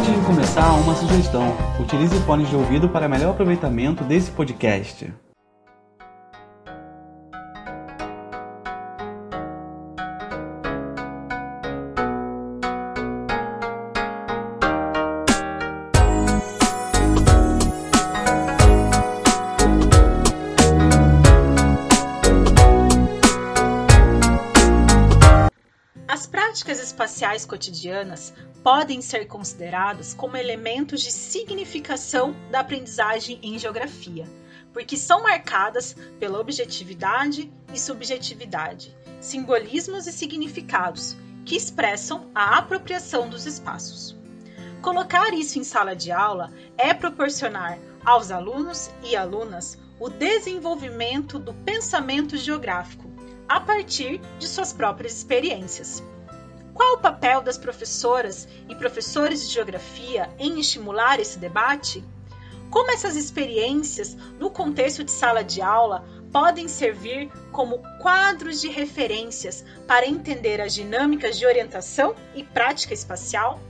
Antes de começar, uma sugestão: utilize fones de ouvido para melhor aproveitamento desse podcast. Cotidianas podem ser consideradas como elementos de significação da aprendizagem em geografia, porque são marcadas pela objetividade e subjetividade, simbolismos e significados que expressam a apropriação dos espaços. Colocar isso em sala de aula é proporcionar aos alunos e alunas o desenvolvimento do pensamento geográfico a partir de suas próprias experiências. Qual o papel das professoras e professores de geografia em estimular esse debate? Como essas experiências, no contexto de sala de aula, podem servir como quadros de referências para entender as dinâmicas de orientação e prática espacial?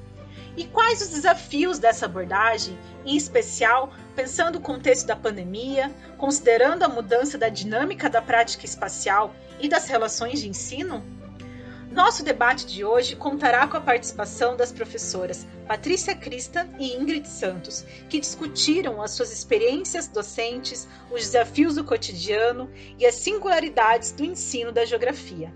E quais os desafios dessa abordagem, em especial pensando o contexto da pandemia, considerando a mudança da dinâmica da prática espacial e das relações de ensino? Nosso debate de hoje contará com a participação das professoras Patrícia Crista e Ingrid Santos, que discutiram as suas experiências docentes, os desafios do cotidiano e as singularidades do ensino da geografia.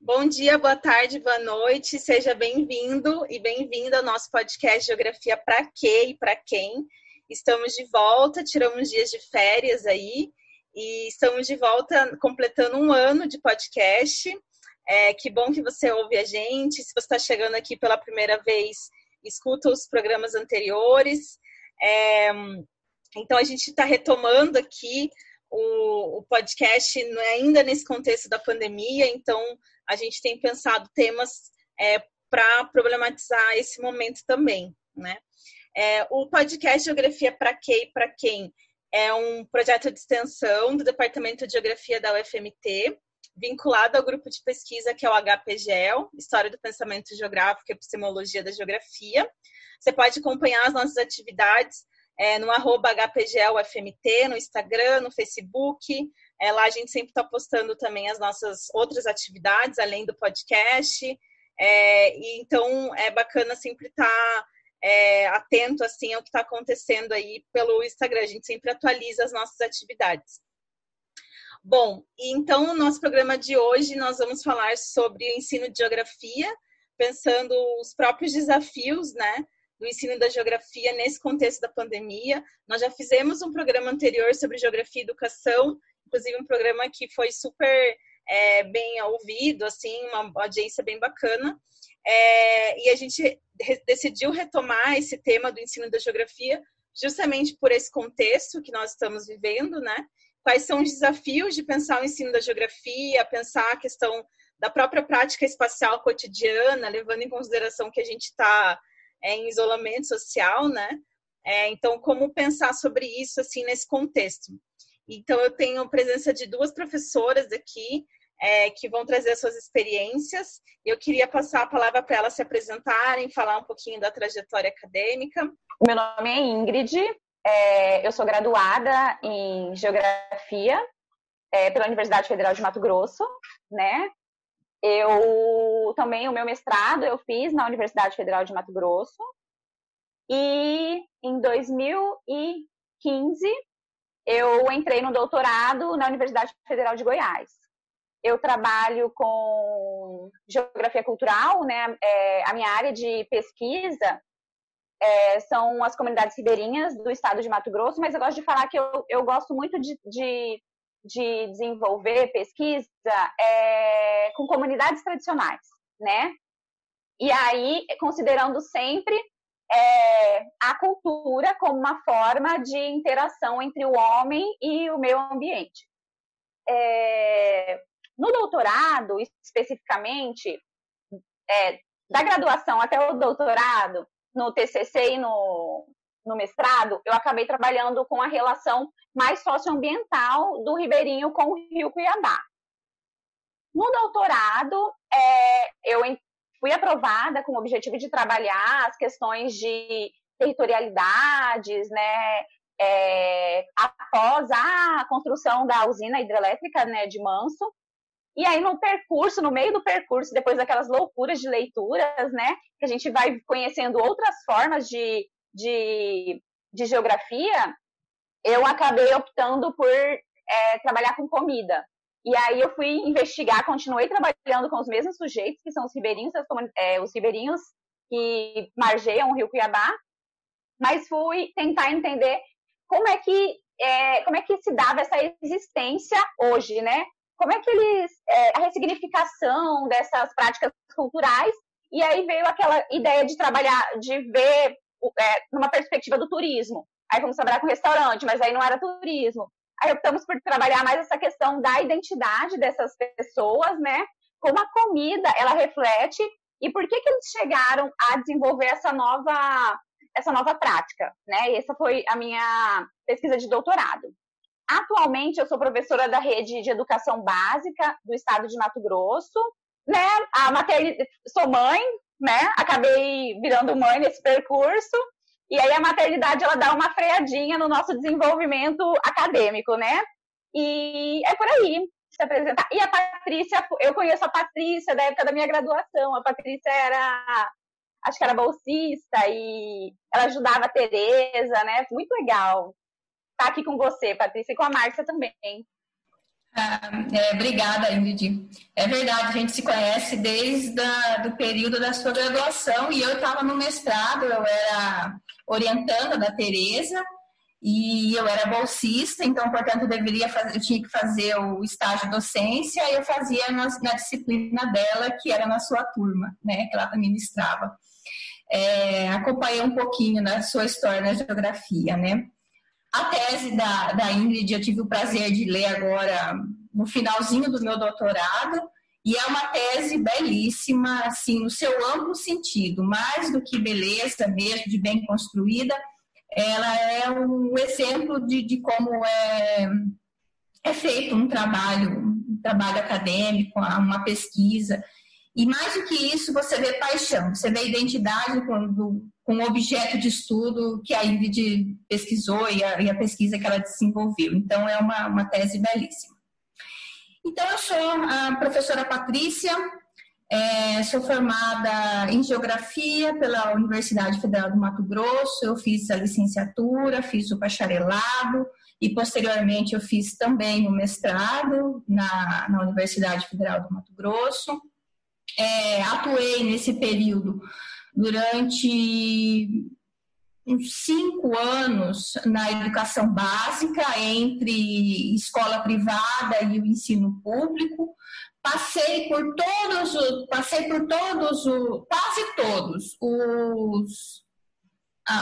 Bom dia, boa tarde, boa noite, seja bem-vindo e bem-vinda ao nosso podcast Geografia para quê e para quem. Estamos de volta, tiramos dias de férias aí e estamos de volta completando um ano de podcast. É, que bom que você ouve a gente. Se você está chegando aqui pela primeira vez, escuta os programas anteriores. É, então, a gente está retomando aqui o, o, podcast ainda nesse contexto da pandemia, então a gente tem pensado temas é, para problematizar esse momento também. Né? É, o podcast Geografia para Quê e para Quem é um projeto de extensão do Departamento de Geografia da UFMT, vinculado ao grupo de pesquisa que é o HPGEL, História do Pensamento Geográfico e Epistemologia da Geografia. Você pode acompanhar as nossas atividades é, no arroba HPGELUFMT, no Instagram, no Facebook. É, lá a gente sempre está postando também as nossas outras atividades, além do podcast. É, e então é bacana sempre estar tá é, atento assim ao que está acontecendo aí pelo Instagram. A gente sempre atualiza as nossas atividades. Bom, então no nosso programa de hoje nós vamos falar sobre o ensino de geografia, pensando os próprios desafios, né, do ensino da geografia nesse contexto da pandemia. Nós já fizemos um programa anterior sobre geografia e educação, inclusive um programa que foi super é, bem ouvido, assim, uma audiência bem bacana. É, e a gente decidiu retomar esse tema do ensino da geografia justamente por esse contexto que nós estamos vivendo, né? Quais são os desafios de pensar o ensino da geografia, pensar a questão da própria prática espacial cotidiana, levando em consideração que a gente está é, em isolamento social, né? É, então, como pensar sobre isso assim nesse contexto? Então, eu tenho a presença de duas professoras aqui é, que vão trazer suas experiências. Eu queria passar a palavra para elas se apresentarem, falar um pouquinho da trajetória acadêmica. Meu nome é Ingrid, é, eu sou graduada em Geografia é, pela Universidade Federal de Mato Grosso, né? Eu também, o meu mestrado eu fiz na Universidade Federal de Mato Grosso. E em 2015 eu entrei no doutorado na Universidade Federal de Goiás eu trabalho com geografia cultural, né? É, a minha área de pesquisa é, são as comunidades ribeirinhas do estado de Mato Grosso, mas eu gosto de falar que eu, eu gosto muito de, de, de desenvolver pesquisa é, com comunidades tradicionais, né? E aí, considerando sempre é, a cultura como uma forma de interação entre o homem e o meio ambiente. É, no doutorado, especificamente, é, da graduação até o doutorado, no TCC e no, no mestrado, eu acabei trabalhando com a relação mais socioambiental do ribeirinho com o rio Cuiabá. No doutorado, é, eu fui aprovada com o objetivo de trabalhar as questões de territorialidades, né, é, após a construção da usina hidrelétrica né, de Manso. E aí, no percurso, no meio do percurso, depois daquelas loucuras de leituras, né, que a gente vai conhecendo outras formas de, de, de geografia, eu acabei optando por é, trabalhar com comida. E aí eu fui investigar, continuei trabalhando com os mesmos sujeitos, que são os ribeirinhos, é, os ribeirinhos que margeiam o rio Cuiabá, mas fui tentar entender como é que é, como é que se dava essa existência hoje, né? Como é que eles é, a ressignificação dessas práticas culturais e aí veio aquela ideia de trabalhar, de ver é, numa perspectiva do turismo. Aí vamos trabalhar com restaurante, mas aí não era turismo. Aí optamos por trabalhar mais essa questão da identidade dessas pessoas, né? Como a comida ela reflete e por que que eles chegaram a desenvolver essa nova essa nova prática, né? Essa foi a minha pesquisa de doutorado. Atualmente eu sou professora da rede de educação básica do estado de Mato Grosso, né? A maternidade, sou mãe, né? Acabei virando mãe nesse percurso. E aí a maternidade ela dá uma freadinha no nosso desenvolvimento acadêmico, né? E é por aí se apresentar. E a Patrícia, eu conheço a Patrícia da época da minha graduação. A Patrícia era acho que era bolsista e ela ajudava a Tereza, né? Muito legal estar tá aqui com você, Patrícia, e com a Márcia também. Ah, é, obrigada, Ingrid. É verdade, a gente se conhece desde o período da sua graduação e eu estava no mestrado, eu era orientanda da Tereza e eu era bolsista, então, portanto, eu deveria fazer, eu tinha que fazer o estágio docência e eu fazia na, na disciplina dela, que era na sua turma, né, que ela ministrava é, acompanhei um pouquinho da sua história na geografia, né? A tese da, da Ingrid eu tive o prazer de ler agora no finalzinho do meu doutorado, e é uma tese belíssima, assim, no seu amplo sentido, mais do que beleza mesmo, de bem construída, ela é um exemplo de, de como é, é feito um trabalho, um trabalho acadêmico, uma pesquisa, e mais do que isso, você vê paixão, você vê identidade com, o objeto de estudo que a Ingrid pesquisou e a, e a pesquisa que ela desenvolveu. Então, é uma, uma tese belíssima. Então, eu sou a professora Patrícia, é, sou formada em Geografia pela Universidade Federal do Mato Grosso, eu fiz a licenciatura, fiz o bacharelado e, posteriormente, eu fiz também o mestrado na, na Universidade Federal do Mato Grosso é, atuei nesse período durante uns cinco anos na educação básica entre escola privada e o ensino público. Passei por todos, passei por todos, quase todos os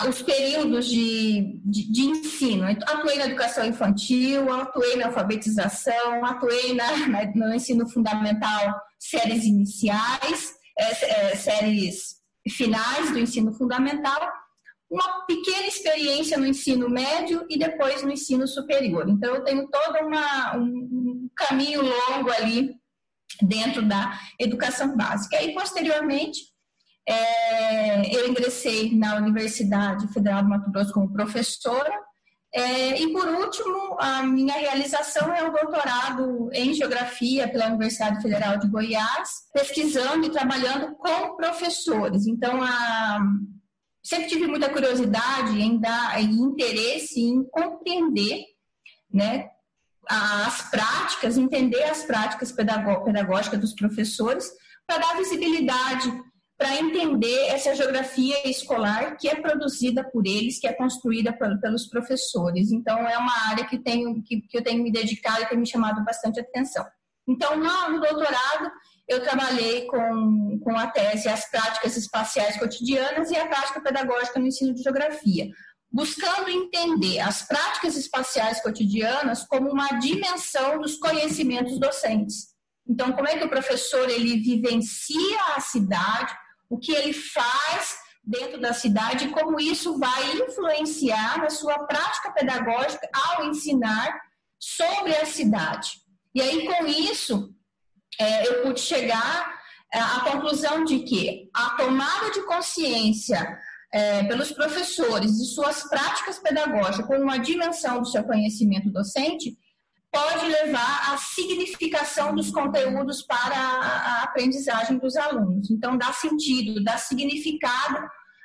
os períodos de, de, de, ensino. Atuei na educação infantil, atuei na alfabetização, atuei na, na, no ensino fundamental, séries iniciais, é, é, séries finais do ensino fundamental, uma pequena experiência no ensino médio e depois no ensino superior. Então, eu tenho todo uma, um, caminho longo ali dentro da educação básica. E, posteriormente, é, eu ingressei na Universidade Federal do Mato Grosso como professora. É, e, por último, a minha realização é o doutorado em Geografia pela Universidade Federal de Goiás, pesquisando e trabalhando com professores. Então, a, sempre tive muita curiosidade em dar em interesse em compreender né, as práticas, entender as práticas pedagógicas dos professores, para dar visibilidade para entender essa geografia escolar que é produzida por eles, que é construída pelos professores. Então, é uma área que, tenho, que, que eu tenho me dedicado e tem me chamado bastante atenção. Então, no doutorado, eu trabalhei com, com a tese As Práticas Espaciais Cotidianas e a Prática Pedagógica no Ensino de Geografia, buscando entender as práticas espaciais cotidianas como uma dimensão dos conhecimentos docentes. Então, como é que o professor ele vivencia a cidade, o que ele faz dentro da cidade e como isso vai influenciar na sua prática pedagógica ao ensinar sobre a cidade. E aí, com isso, é, eu pude chegar a conclusão de que a tomada de consciência é, pelos professores de suas práticas pedagógicas com uma dimensão do seu conhecimento docente pode levar à significação dos conteúdos para a aprendizagem dos alunos. Então, dá sentido, dá significado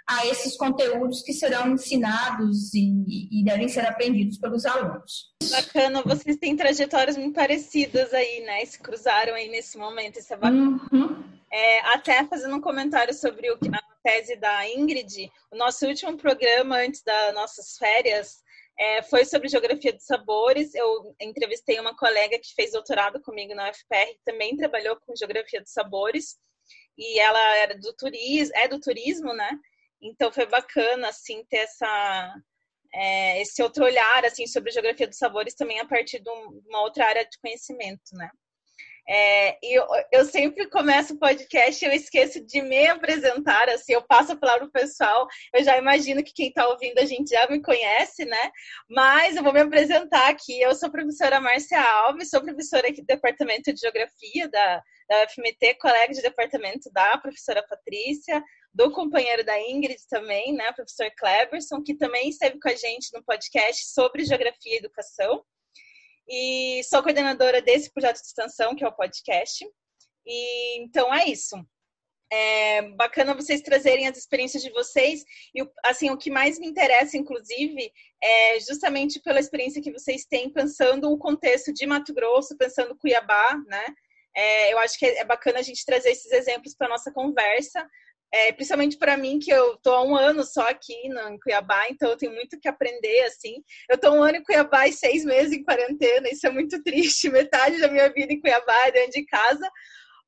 a esses conteúdos que serão ensinados e, e, devem ser aprendidos pelos alunos. Bacana, vocês têm trajetórias muito parecidas aí, né? Se cruzaram aí nesse momento, isso é bacana. Uhum. É, até fazendo um comentário sobre o, a tese da Ingrid, o nosso último programa antes das nossas férias é, foi sobre geografia dos sabores. Eu entrevistei uma colega que fez doutorado comigo na UFPR, também trabalhou com geografia dos sabores, e ela era do turismo, é do turismo, né? Então foi bacana assim ter essa é, esse outro olhar assim sobre geografia dos sabores também a partir de uma outra área de conhecimento, né? É, e eu, eu, sempre começo o podcast eu esqueço de me apresentar, assim, eu passo a palavra pro pessoal, eu já imagino que quem está ouvindo a gente já me conhece, né? Mas eu vou me apresentar aqui, eu sou a professora Márcia Alves, sou professora aqui do Departamento de Geografia da, da UFMT, colega de departamento da professora Patrícia, do companheiro da Ingrid também, né, professor Cleverson, que também esteve com a gente no podcast sobre Geografia e Educação e sou coordenadora desse projeto de extensão, que é o podcast. E então é isso. É bacana vocês trazerem as experiências de vocês. E assim, o que mais me interessa, inclusive, é justamente pela experiência que vocês têm pensando o contexto de Mato Grosso, pensando Cuiabá, né? É, eu acho que é bacana a gente trazer esses exemplos para nossa conversa, é, principalmente para mim, que eu tô há um ano só aqui no, em Cuiabá, então eu tenho muito que aprender, assim. Eu tô um ano em Cuiabá e seis meses em quarentena, isso é muito triste. Metade da minha vida em Cuiabá é dentro de casa.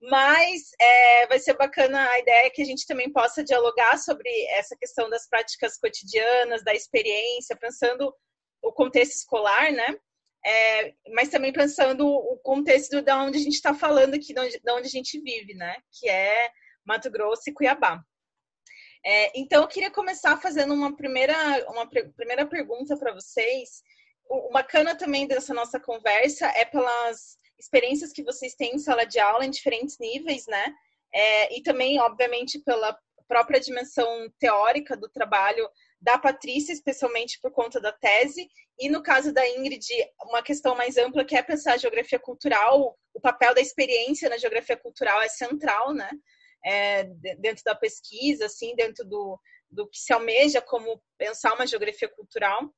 Mas é, vai ser bacana a ideia que a gente também possa dialogar sobre essa questão das práticas cotidianas, da experiência, pensando o contexto escolar, né? É, mas também pensando o contexto de onde a gente está falando aqui, de onde, de onde a gente vive, né? Que é Mato Grosso e Cuiabá. É, então, eu queria começar fazendo uma primeira, uma primeira pergunta para vocês. O bacana também dessa nossa conversa é pelas experiências que vocês têm em sala de aula em diferentes níveis, né? É, e também, obviamente, pela própria dimensão teórica do trabalho da Patrícia, especialmente por conta da tese, e no caso da Ingrid, uma questão mais ampla que é pensar a geografia cultural, o papel da experiência na geografia cultural é central, né? É, dentro da pesquisa, assim, dentro do, do que se almeja como pensar uma geografia cultural.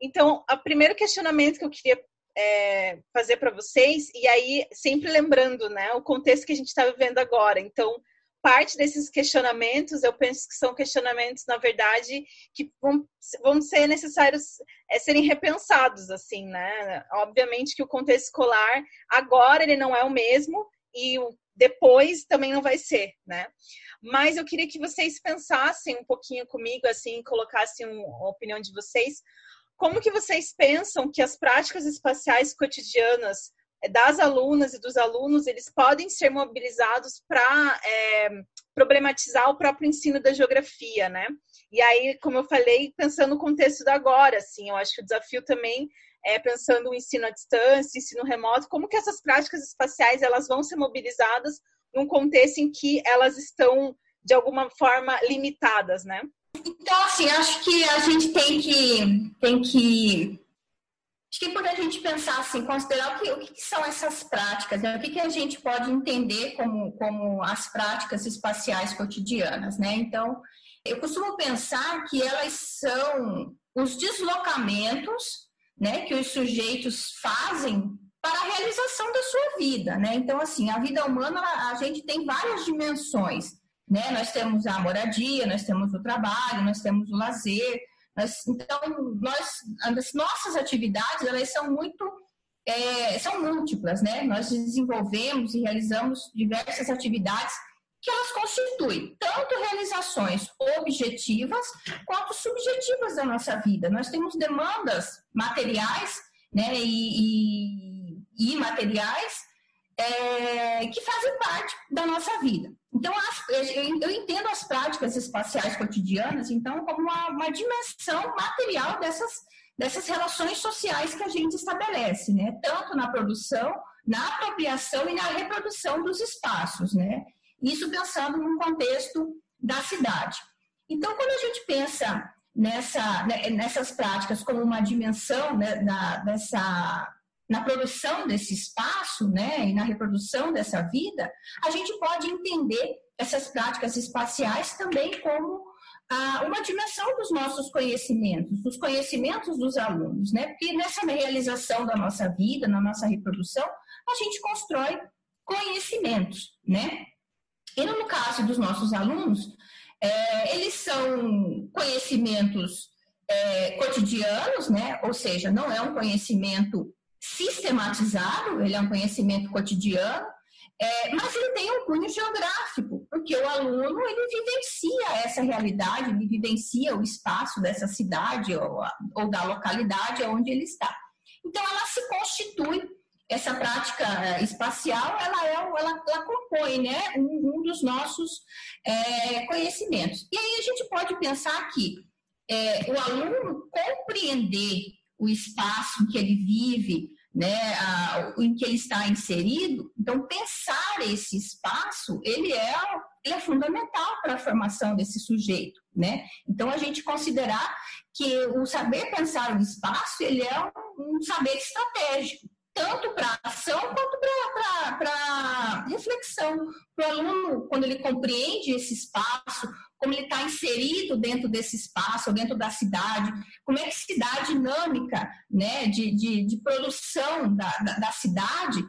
Então, o primeiro questionamento que eu queria é, fazer para vocês, e aí sempre lembrando né, o contexto que a gente está vivendo agora. Então, parte desses questionamentos, eu penso que são questionamentos, na verdade, que vão, vão ser necessários é, serem repensados, assim, né? Obviamente que o contexto escolar, agora, ele não é o mesmo, e o depois também não vai ser, né? Mas eu queria que vocês pensassem um pouquinho comigo, assim, colocassem a opinião de vocês. Como que vocês pensam que as práticas espaciais cotidianas eh, das alunas e dos alunos, eles podem ser mobilizados para é, problematizar o próprio ensino da geografia, né? E aí, como eu falei, pensando no contexto da agora, assim, eu acho que o desafio também é, pensando o ensino à distância, ensino remoto, como que essas práticas espaciais elas vão ser mobilizadas num contexto em que elas estão de alguma forma limitadas, né? Então, assim, acho que a gente tem que tem que acho que é importante a gente pensar assim, considerar o que, o que são essas práticas, né? o que, que a gente pode entender como, como as práticas espaciais cotidianas, né? Então, eu costumo pensar que elas são os deslocamentos né, que os sujeitos fazem para a realização da sua vida, né? Então, assim, a vida humana, a gente tem várias dimensões, né? Nós temos a moradia, nós temos o trabalho, nós temos o lazer. Nós, então, nós, as nossas atividades, elas são muito, é, são múltiplas, né? Nós desenvolvemos e realizamos diversas atividades que elas constituem tanto realizações objetivas quanto subjetivas da nossa vida. Nós temos demandas materiais né, e, e imateriais é, que fazem parte da nossa vida. Então, as, eu entendo as práticas espaciais cotidianas, então, como uma, uma dimensão material dessas, dessas relações sociais que a gente estabelece, né? tanto na produção, na apropriação e na reprodução dos espaços. Né? Isso pensando num contexto da cidade. Então, quando a gente pensa nessa, né, nessas práticas como uma dimensão né, da, dessa, na produção desse espaço né, e na reprodução dessa vida, a gente pode entender essas práticas espaciais também como ah, uma dimensão dos nossos conhecimentos, dos conhecimentos dos alunos, né? Porque nessa realização da nossa vida, na nossa reprodução, a gente constrói conhecimentos, né? E no caso dos nossos alunos, é, eles são conhecimentos é, cotidianos, né? Ou seja, não é um conhecimento sistematizado, ele é um conhecimento cotidiano, é, mas ele tem um cunho geográfico, porque o aluno ele vivencia essa realidade, ele vivencia o espaço dessa cidade ou, ou da localidade onde ele está. Então, ela se constitui essa prática é, espacial, ela, é, ela, ela compõe né, um, um dos nossos é, conhecimentos. E aí a gente pode pensar que é, o aluno compreender o espaço em que ele vive, né, a, em que ele está inserido, então pensar esse espaço, ele é, ele é fundamental para a formação desse sujeito, né? Então a gente considerar que o saber pensar o espaço, ele é um, um saber estratégico, tanto para ação quanto para reflexão. Para o aluno, quando ele compreende esse espaço, como ele está inserido dentro desse espaço, dentro da cidade, como é que se dá a dinâmica né, de, de, de produção da, da, da cidade,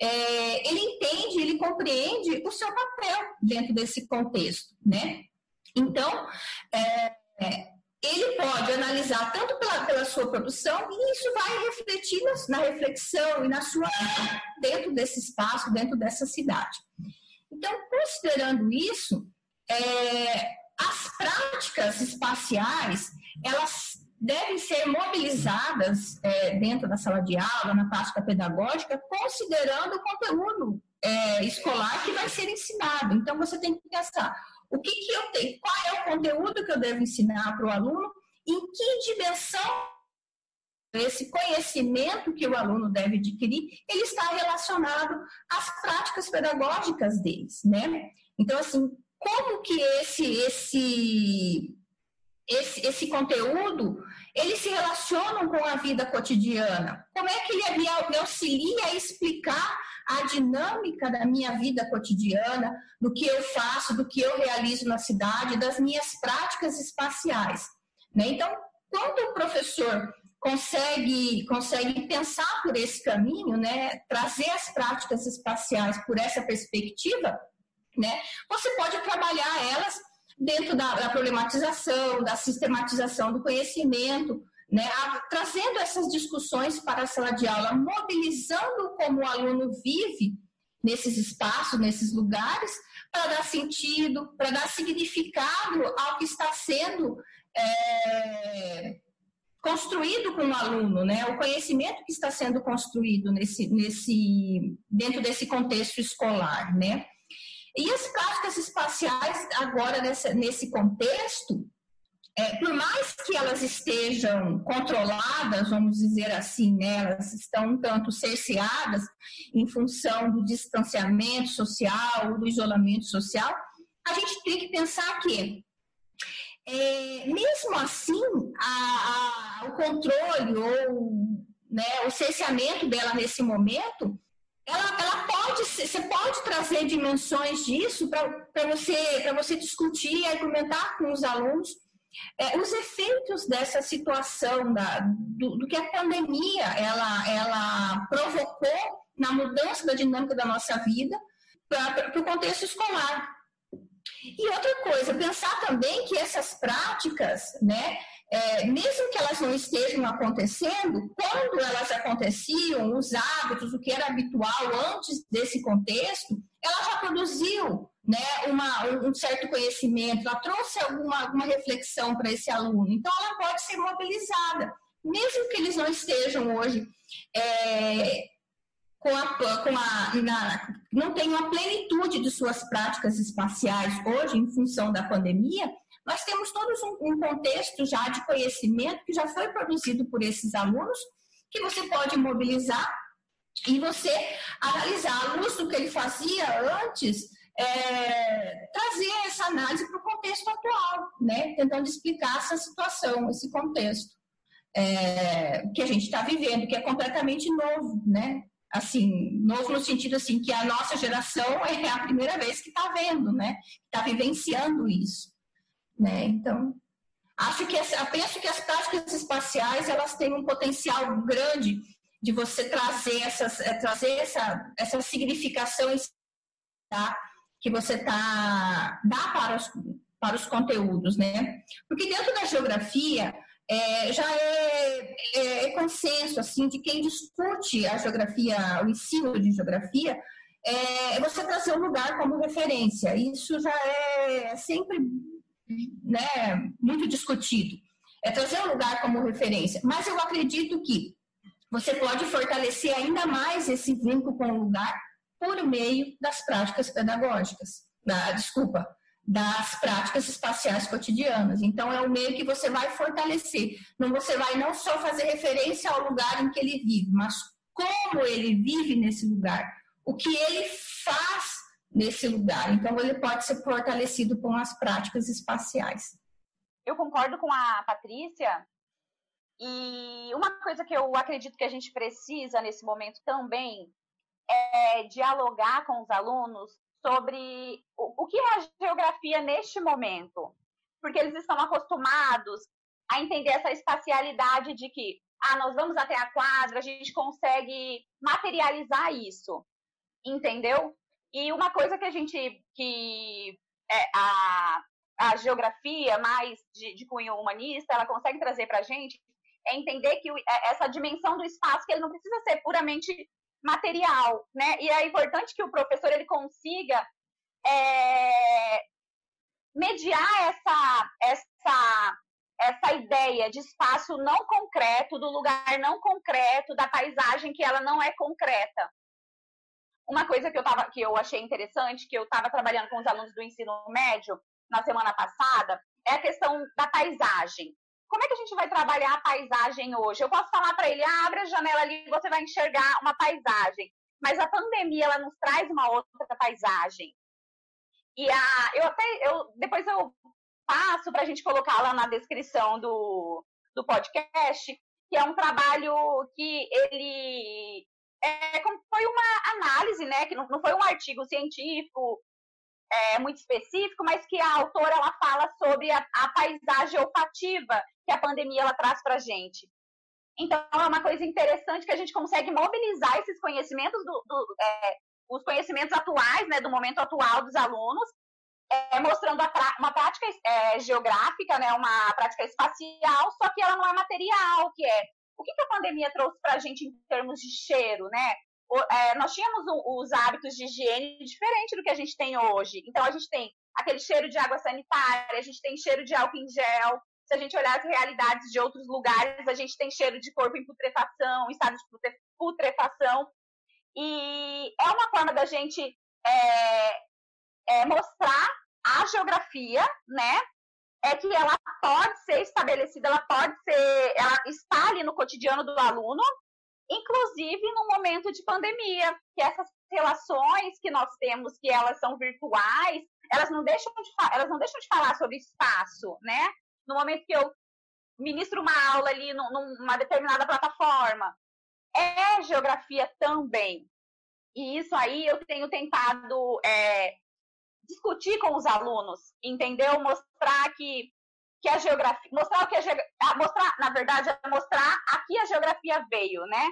é, ele entende, ele compreende o seu papel dentro desse contexto. Né? Então, é, é ele pode analisar tanto pela, pela sua produção e isso vai refletir na, na reflexão e na sua dentro desse espaço, dentro dessa cidade. Então, considerando isso, é, as práticas espaciais elas devem ser mobilizadas é, dentro da sala de aula, na prática pedagógica, considerando o conteúdo é, escolar que vai ser ensinado. Então, você tem que pensar o que, que eu tenho? Qual é o conteúdo que eu devo ensinar para o aluno? Em que dimensão esse conhecimento que o aluno deve adquirir, ele está relacionado às práticas pedagógicas deles, né? Então, assim, como que esse, esse, esse, esse conteúdo, eles se relacionam com a vida cotidiana? Como é que ele me auxilia a explicar a dinâmica da minha vida cotidiana, do que eu faço, do que eu realizo na cidade, das minhas práticas espaciais. Né? Então, quando o professor consegue, consegue pensar por esse caminho, né, trazer as práticas espaciais por essa perspectiva, né, você pode trabalhar elas dentro da, da problematização, da sistematização do conhecimento, né, a, trazendo essas discussões para a sala de aula, mobilizando como o aluno vive nesses espaços, nesses lugares, para dar sentido, para dar significado ao que está sendo é, construído com o aluno, né? O conhecimento que está sendo construído nesse, nesse, dentro desse contexto escolar, né? E as práticas espaciais agora nesse contexto, é, por mais que elas estejam controladas, vamos dizer assim, né, elas estão um tanto cerceadas em função do distanciamento social, do isolamento social, a gente tem que pensar que, é, mesmo assim, a, a, o controle ou né, o cerceamento dela nesse momento, ela, ela pode, você pode trazer dimensões disso para você, você discutir e argumentar com os alunos é, os efeitos dessa situação, da, do, do, que a pandemia ela, ela provocou na mudança da dinâmica da nossa vida para o contexto escolar. E outra coisa, pensar também que essas práticas, né, é, mesmo que elas não estejam acontecendo, quando elas aconteciam, os hábitos, o que era habitual antes desse contexto, ela já produziu né, uma, um certo conhecimento, ela trouxe alguma, alguma reflexão para esse aluno. Então, ela pode ser mobilizada, mesmo que eles não estejam hoje é, com a, com a na, não tenham a plenitude de suas práticas espaciais hoje, em função da pandemia, nós temos todos um, um contexto já de conhecimento que já foi produzido por esses alunos, que você pode mobilizar e você analisar a luz do que ele fazia antes é, trazer essa análise para o contexto atual, né? Tentando explicar essa situação, esse contexto é, que a gente está vivendo, que é completamente novo, né? Assim, novo no sentido assim que a nossa geração é a primeira vez que está vendo, né? Está vivenciando isso, né? Então, acho que eu penso que as práticas espaciais elas têm um potencial grande de você trazer essas, é, trazer essa, essa significação tá? Que você tá dá para os, para os conteúdos, né? Porque dentro da geografia é, já é, é, é, consenso assim de quem discute a geografia, o ensino de geografia, é, é você trazer um lugar como referência. Isso já é sempre né, muito discutido. É trazer um lugar como referência. Mas eu acredito que você pode fortalecer ainda mais esse vínculo com o lugar por meio das práticas pedagógicas. Da, desculpa, das práticas espaciais cotidianas. Então, é o meio que você vai fortalecer. Não, você vai não só fazer referência ao lugar em que ele vive, mas como ele vive nesse lugar, o que ele faz nesse lugar. Então, ele pode ser fortalecido com as práticas espaciais. Eu concordo com a Patrícia. E uma coisa que eu acredito que a gente precisa nesse momento também é dialogar com os alunos sobre o, o que é a geografia neste momento, porque eles estão acostumados a entender essa espacialidade de que ah, nós vamos até a quadra, a gente consegue materializar isso, entendeu? E uma coisa que a gente, que é, a, a geografia mais de, de cunho humanista, ela consegue trazer para a gente é entender que é, essa dimensão do espaço, que ele não precisa ser puramente material, né? E é importante que o professor ele consiga é, mediar essa, essa, essa ideia de espaço não concreto, do lugar não concreto, da paisagem que ela não é concreta. Uma coisa que eu, tava, que eu achei interessante, que eu estava trabalhando com os alunos do ensino médio na semana passada, é a questão da paisagem. Como é que a gente vai trabalhar a paisagem hoje? Eu posso falar para ele, ah, abre a janela ali e você vai enxergar uma paisagem. Mas a pandemia, ela nos traz uma outra paisagem. E a, eu até, eu, depois eu passo para a gente colocar lá na descrição do, do podcast, que é um trabalho que ele é, foi uma análise, né, que não, não foi um artigo científico é, muito específico, mas que a autora ela fala sobre a, a paisagem olfativa que a pandemia ela traz para a gente. Então, é uma coisa interessante que a gente consegue mobilizar esses conhecimentos, do, do é, os conhecimentos atuais, né, do momento atual dos alunos, é, mostrando uma prática é, geográfica, né, uma prática espacial, só que ela não é material, que é o que, que a pandemia trouxe para a gente em termos de cheiro, né? É, nós tínhamos um, os hábitos de higiene diferente do que a gente tem hoje. Então, a gente tem aquele cheiro de água sanitária, a gente tem cheiro de álcool em gel, se a gente olhar as realidades de outros lugares, a gente tem cheiro de corpo em putrefação, estado de putrefação. E é uma forma da gente é, é, mostrar a geografia, né? É que ela pode ser estabelecida, ela pode ser, ela está ali no cotidiano do aluno, inclusive no momento de pandemia, que essas relações que nós temos, que elas são virtuais, elas não deixam de, elas não deixam de falar sobre espaço, né? no momento que eu ministro uma aula ali numa determinada plataforma. É geografia também. E isso aí eu tenho tentado é, discutir com os alunos, entendeu? Mostrar que, que a geografia, mostrar o que a mostrar, na verdade, é mostrar aqui a geografia veio, né?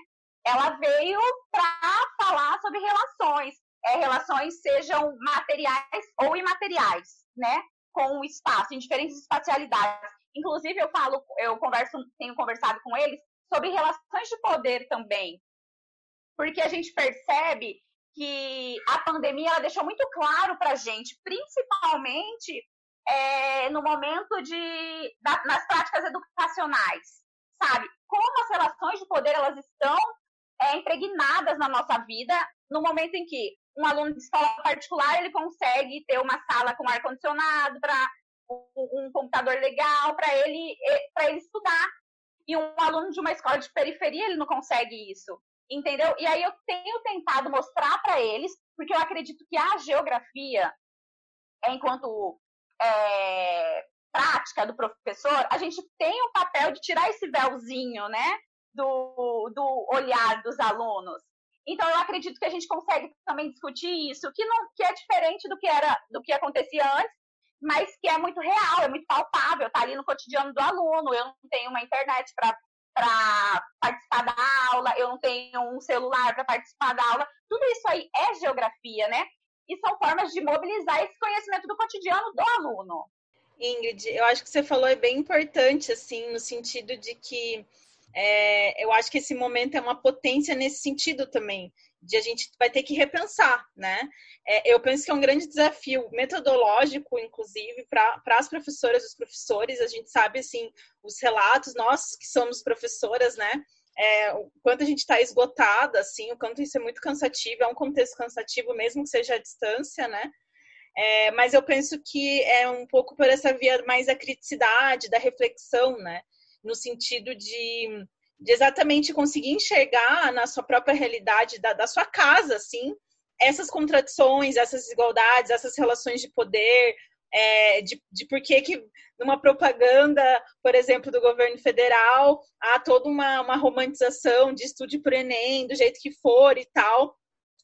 Ela veio para falar sobre relações, é, relações sejam materiais ou imateriais, né? com o espaço, em diferentes espacialidades. Inclusive, eu falo, eu converso, tenho conversado com eles sobre relações de poder também. Porque a gente percebe que a pandemia ela deixou muito claro para a gente, principalmente é, no momento de da, nas práticas educacionais, sabe? Como as relações de poder elas estão é, impregnadas na nossa vida no momento em que um aluno de escola particular ele consegue ter uma sala com ar condicionado para um, computador legal para ele para ele estudar e um aluno de uma escola de periferia ele não consegue isso entendeu e aí eu tenho tentado mostrar para eles porque eu acredito que a geografia, enquanto é, prática do professor, a gente tem o papel de tirar esse véuzinho, né, do, do olhar dos alunos. Então eu acredito que a gente consegue também discutir isso, que não que é diferente do que era do que acontecia antes, mas que é muito real, é muito palpável, tá ali no cotidiano do aluno. Eu não tenho uma internet para participar da aula, eu não tenho um celular para participar da aula. Tudo isso aí é geografia, né? E são formas de mobilizar esse conhecimento do cotidiano do aluno. Ingrid, eu acho que você falou é bem importante, assim, no sentido de que é, eu acho que esse momento é uma potência nesse sentido também, de a gente vai ter que repensar, né? É, eu penso que é um grande desafio metodológico, inclusive, para as professoras e os professores. A gente sabe, assim, os relatos, nós que somos professoras, né? É, o quanto a gente está esgotada, assim, o quanto isso é muito cansativo, é um contexto cansativo, mesmo que seja à distância, né? É, mas eu penso que é um pouco por essa via mais da criticidade, da reflexão, né? No sentido de de exatamente conseguir enxergar na sua própria realidade da, da sua casa, assim, essas contradições, essas desigualdades, essas relações de poder, é, de, de por que, que numa propaganda, por exemplo, do governo federal, há toda uma, uma romantização de estude por Enem, do jeito que for e tal,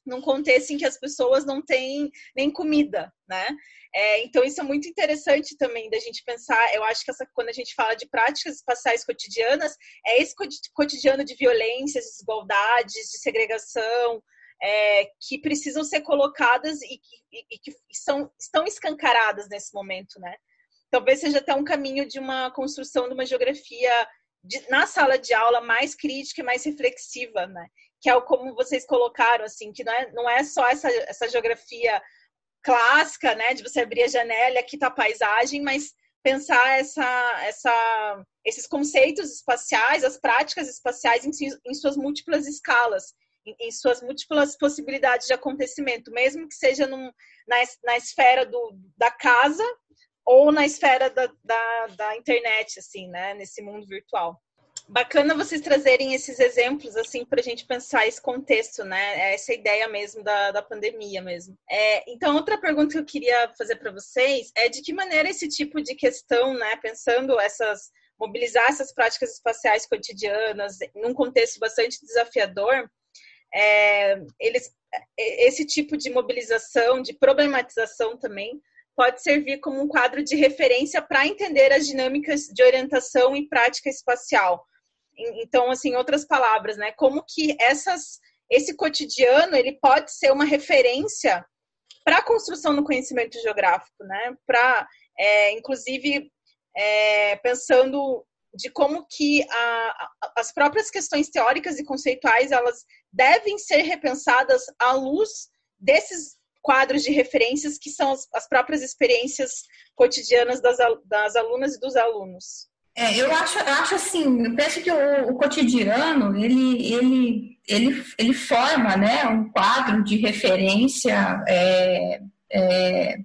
num contexto em que as pessoas não têm nem comida, né? É, então, isso é muito interessante também da gente pensar. Eu acho que essa, quando a gente fala de práticas espaciais cotidianas, é esse cotidiano de violências, desigualdades, de segregação, é, que precisam ser colocadas e que, e, e que são, estão escancaradas nesse momento, né? Talvez seja até um caminho de uma construção de uma geografia de, na sala de aula mais crítica e mais reflexiva, né? Que é como vocês colocaram, assim, que não é, não é só essa, essa geografia clássica, né, de você abrir a janela, aqui tá a paisagem, mas pensar essa, essa, esses conceitos espaciais, as práticas espaciais em, em suas múltiplas escalas, em, suas múltiplas possibilidades de acontecimento, mesmo que seja num, na, na esfera do, da casa ou na esfera da, da, da internet, assim, né, nesse mundo virtual bacana vocês trazerem esses exemplos, assim, para a gente pensar esse contexto, né? É essa ideia mesmo da, da pandemia mesmo. É, então, outra pergunta que eu queria fazer para vocês é de que maneira esse tipo de questão, né, pensando essas mobilizar essas práticas espaciais cotidianas num contexto bastante desafiador, é, eles, esse tipo de mobilização, de problematização também, pode servir como um quadro de referência para entender as dinâmicas de orientação e prática espacial, então, assim, outras palavras, né? Como que essas, esse cotidiano ele pode ser uma referência para a construção do conhecimento geográfico, né? Para, é, inclusive, é, pensando de como que a, as próprias questões teóricas e conceituais elas devem ser repensadas à luz desses quadros de referências que são as, as próprias experiências cotidianas das, das alunas e dos alunos. É, eu acho, eu acho assim, eu penso que o, o, cotidiano ele, ele, ele, ele forma né, um quadro de referência é, é,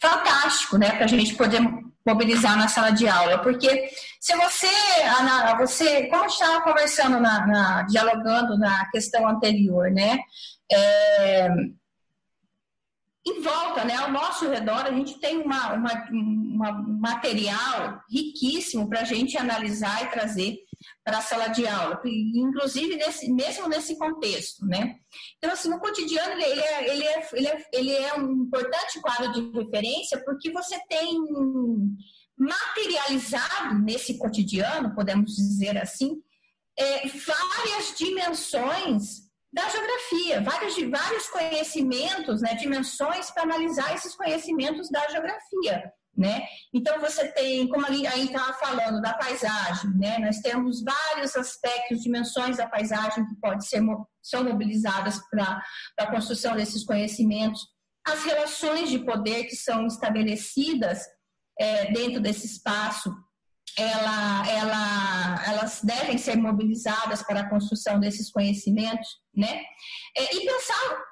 fantástico né, para a gente poder mobilizar na sala de aula, porque se você, Ana, você como estava conversando, na, na, dialogando na questão anterior, né, é, em volta, né, ao nosso redor, a gente tem uma, uma, uma um material riquíssimo para a gente analisar e trazer para a sala de aula, inclusive nesse, mesmo nesse contexto, né? Então, assim, o cotidiano ele é, ele, é, ele, é, ele é um importante quadro de referência porque você tem materializado nesse cotidiano, podemos dizer assim, é, várias dimensões da geografia, vários, vários conhecimentos, né, dimensões para analisar esses conhecimentos da geografia. Né? Então você tem, como aí estava falando da paisagem, né? Nós temos vários aspectos, dimensões da paisagem que podem ser são mobilizadas para a construção desses conhecimentos, as relações de poder que são estabelecidas é, dentro desse espaço ela, ela, elas devem ser mobilizadas para a construção desses conhecimentos, né? É, e pensar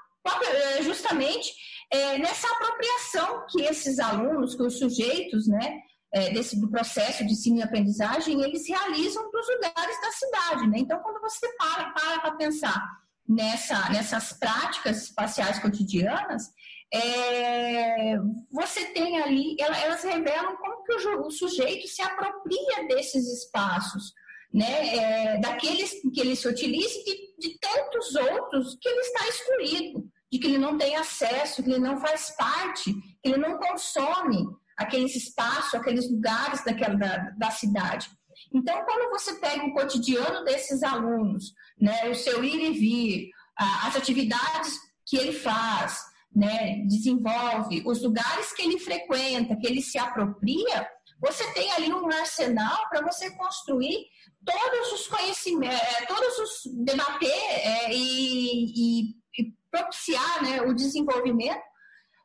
é, justamente é, nessa apropriação que esses alunos, que os sujeitos, né, é, desse do processo de ensino e aprendizagem, eles realizam para os lugares da cidade, né? Então, quando você para para para pensar nessa, nessas práticas espaciais cotidianas, é, você tem ali, elas revelam como que o, o sujeito se apropria desses espaços, né, é, daqueles que ele se utiliza e de, de, tantos outros que ele está excluído, de que ele não tem acesso, que ele não faz parte, que ele não consome aqueles espaços, aqueles lugares daquela, da, da cidade. Então, quando você pega o cotidiano desses alunos, né, o seu ir e vir, as atividades que ele faz, né, desenvolve, os lugares que ele frequenta, que ele se apropria, você tem ali um arsenal para você construir todos os conhecimentos, é, todos os debater é, e, e, e, propiciar né, o desenvolvimento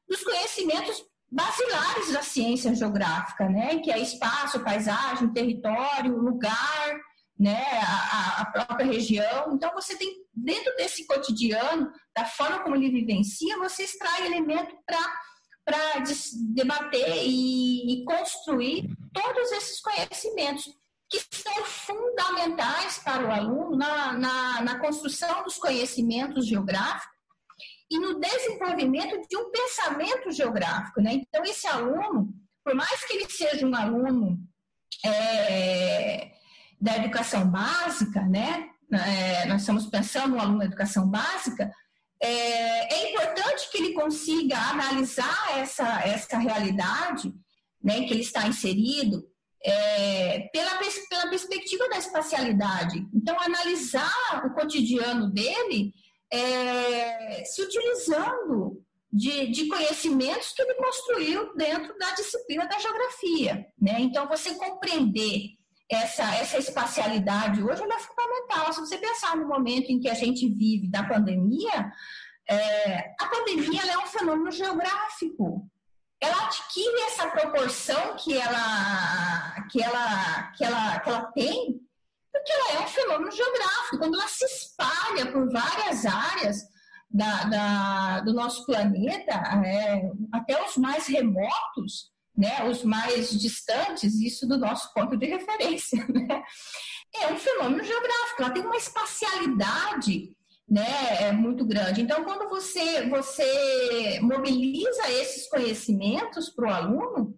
dos conhecimentos basilares da ciência geográfica, né, que é espaço, paisagem, território, lugar, né, a, a própria região. Então você tem dentro desse cotidiano, da forma como ele vivencia, você extrai elemento para debater e, e construir todos esses conhecimentos que são fundamentais para o aluno na, na, na construção dos conhecimentos geográficos e no desenvolvimento de um pensamento geográfico. Né? Então, esse aluno, por mais que ele seja um aluno é, da educação básica, né? É, nós estamos pensando no aluno da educação básica, é, é, importante que ele consiga analisar essa, essa realidade né, que ele está inserido, é, pela, pela perspectiva da espacialidade. Então, analisar o cotidiano dele é, se utilizando de, de, conhecimentos que ele construiu dentro da disciplina da geografia. Né? Então, você compreender essa, essa espacialidade hoje é fundamental. Se você pensar no momento em que a gente vive da pandemia, é, a pandemia é um fenômeno geográfico ela adquire essa proporção que ela, que ela, que ela, que ela tem, porque ela é um fenômeno geográfico. Quando ela se espalha por várias áreas da, da do nosso planeta, é, até os mais remotos, né, os mais distantes, isso do nosso ponto de referência, né, é um fenômeno geográfico. Ela tem uma espacialidade né, é muito grande. Então, quando você, você mobiliza esses conhecimentos para o aluno,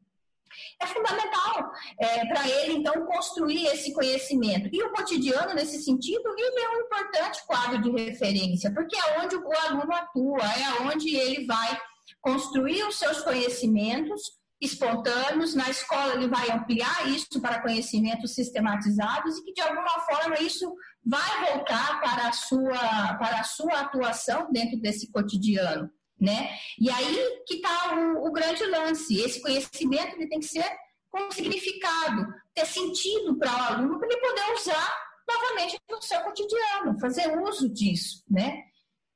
é fundamental é, para ele, então, construir esse conhecimento. E o cotidiano, nesse sentido, ele é um importante quadro de referência, porque é onde o aluno atua, é onde ele vai construir os seus conhecimentos espontâneos. Na escola, ele vai ampliar isso para conhecimentos sistematizados e que, de alguma forma, isso vai voltar para a sua, para a sua atuação dentro desse cotidiano, né? E aí que está o, o, grande lance. Esse conhecimento ele tem que ser com significado, ter sentido para o aluno para ele poder usar novamente no seu cotidiano, fazer uso disso, né?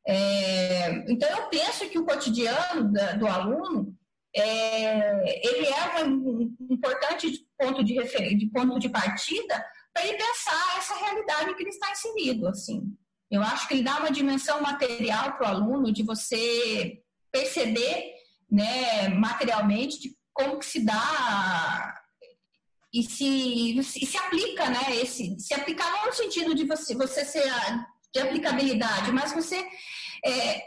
É, então eu penso que o cotidiano da, do aluno é, ele é um, importante ponto de, refer, de ponto de partida para ele pensar essa realidade que ele está inserido, assim. Eu acho que ele dá uma dimensão material para o aluno de você perceber, né, materialmente, de como que se dá e se, e se aplica, né, esse, se aplicar não no sentido de você, você ser de aplicabilidade, mas você é,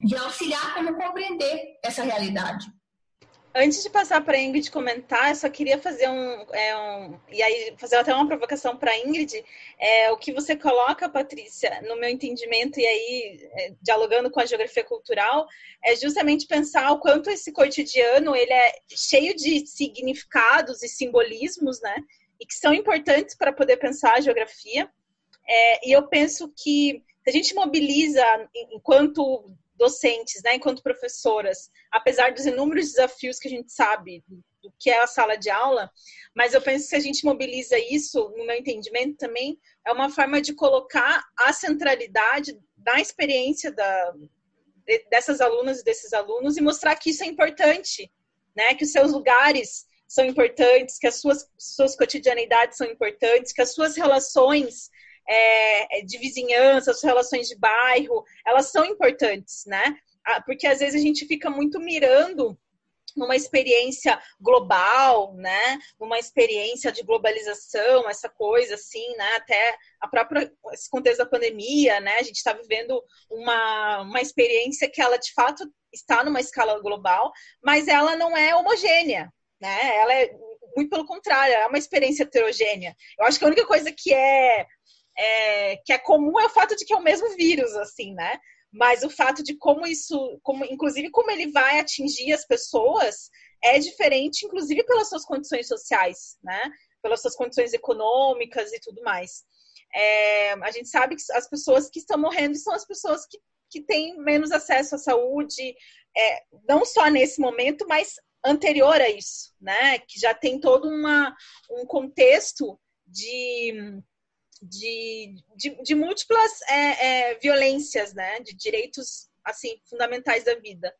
de auxiliar como compreender essa realidade. Antes de passar para a Ingrid comentar, eu só queria fazer um, é, um e aí fazer até uma provocação para a Ingrid. É, o que você coloca, Patrícia, no meu entendimento e aí é, dialogando com a geografia cultural, é justamente pensar o quanto esse cotidiano ele é cheio de significados e simbolismos, né? E que são importantes para poder pensar a geografia. É, e eu penso que se a gente mobiliza enquanto docentes, né, enquanto professoras, apesar dos inúmeros desafios que a gente sabe do que é a sala de aula, mas eu penso que se a gente mobiliza isso, no meu entendimento também, é uma forma de colocar a centralidade da experiência da, dessas alunas e desses alunos e mostrar que isso é importante, né, que os seus lugares são importantes, que as suas, suas cotidianidades são importantes, que as suas relações é, é, de vizinhança, as relações de bairro, elas são importantes, né? Porque às vezes a gente fica muito mirando numa experiência global, né? Numa experiência de globalização, essa coisa assim, né? Até a própria esse contexto da pandemia, né? A gente está vivendo uma, uma experiência que ela de fato está numa escala global, mas ela não é homogênea, né? Ela é muito pelo contrário, é uma experiência heterogênea. Eu acho que a única coisa que é, é que é comum é o fato de que é o mesmo vírus, assim, né? mas o fato de como isso, como, inclusive como ele vai atingir as pessoas, é diferente, inclusive pelas suas condições sociais, né? Pelas suas condições econômicas e tudo mais. É, a gente sabe que as pessoas que estão morrendo são as pessoas que, que têm menos acesso à saúde, é, não só nesse momento, mas anterior a isso, né? Que já tem todo uma, um contexto de de, de, de múltiplas é, é, violências, né? De direitos assim fundamentais da vida.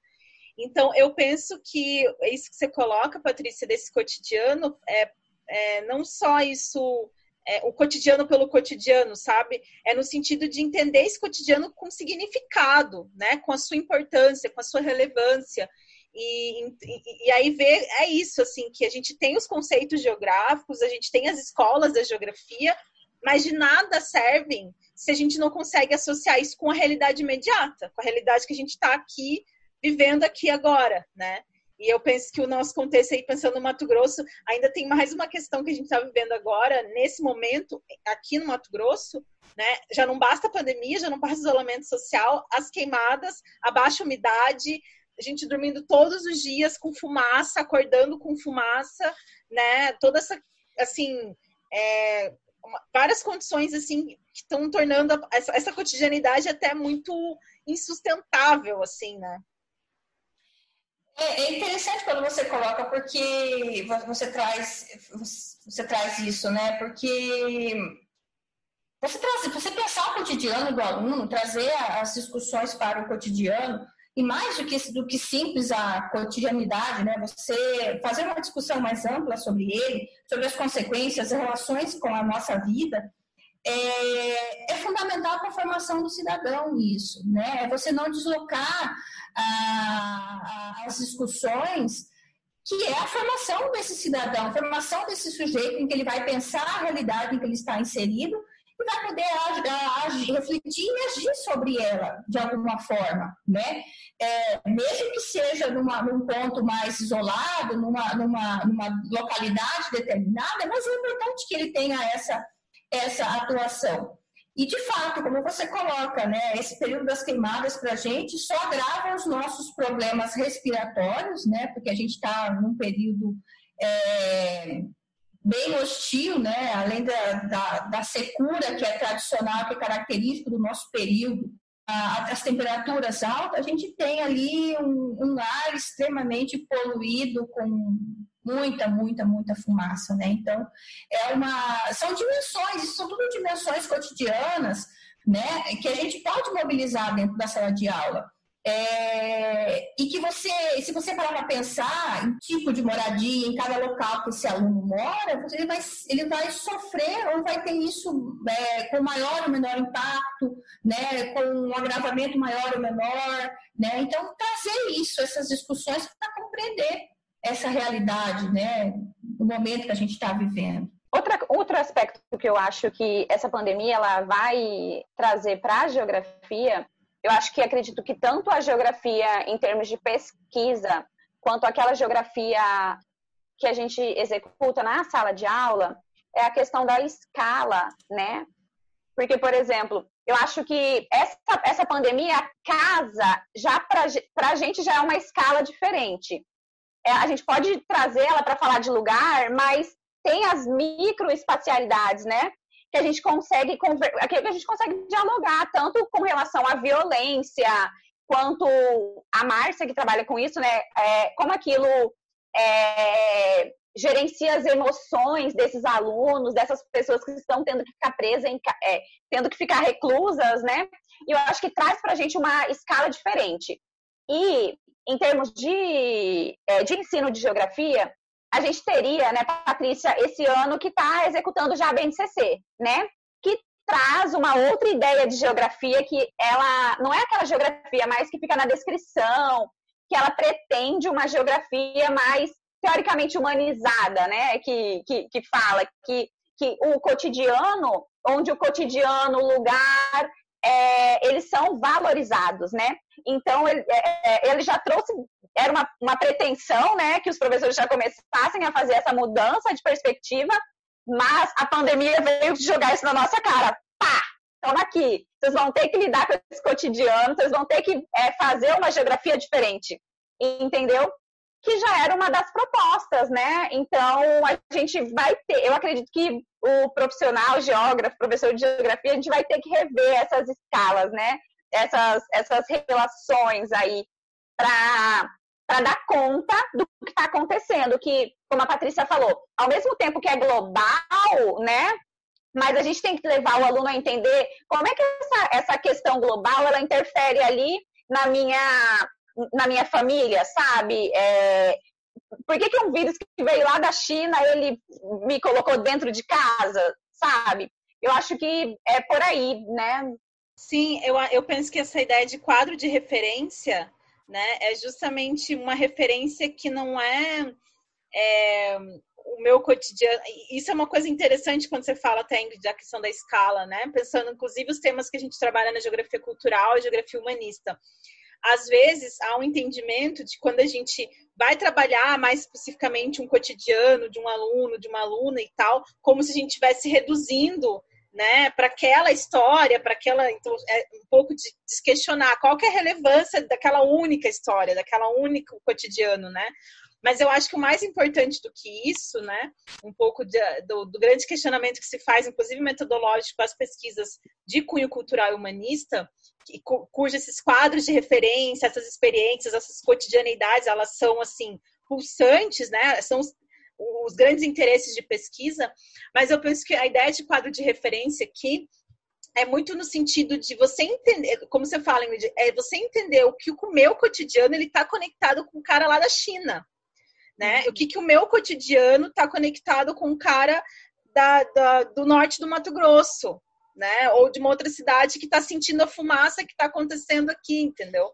Então, eu penso que isso que você coloca, Patrícia, desse cotidiano, é, é não só isso, é, o cotidiano pelo cotidiano, sabe? É no sentido de entender esse cotidiano com significado, né? Com a sua importância, com a sua relevância. E, e, e, aí ver é isso assim que a gente tem os conceitos geográficos, a gente tem as escolas da geografia, mas de nada servem se a gente não consegue associar isso com a realidade imediata, com a realidade que a gente está aqui vivendo aqui agora, né? E eu penso que o nosso contexto aí, pensando no Mato Grosso, ainda tem mais uma questão que a gente está vivendo agora, nesse momento, aqui no Mato Grosso, né? Já não basta a pandemia, já não basta o isolamento social, as queimadas, a baixa umidade, a gente dormindo todos os dias com fumaça, acordando com fumaça, né? Toda essa, assim, é, várias condições assim que estão tornando essa, essa, cotidianidade até muito insustentável, assim, né? É, é, interessante quando você coloca, porque você traz, você traz isso, né? Porque você, traz, você pensar o cotidiano do aluno, trazer as discussões para o cotidiano, e mais do que, do que simples a cotidianidade, né? Você fazer uma discussão mais ampla sobre ele, sobre as consequências, as relações com a nossa vida, é, é fundamental para a formação do cidadão isso, né? É você não deslocar as discussões que é a formação desse cidadão, a formação desse sujeito em que ele vai pensar a realidade em que ele está inserido vai poder agir, refletir e agir sobre ela de alguma forma, né? É, mesmo que seja numa, num ponto mais isolado, numa, numa, numa localidade determinada, mas é importante que ele tenha essa, essa atuação. E, de fato, como você coloca, né, esse período das queimadas para a gente só agrava os nossos problemas respiratórios, né, porque a gente está num período é, bem hostil, né? além da, da, da, secura que é tradicional, que é característico do nosso período, as temperaturas altas, a gente tem ali um, um, ar extremamente poluído com muita, muita, muita fumaça, né? Então, é uma, são dimensões, são tudo dimensões cotidianas, né? Que a gente pode mobilizar dentro da sala de aula. É, e que você, se você parar para pensar em tipo de moradia, em cada local que esse aluno mora, ele vai, ele vai sofrer ou vai ter isso é, com maior ou menor impacto, né, com um agravamento maior ou menor. Né? Então, trazer isso, essas discussões, para compreender essa realidade, né, no momento que a gente está vivendo. Outra, outro aspecto que eu acho que essa pandemia ela vai trazer para a geografia eu acho que acredito que tanto a geografia em termos de pesquisa, quanto aquela geografia que a gente executa na sala de aula, é a questão da escala, né? Porque, por exemplo, eu acho que essa, essa pandemia casa já para a gente já é uma escala diferente. É, a gente pode trazer ela para falar de lugar, mas tem as microespacialidades, né? Que a gente consegue que a gente consegue dialogar tanto com relação à violência quanto a Márcia que trabalha com isso, né? É, como aquilo é, gerencia as emoções desses alunos, dessas pessoas que estão tendo que ficar presas, é, tendo que ficar reclusas, né? E eu acho que traz para a gente uma escala diferente. E em termos de, é, de ensino de geografia, a gente teria, né, Patrícia, esse ano que está executando já a BNCC, né? Que traz uma outra ideia de geografia que ela não é aquela geografia mais que fica na descrição, que ela pretende uma geografia mais teoricamente humanizada, né? Que, que, que fala que, que o cotidiano, onde o cotidiano, o lugar, é, eles são valorizados, né? Então, ele, é, é, ele já trouxe, era uma, uma pretensão, né, que os professores já começassem a fazer essa mudança de perspectiva, mas a pandemia veio jogar isso na nossa cara. Pá! Estamos aqui. Vocês vão ter que lidar com esse cotidiano, vocês vão ter que é, fazer uma geografia diferente. Entendeu? Que já era uma das propostas, né? Então, a gente vai ter, eu acredito que o profissional, geógrafo, professor de geografia, a gente vai ter que rever essas escalas, né? Essas, essas relações aí para dar conta do que está acontecendo, que, como a Patrícia falou, ao mesmo tempo que é global, né? Mas a gente tem que levar o aluno a entender como é que essa, essa questão global ela interfere ali na minha, na minha família, sabe? É, por que, que um vírus que veio lá da China ele me colocou dentro de casa, sabe? Eu acho que é por aí, né? Sim, eu, eu penso que essa ideia de quadro de referência né? É justamente uma referência que não é, é o meu cotidiano. Isso é uma coisa interessante quando você fala até da questão da escala, né? Pensando, inclusive, os temas que a gente trabalha na geografia cultural e geografia humanista. Às vezes, há um entendimento de quando a gente vai trabalhar mais especificamente um cotidiano de um aluno, de uma aluna e tal, como se a gente estivesse reduzindo né, para aquela história, para aquela então é um pouco de, de questionar qual que é a relevância daquela única história, daquela única cotidiano, né? Mas eu acho que o mais importante do que isso, né, um pouco de, do, do, grande questionamento que se faz, inclusive metodológico, as pesquisas de cunho cultural e humanista, que, cujos esses quadros de referência, essas experiências, essas cotidianeidades, elas são assim pulsantes, né? São os grandes interesses de pesquisa, mas eu penso que a ideia de quadro de referência aqui é muito no sentido de você entender, como você fala, é você entender o que o meu cotidiano ele está conectado com o cara lá da China, né? Uhum. O que, que o meu cotidiano está conectado com o cara da, da, do norte do Mato Grosso, né? Ou de uma outra cidade que está sentindo a fumaça que está acontecendo aqui, entendeu?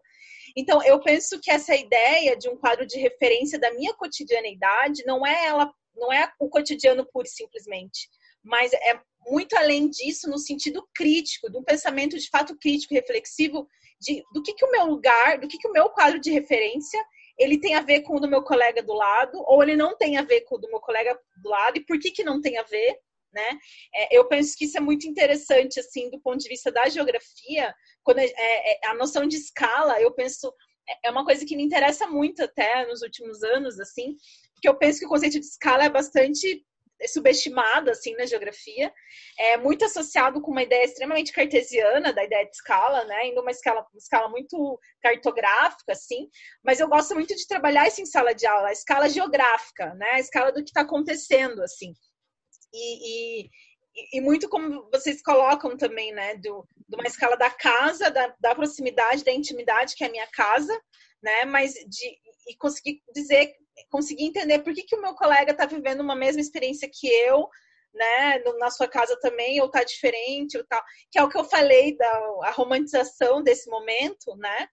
Então, eu penso que essa ideia de um quadro de referência da minha cotidianeidade não é ela, não é o cotidiano puro e simplesmente, mas é muito além disso no sentido crítico, de um pensamento de fato crítico reflexivo de do que, que o meu lugar, do que, que o meu quadro de referência ele tem a ver com o do meu colega do lado, ou ele não tem a ver com o do meu colega do lado, e por que, que não tem a ver, né? É, eu penso que isso é muito interessante, assim, do ponto de vista da geografia, quando é, é, a noção de escala, eu penso, é, é uma coisa que me interessa muito até nos últimos anos, assim, porque eu penso que o conceito de escala é bastante subestimado assim na geografia, é muito associado com uma ideia extremamente cartesiana da ideia de escala, né? Indo uma escala, uma escala muito cartográfica, assim. Mas eu gosto muito de trabalhar isso em sala de aula, a escala geográfica, né? A escala do que está acontecendo, assim. E, e, e, muito como vocês colocam também, né, do, de uma escala da casa, da, da proximidade, da intimidade, que é a minha casa, né, mas de e conseguir dizer, conseguir entender por que, que o meu colega está vivendo uma mesma experiência que eu, né, na sua casa também, ou tá diferente, ou tal, que é o que eu falei da a romantização desse momento, né,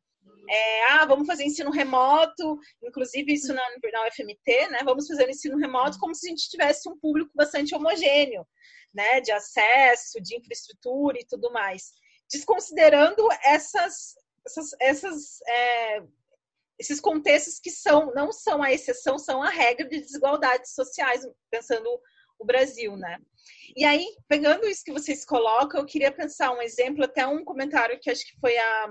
é, ah, vamos fazer ensino remoto, inclusive isso na, na UFMT, né? Vamos fazer ensino remoto como se a gente tivesse um público bastante homogêneo, né? De acesso, de infraestrutura e tudo mais. Desconsiderando essas, essas, essas é, esses contextos que são não são a exceção, são a regra de desigualdades sociais, pensando o Brasil, né? E aí, pegando isso que vocês colocam, eu queria pensar um exemplo, até um comentário que acho que foi a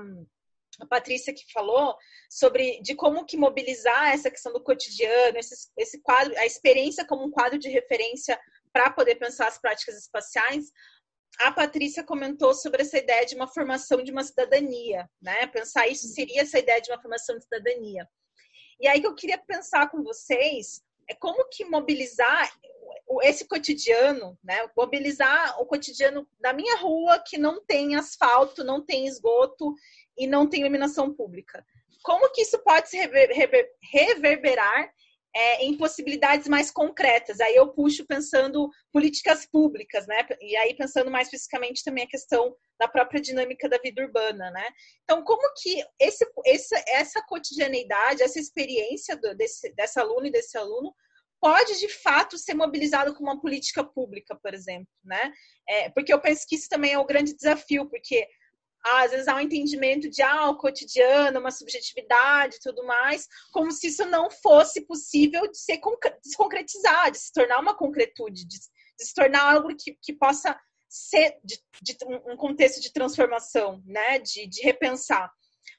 a Patrícia que falou sobre de como que mobilizar essa questão do cotidiano, esse, esse quadro, a experiência como um quadro de referência para poder pensar as práticas espaciais. A Patrícia comentou sobre essa ideia de uma formação de uma cidadania, né? Pensar isso seria essa ideia de uma formação de cidadania. E aí que eu queria pensar com vocês é como que mobilizar esse cotidiano, né? Mobilizar o cotidiano da minha rua que não tem asfalto, não tem esgoto e não tem iluminação pública. Como que isso pode se rever, rever, reverberar é, em possibilidades mais concretas. Aí eu puxo pensando políticas públicas, né? E aí pensando mais especificamente também a questão da própria dinâmica da vida urbana, né? Então, como que esse, esse, essa cotidianeidade, essa experiência do, desse, dessa aluna e desse aluno pode de fato ser mobilizado como uma política pública, por exemplo, né? É, porque eu penso que isso também é o grande desafio, porque às vezes há um entendimento de ah, o cotidiano, uma subjetividade e tudo mais, como se isso não fosse possível de, ser, de se concretizar, de se tornar uma concretude, de, de se tornar algo que, que possa ser de, de, um contexto de transformação, né? De, de repensar.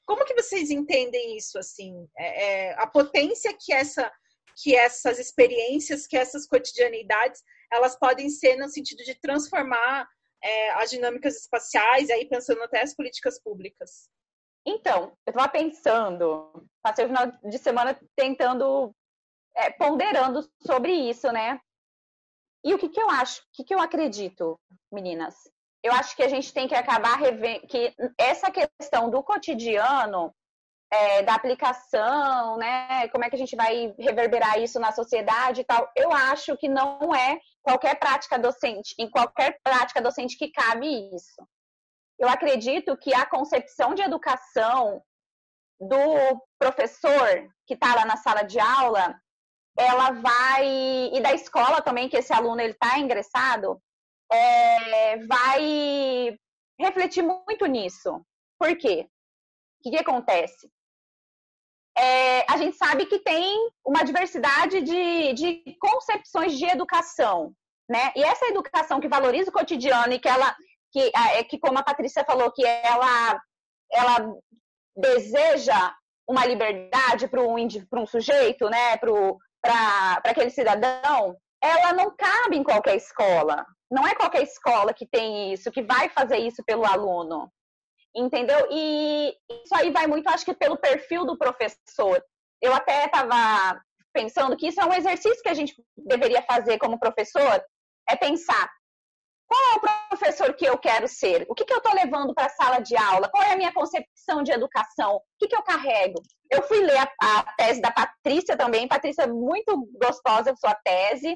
Como que vocês entendem isso assim? É, é, a potência que essa que essas experiências, que essas cotidianidades, elas podem ser no sentido de transformar é, as dinâmicas espaciais, aí pensando até as políticas públicas. Então, eu estava pensando, passei o final de semana tentando, é, ponderando sobre isso, né? E o que, que eu acho, o que, que eu acredito, meninas? Eu acho que a gente tem que acabar revendo que essa questão do cotidiano é, da aplicação, né? Como é que a gente vai reverberar isso na sociedade e tal? Eu acho que não é qualquer prática docente, em qualquer prática docente que cabe isso. Eu acredito que a concepção de educação do professor que está lá na sala de aula, ela vai e da escola também que esse aluno ele está ingressado, é, vai refletir muito nisso. Por quê? O que, que acontece? É, a gente sabe que tem uma diversidade de, de concepções de educação, né? E essa educação que valoriza o cotidiano e que ela, que, é, que como a Patrícia falou, que ela, ela deseja uma liberdade para um, um sujeito, né? Para aquele cidadão, ela não cabe em qualquer escola. Não é qualquer escola que tem isso, que vai fazer isso pelo aluno entendeu? E isso aí vai muito, acho que, pelo perfil do professor. Eu até estava pensando que isso é um exercício que a gente deveria fazer como professor, é pensar qual é o professor que eu quero ser? O que, que eu estou levando para a sala de aula? Qual é a minha concepção de educação? O que, que eu carrego? Eu fui ler a, a tese da Patrícia também. Patrícia, muito gostosa a sua tese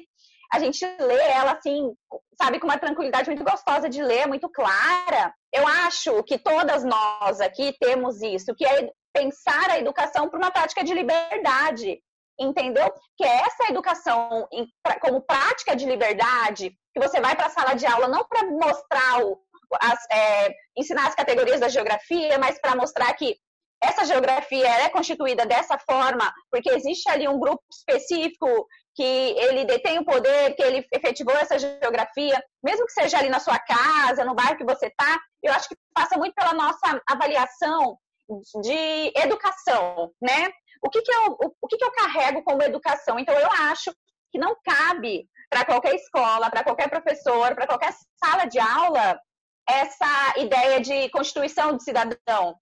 a gente lê ela assim, sabe, com uma tranquilidade muito gostosa de ler, muito clara. Eu acho que todas nós aqui temos isso, que é pensar a educação para uma prática de liberdade, entendeu? Que é essa educação como prática de liberdade, que você vai para a sala de aula não para mostrar o, as, é, ensinar as categorias da geografia, mas para mostrar que essa geografia é constituída dessa forma porque existe ali um grupo específico que ele detém o poder, que ele efetivou essa geografia, mesmo que seja ali na sua casa, no bairro que você está, eu acho que passa muito pela nossa avaliação de educação, né? O que, que, eu, o que, que eu carrego como educação? Então, eu acho que não cabe para qualquer escola, para qualquer professor, para qualquer sala de aula, essa ideia de constituição de cidadão,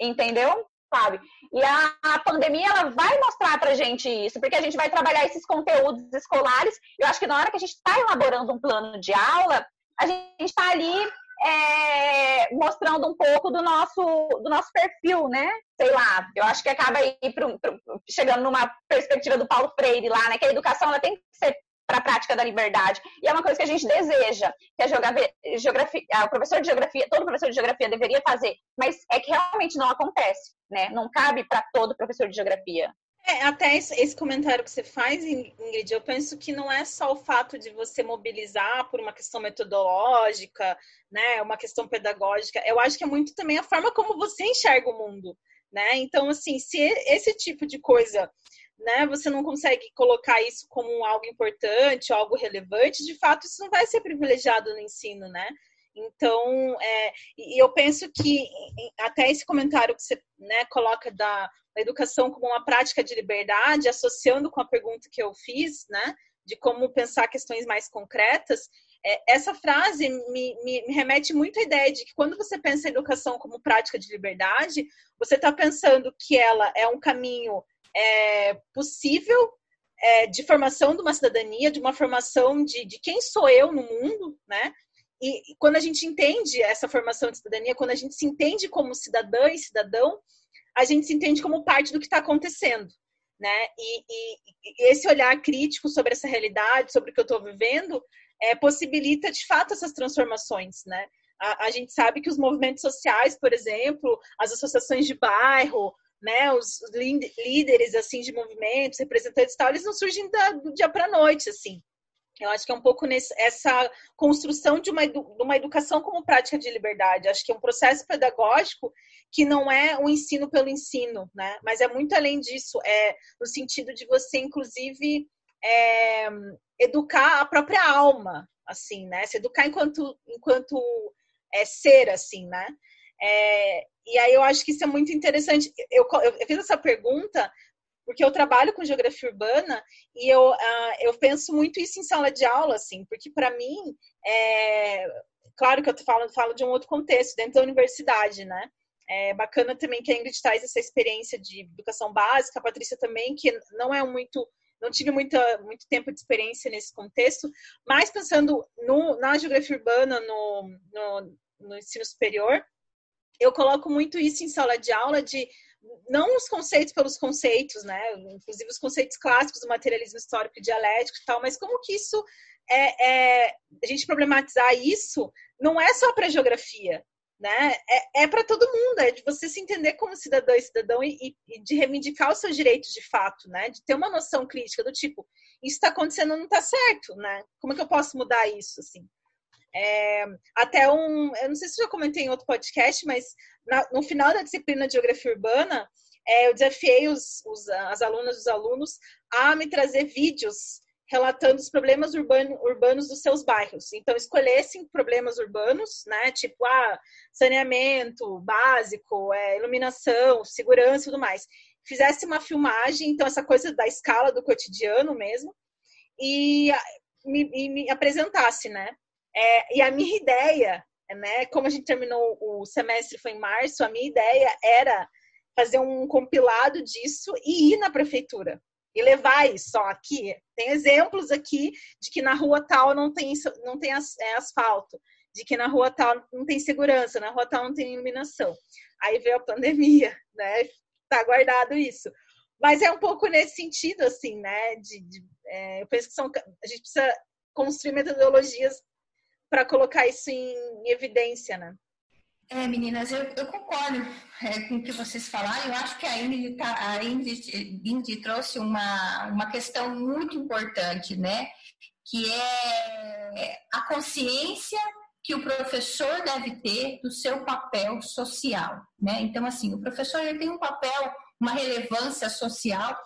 entendeu? sabe? E a, a pandemia ela vai mostrar pra gente isso, porque a gente vai trabalhar esses conteúdos escolares. Eu acho que na hora que a gente está elaborando um plano de aula, a gente está ali é, mostrando um pouco do nosso, do nosso perfil, né? Sei lá, eu acho que acaba aí pro, pro, chegando numa perspectiva do Paulo Freire lá, né? Que a educação ela tem que ser para a prática da liberdade. E é uma coisa que a gente deseja, que a geografia, geografia, o professor de geografia, todo professor de geografia deveria fazer, mas é que realmente não acontece, né? Não cabe para todo professor de geografia. É, até esse comentário que você faz, Ingrid, eu penso que não é só o fato de você mobilizar por uma questão metodológica, né, uma questão pedagógica. Eu acho que é muito também a forma como você enxerga o mundo, né? Então, assim, se esse tipo de coisa né, você não consegue colocar isso como algo importante, algo relevante, de fato isso não vai ser privilegiado no ensino, né? Então, é, e eu penso que até esse comentário que você né, coloca da, educação como uma prática de liberdade, associando com a pergunta que eu fiz, né, de como pensar questões mais concretas, é, essa frase me, me, me, remete muito à ideia de que quando você pensa a educação como prática de liberdade, você está pensando que ela é um caminho é, possível é, de formação de uma cidadania, de uma formação de, de quem sou eu no mundo, né? E, quando a gente entende essa formação de cidadania, quando a gente se entende como cidadã e cidadão, a gente se entende como parte do que está acontecendo. né? E, e, e esse olhar crítico sobre essa realidade, sobre o que eu estou vivendo, é, possibilita de fato essas transformações, né? A, a, gente sabe que os movimentos sociais, por exemplo, as associações de bairro, né, os líderes assim de movimentos, representantes tal, eles não surgem da, do dia para a noite, assim. Eu acho que é um pouco nesse, essa construção de uma, de uma educação como prática de liberdade. Acho que é um processo pedagógico que não é o ensino pelo ensino, né? Mas é muito além disso, é no sentido de você, inclusive, é, educar a própria alma, assim, né? Se educar enquanto, enquanto é, ser, assim, né? É, e aí eu acho que isso é muito interessante. Eu, eu, eu fiz essa pergunta porque eu trabalho com geografia urbana e eu, uh, eu penso muito isso em sala de aula, assim, porque para mim, é, claro que eu falo, falo de um outro contexto, dentro da universidade, né? É bacana também que a Ingrid traz essa experiência de educação básica, a Patrícia também, que não é muito, não tive muita, muito tempo de experiência nesse contexto, mas pensando no, na geografia urbana, no, no, no ensino superior, eu coloco muito isso em sala de aula de não os conceitos pelos conceitos, né? Inclusive os conceitos clássicos do materialismo histórico e dialético e tal, mas como que isso é, é a gente problematizar isso não é só para geografia, né? É, é para todo mundo, é de você se entender como cidadão e cidadão e, e, de reivindicar os seus direitos de fato, né? De ter uma noção crítica do tipo, isso está acontecendo, não está certo, né? Como é que eu posso mudar isso, assim? É, até um, eu não sei se já comentei em outro podcast, mas na, no final da disciplina de Geografia Urbana, é, eu desafiei os, os, as alunas e os alunos a me trazer vídeos relatando os problemas urbano, urbanos dos seus bairros. Então, escolhessem problemas urbanos, né? Tipo, ah, saneamento básico, é, iluminação, segurança e tudo mais. Fizesse uma filmagem, então, essa coisa da escala do cotidiano mesmo, e me, e me apresentasse, né? É, e a minha ideia, né, como a gente terminou o semestre foi em março, a minha ideia era fazer um compilado disso e ir na prefeitura e levar isso. Só aqui tem exemplos aqui de que na rua tal não tem não tem é, asfalto, de que na rua tal não tem segurança, na rua tal não tem iluminação. Aí veio a pandemia, né? Tá guardado isso. Mas é um pouco nesse sentido, assim, né? De, de é, eu penso que são, a gente precisa construir metodologias para colocar isso em evidência, né? É, meninas, eu, eu concordo é, com o que vocês falaram. Eu acho que a Ingrid, tá, a Ingrid, Ingrid trouxe uma, uma questão muito importante, né? Que é a consciência que o professor deve ter do seu papel social, né? Então, assim, o professor ele tem um papel, uma relevância social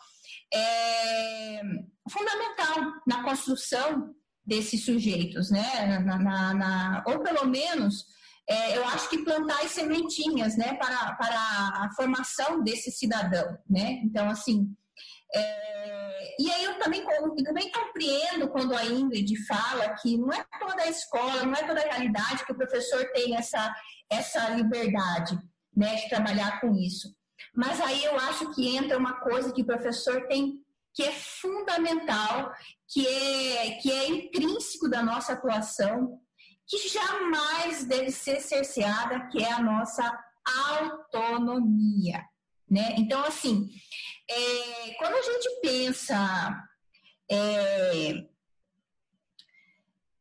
é, fundamental na construção desses sujeitos, né? Na, na, na, ou pelo menos, é, eu acho que plantar as sementinhas, né? Para, para a formação desse cidadão, né? Então, assim, é, e aí eu também, eu também compreendo quando a Ingrid fala que não é toda a escola, não é toda a realidade que o professor tem essa, essa liberdade né, de trabalhar com isso. Mas aí eu acho que entra uma coisa que o professor tem que é fundamental, que é, que é intrínseco da nossa atuação, que jamais deve ser cerceada, que é a nossa autonomia. Né? Então, assim, é, quando a gente pensa é,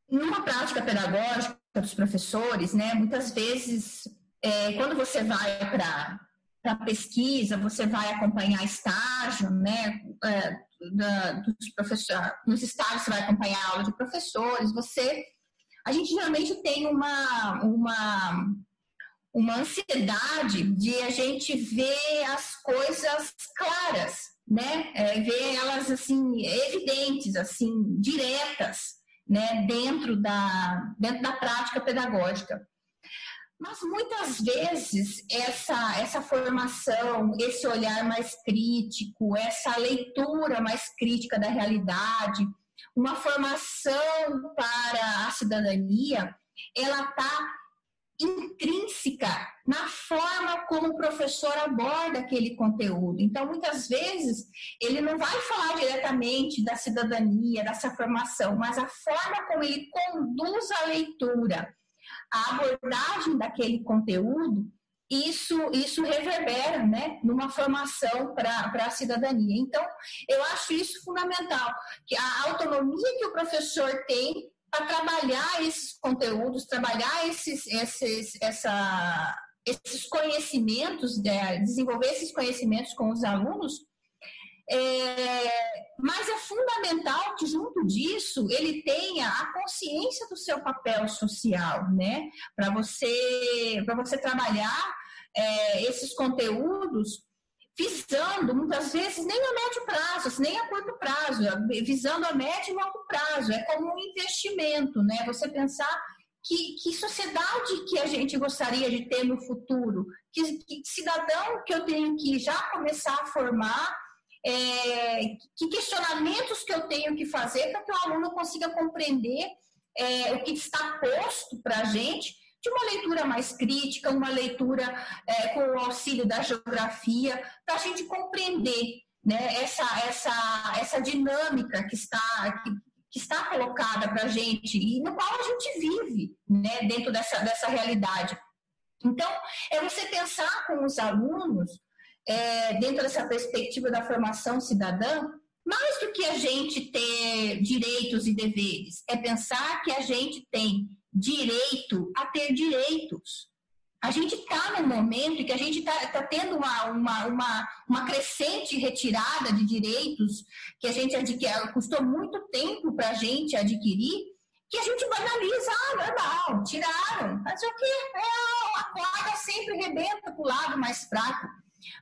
numa prática pedagógica dos professores, né, muitas vezes, é, quando você vai para pesquisa, você vai acompanhar estágio, né? Da, dos professores, nos estágios você vai acompanhar a aula de professores, você. A gente geralmente tem uma, uma, uma ansiedade de a gente ver as coisas claras, né? É, ver elas assim, evidentes, assim, diretas, né? Dentro da, dentro da prática pedagógica. Mas muitas vezes essa, essa formação, esse olhar mais crítico, essa leitura mais crítica da realidade, uma formação para a cidadania, ela está intrínseca na forma como o professor aborda aquele conteúdo. Então, muitas vezes, ele não vai falar diretamente da cidadania, dessa formação, mas a forma como ele conduz a leitura, a abordagem daquele conteúdo isso, isso reverbera né, numa formação para a cidadania. Então, eu acho isso fundamental, que a autonomia que o professor tem para trabalhar esses conteúdos, trabalhar esses, esses, essa, esses conhecimentos, né, desenvolver esses conhecimentos com os alunos, é, mas é fundamental que, junto disso, ele tenha a consciência do seu papel social, né? Para você, você trabalhar é, esses conteúdos visando, muitas vezes, nem a médio prazo, nem a curto prazo, visando a médio e longo prazo. É como um investimento, né? Você pensar que, que, sociedade que a gente gostaria de ter no futuro, que, que cidadão que eu tenho que já começar a formar é, que questionamentos que eu tenho que fazer para que o aluno consiga compreender é, o que está posto para a gente de uma leitura mais crítica, uma leitura é, com o auxílio da geografia, para a gente compreender né, essa, essa, essa dinâmica que está, que, está colocada para a gente e no qual a gente vive né, dentro dessa, dessa realidade. Então, é você pensar com os alunos é, dentro dessa perspectiva da formação cidadã, mais do que a gente ter direitos e deveres, é pensar que a gente tem direito a ter direitos. A gente está num momento em que a gente está tá tendo uma, uma, uma, uma, crescente retirada de direitos que a gente adquiriu, custou muito tempo para a gente adquirir, que a gente banaliza, ah, normal, tiraram. Mas o que? É, a corda sempre rebenta para o lado mais fraco.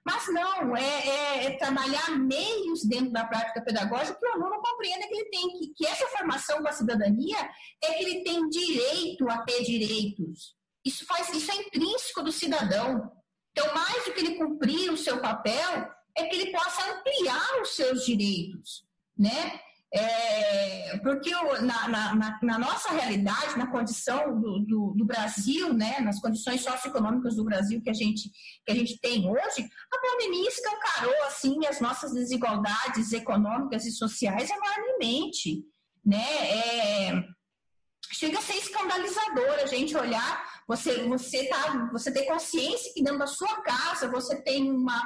Mas não, é, é, é, trabalhar meios dentro da prática pedagógica que o aluno compreenda que ele tem, que, que essa formação com a cidadania é que ele tem direito a ter direitos. Isso, faz, isso é intrínseco do cidadão. Então, mais do que ele cumprir o seu papel, é que ele possa ampliar os seus direitos, né? É, porque na, na, na, nossa realidade, na condição do, do, do, Brasil, né, nas condições socioeconômicas do Brasil que a gente, que a gente tem hoje, a pandemia escancarou assim, as nossas desigualdades econômicas e sociais enormemente. Né? É, chega a ser escandalizador a gente olhar, você, você, tá, você ter consciência que dentro da sua casa você tem uma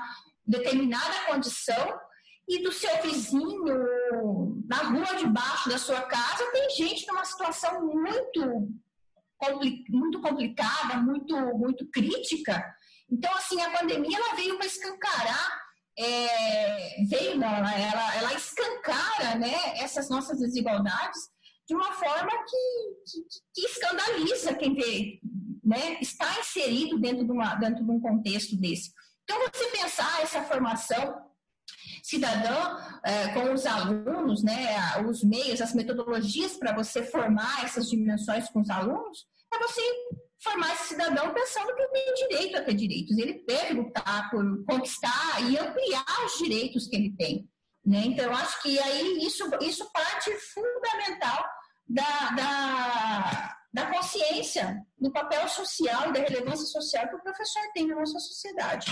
determinada condição e do seu vizinho, na rua de baixo da sua casa, tem gente numa situação muito, muito complicada, muito, muito crítica. Então, assim, a pandemia ela veio para escancarar, é, veio não, ela, ela escancara né, essas nossas desigualdades de uma forma que, que, que escandaliza quem vê, né, está inserido dentro de, uma, dentro de um contexto desse. Então, você pensar essa formação cidadã é, com os alunos, né, os meios, as metodologias para você formar essas dimensões com os alunos, é você formar esse cidadão pensando que ele tem direito a ter direitos. Ele deve lutar por conquistar e ampliar os direitos que ele tem. Né? Então, eu acho que aí isso, isso parte fundamental da, da, da consciência do papel social e da relevância social que o professor tem na nossa sociedade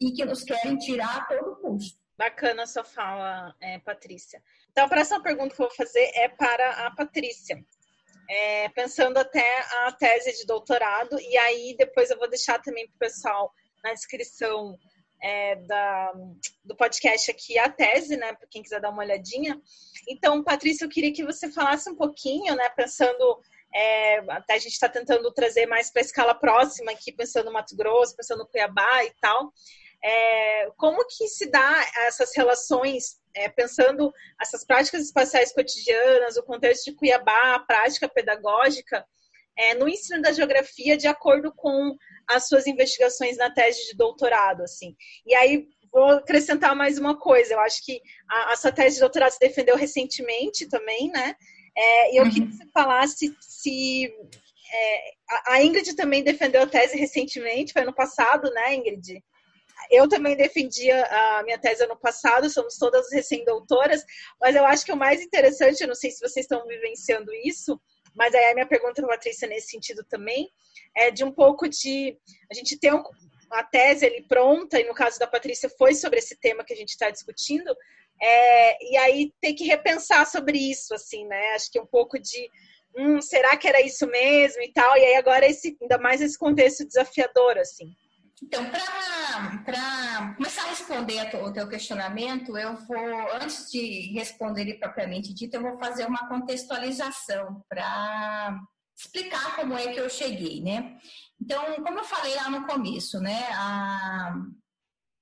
e que nos querem tirar a todo custo. Bacana a sua fala, é, Patrícia. Então, a próxima pergunta que eu vou fazer é para a Patrícia. É, pensando até a tese de doutorado, e aí depois eu vou deixar também para o pessoal na descrição é, da, do podcast aqui a tese, né, para quem quiser dar uma olhadinha. Então, Patrícia, eu queria que você falasse um pouquinho, né, pensando, é, até a gente está tentando trazer mais para a escala próxima aqui, pensando no Mato Grosso, pensando no Cuiabá e tal. É, como que se dá essas relações, é, pensando essas práticas espaciais cotidianas, o contexto de Cuiabá, a prática pedagógica, é, no ensino da geografia de acordo com as suas investigações na tese de doutorado, assim. E aí vou acrescentar mais uma coisa. Eu acho que a, a sua tese de doutorado se defendeu recentemente também, né? É, e eu uhum. queria que você falasse se é, a Ingrid também defendeu a tese recentemente, foi ano passado, né, Ingrid? Eu também defendi a minha tese ano passado, somos todas recém-doutoras, mas eu acho que o mais interessante, eu não sei se vocês estão vivenciando isso, mas aí a minha pergunta para a Patrícia nesse sentido também, é de um pouco de a gente ter um, a tese ali pronta, e no caso da Patrícia foi sobre esse tema que a gente está discutindo, é, e aí ter que repensar sobre isso, assim, né? Acho que um pouco de hum, será que era isso mesmo e tal, e aí agora esse, ainda mais esse contexto desafiador, assim. Então, para começar a responder o teu questionamento, eu vou, antes de responder ele propriamente dito, eu vou fazer uma contextualização para explicar como é que eu cheguei, né? Então, como eu falei lá no começo, né, a,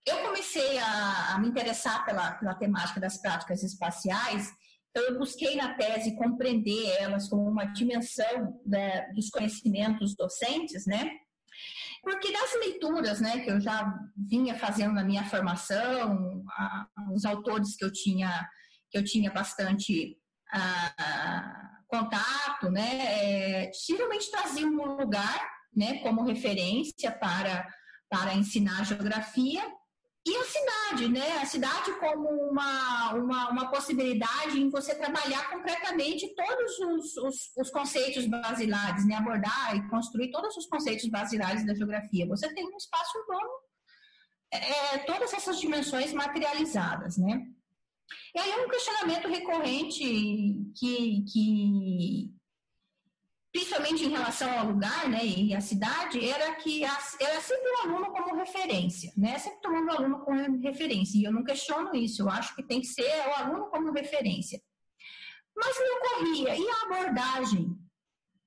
eu comecei a, a me interessar pela, pela temática das práticas espaciais então, eu busquei na tese compreender elas como uma dimensão né, dos conhecimentos docentes, né? Porque das leituras, né, que eu já vinha fazendo na minha formação, a, os autores que eu tinha que eu tinha bastante a, contato, né, é, geralmente traziam um lugar, né, como referência para para ensinar geografia e a cidade, né? A cidade como uma, uma, uma possibilidade em você trabalhar concretamente todos os, os, os, conceitos basilares, né? Abordar e construir todos os conceitos basilares da geografia. Você tem um espaço urbano, é, todas essas dimensões materializadas, né? E aí um questionamento recorrente que, que principalmente em relação ao lugar né, e à cidade, era que era sempre o aluno como referência, né? Sempre tomando o aluno como referência. E eu não questiono isso, eu acho que tem que ser o aluno como referência. Mas me ocorria, e a abordagem?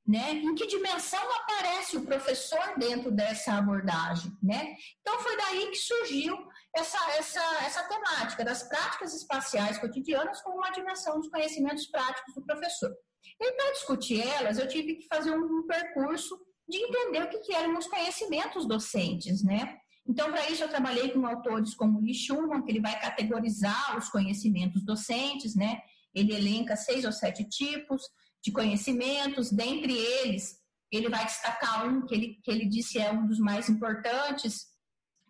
Né? Em que dimensão aparece o professor dentro dessa abordagem? Né? Então foi daí que surgiu essa, essa, essa temática das práticas espaciais cotidianas como uma dimensão dos conhecimentos práticos do professor. E para discutir elas, eu tive que fazer um percurso de entender o que, que eram os conhecimentos docentes, né? Então, para isso, eu trabalhei com autores como Lee Schumann, que ele vai categorizar os conhecimentos docentes, né? Ele elenca seis ou sete tipos de conhecimentos, dentre eles, ele vai destacar um que ele, que ele disse é um dos mais importantes,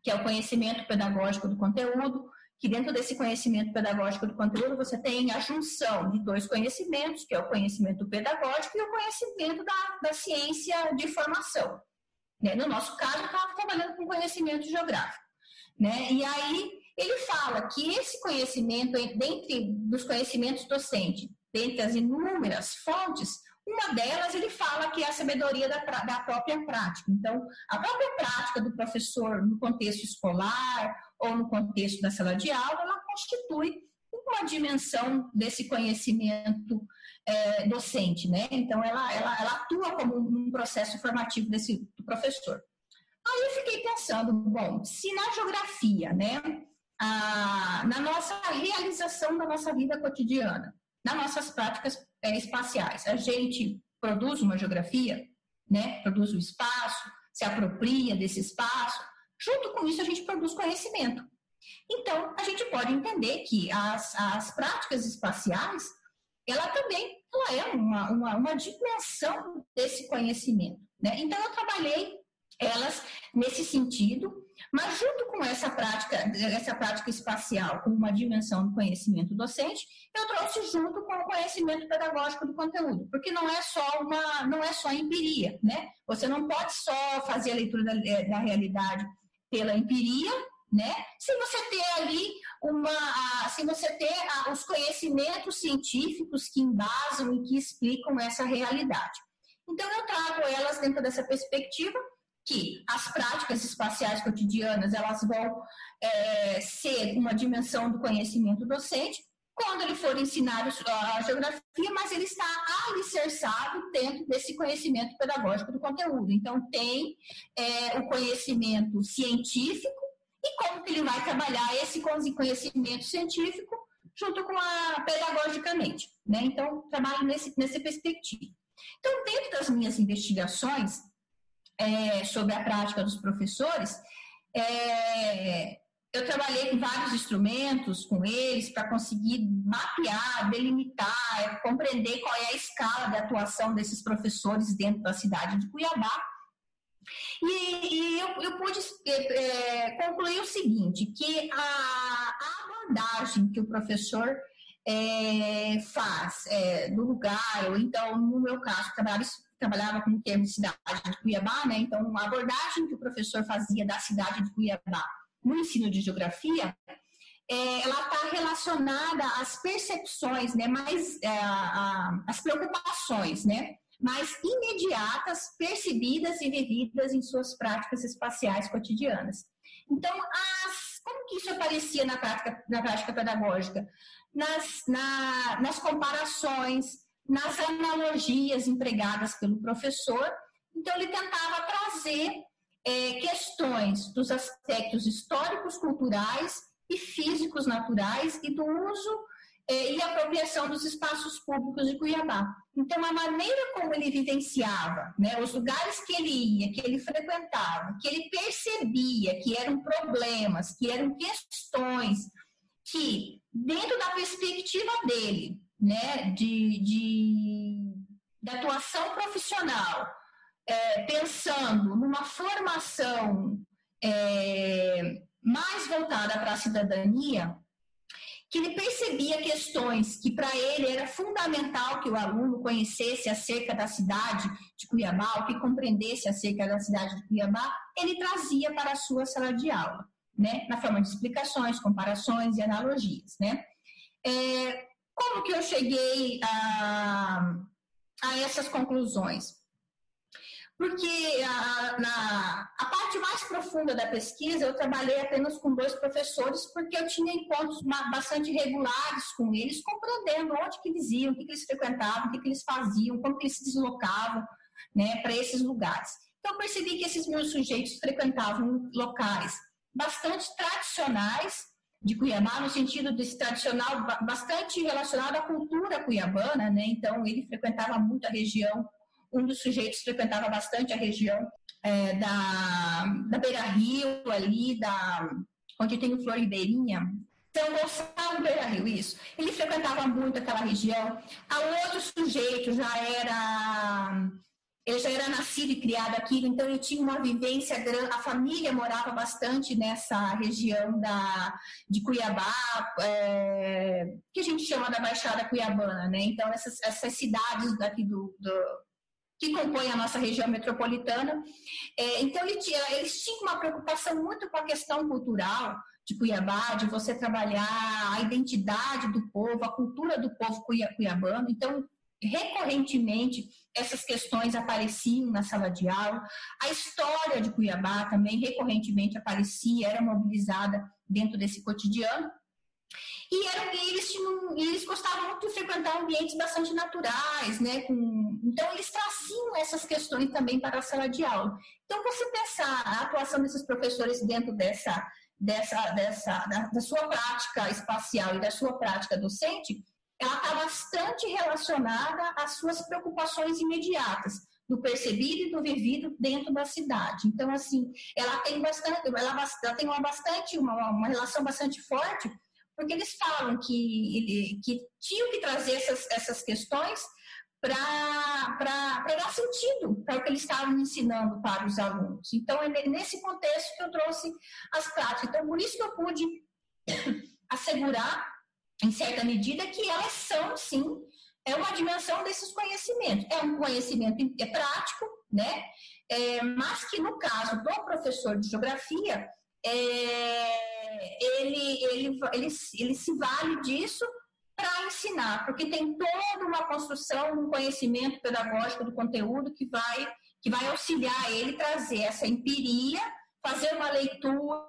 que é o conhecimento pedagógico do conteúdo, que dentro desse conhecimento pedagógico do conteúdo você tem a junção de dois conhecimentos, que é o conhecimento pedagógico e o conhecimento da, da ciência de formação. Né? No nosso caso, estava trabalhando com conhecimento geográfico. Né? E aí ele fala que esse conhecimento, dentre dos conhecimentos docentes, dentre as inúmeras fontes, uma delas, ele fala que é a sabedoria da, da própria prática. Então, a própria prática do professor no contexto escolar ou no contexto da sala de aula, ela constitui uma dimensão desse conhecimento é, docente, né? Então, ela, ela, ela atua como um processo formativo desse do professor. Aí eu fiquei pensando, bom, se na geografia, né, a, na nossa realização da nossa vida cotidiana, nas nossas práticas é, espaciais. A gente produz uma geografia, né? produz o um espaço, se apropria desse espaço. Junto com isso, a gente produz conhecimento. Então, a gente pode entender que as, as práticas espaciais, ela também ela é uma, uma, uma dimensão desse conhecimento. Né? Então, eu trabalhei elas nesse sentido, mas junto com essa prática, essa prática espacial, com uma dimensão do conhecimento docente, eu trouxe junto com o conhecimento pedagógico do conteúdo, porque não é só uma, não é só empiria, né? Você não pode só fazer a leitura da, da realidade pela empiria, né? Se você ter ali uma, se você ter os conhecimentos científicos que embasam e que explicam essa realidade. Então eu trago elas dentro dessa perspectiva que as práticas espaciais cotidianas elas vão é, ser uma dimensão do conhecimento docente quando ele for ensinar a geografia, mas ele está alicerçado dentro desse conhecimento pedagógico do conteúdo. Então, tem é, o conhecimento científico e como que ele vai trabalhar esse conhecimento científico junto com a pedagogicamente. Né? Então, trabalho nesse, nessa perspectiva. Então, dentro das minhas investigações, é, sobre a prática dos professores, é, eu trabalhei com vários instrumentos com eles para conseguir mapear, delimitar, compreender qual é a escala de atuação desses professores dentro da cidade de Cuiabá. E, e eu, eu, pude é, concluir o seguinte, que a, a, abordagem que o professor é, faz é, no lugar, ou então, no meu caso, trabalhava trabalhava com o termo cidade de Cuiabá, né? Então, a abordagem que o professor fazia da cidade de Cuiabá no ensino de geografia, é, ela está relacionada às percepções, né? Mais é, a, as preocupações, né? mas imediatas, percebidas e vividas em suas práticas espaciais cotidianas. Então, as, como que isso aparecia na prática, na prática pedagógica? Nas, na, nas comparações, nas analogias empregadas pelo professor. Então, ele tentava trazer é, questões dos aspectos históricos, culturais e físicos naturais e do uso é, e apropriação dos espaços públicos de Cuiabá. Então, a maneira como ele vivenciava, né, os lugares que ele ia, que ele frequentava, que ele percebia que eram problemas, que eram questões que, dentro da perspectiva dele, né, de, de, de atuação profissional, é, pensando numa formação é, mais voltada para a cidadania, que ele percebia questões que para ele era fundamental que o aluno conhecesse acerca da cidade de Cuiabá, ou que compreendesse acerca da cidade de Cuiabá, ele trazia para a sua sala de aula, né, na forma de explicações, comparações e analogias, né. É, como que eu cheguei a, a essas conclusões? Porque a, na, a parte mais profunda da pesquisa eu trabalhei apenas com dois professores, porque eu tinha encontros bastante regulares com eles, compreendendo onde que eles iam, o que, que eles frequentavam, o que, que eles faziam, como que eles se deslocavam né, para esses lugares. Então, eu percebi que esses meus sujeitos frequentavam locais bastante tradicionais de Cuiabá, no sentido desse tradicional, bastante relacionado à cultura cuiabana, né? Então, ele frequentava muito a região um dos sujeitos frequentava bastante a região é, da, da Beira Rio, ali, da, onde tem o Flor Ribeirinha. São Gonçalo Beira Rio, isso. Ele frequentava muito aquela região. A outro sujeito já era ele já era nascido e criado aqui, então ele tinha uma vivência grande, a família morava bastante nessa região da, de Cuiabá, é, que a gente chama da Baixada Cuiabana, né? Então, essas, essas cidades daqui do, do que compõem a nossa região metropolitana. É, então, ele tinha, eles tinham uma preocupação muito com a questão cultural de Cuiabá, de você trabalhar a identidade do povo, a cultura do povo cuiabano. Então, recorrentemente, essas questões apareciam na sala de aula. A história de Cuiabá também recorrentemente aparecia, era mobilizada dentro desse cotidiano. E eram, eles, tinham, eles gostavam muito de frequentar ambientes bastante naturais, né? Com, então, eles traziam essas questões também para a sala de aula. Então, você pensar a atuação desses professores dentro dessa, dessa, dessa da, da sua prática espacial e da sua prática docente, ela está bastante relacionada às suas preocupações imediatas do percebido e do vivido dentro da cidade. Então, assim, ela tem bastante, ela, ela tem uma bastante, uma, uma relação bastante forte porque eles falam que, que tinham que trazer essas, essas questões para dar sentido para o que eles estavam ensinando para os alunos. Então, é nesse contexto que eu trouxe as práticas. Então, por isso que eu pude assegurar, em certa medida, que elas são, sim, é uma dimensão desses conhecimentos. É um conhecimento é prático, né? É, mas que, no caso do professor de geografia, é, ele, ele, ele, ele se vale disso para ensinar, porque tem toda uma construção, um conhecimento pedagógico do conteúdo que vai, que vai auxiliar ele trazer essa empiria, fazer uma leitura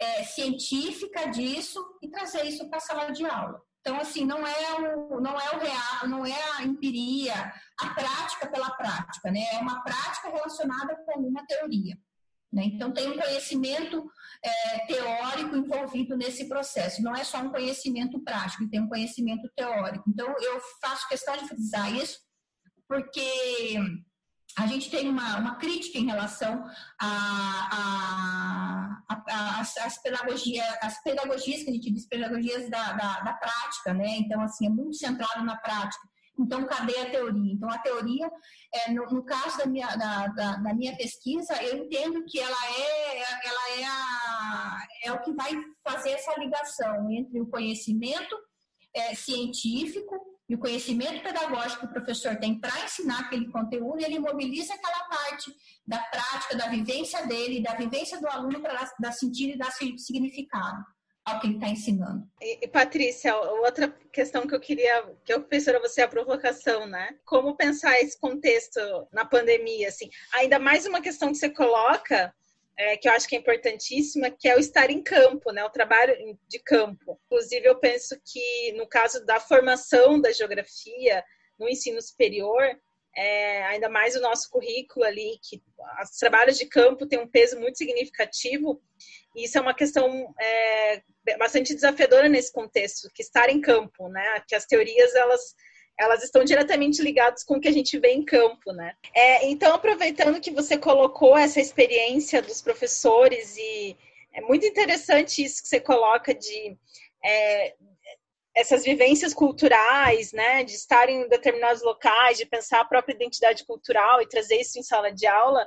é, científica disso e trazer isso para a sala de aula. Então, assim, não é o, não é o real, não é a empiria, a prática pela prática, né? É uma prática relacionada com uma teoria. Né? Então, tem um conhecimento é, teórico envolvido nesse processo, não é só um conhecimento prático, tem um conhecimento teórico. Então, eu faço questão de frisar isso, porque a gente tem uma, uma crítica em relação às pedagogias, as pedagogias que a gente diz, pedagogias da, da, da prática, né? Então, assim, é muito centrado na prática. Então, cadê a teoria? Então, a teoria, é, no, no, caso da minha, da, da, da, minha pesquisa, eu entendo que ela é, ela é, a, é o que vai fazer essa ligação entre o conhecimento é, científico e o conhecimento pedagógico que o professor tem para ensinar aquele conteúdo, ele mobiliza aquela parte da prática, da vivência dele, da vivência do aluno para dar sentido e dar significado ao que ele está ensinando. E, e, Patrícia, outra questão que eu queria, que eu fiz para você a provocação, né? Como pensar esse contexto na pandemia, assim? Ainda mais uma questão que você coloca, é, que eu acho que é importantíssima, que é o estar em campo, né? O trabalho de campo. Inclusive, eu penso que no caso da formação da geografia no ensino superior, é, ainda mais o nosso currículo ali, que os trabalhos de campo têm um peso muito significativo, e isso é uma questão é, bastante desafiadora nesse contexto, que estar em campo, né? Que as teorias, elas elas estão diretamente ligadas com o que a gente vê em campo, né? É, então, aproveitando que você colocou essa experiência dos professores e é muito interessante isso que você coloca de é, essas vivências culturais, né, de estar em determinados locais, de pensar a própria identidade cultural e trazer isso em sala de aula,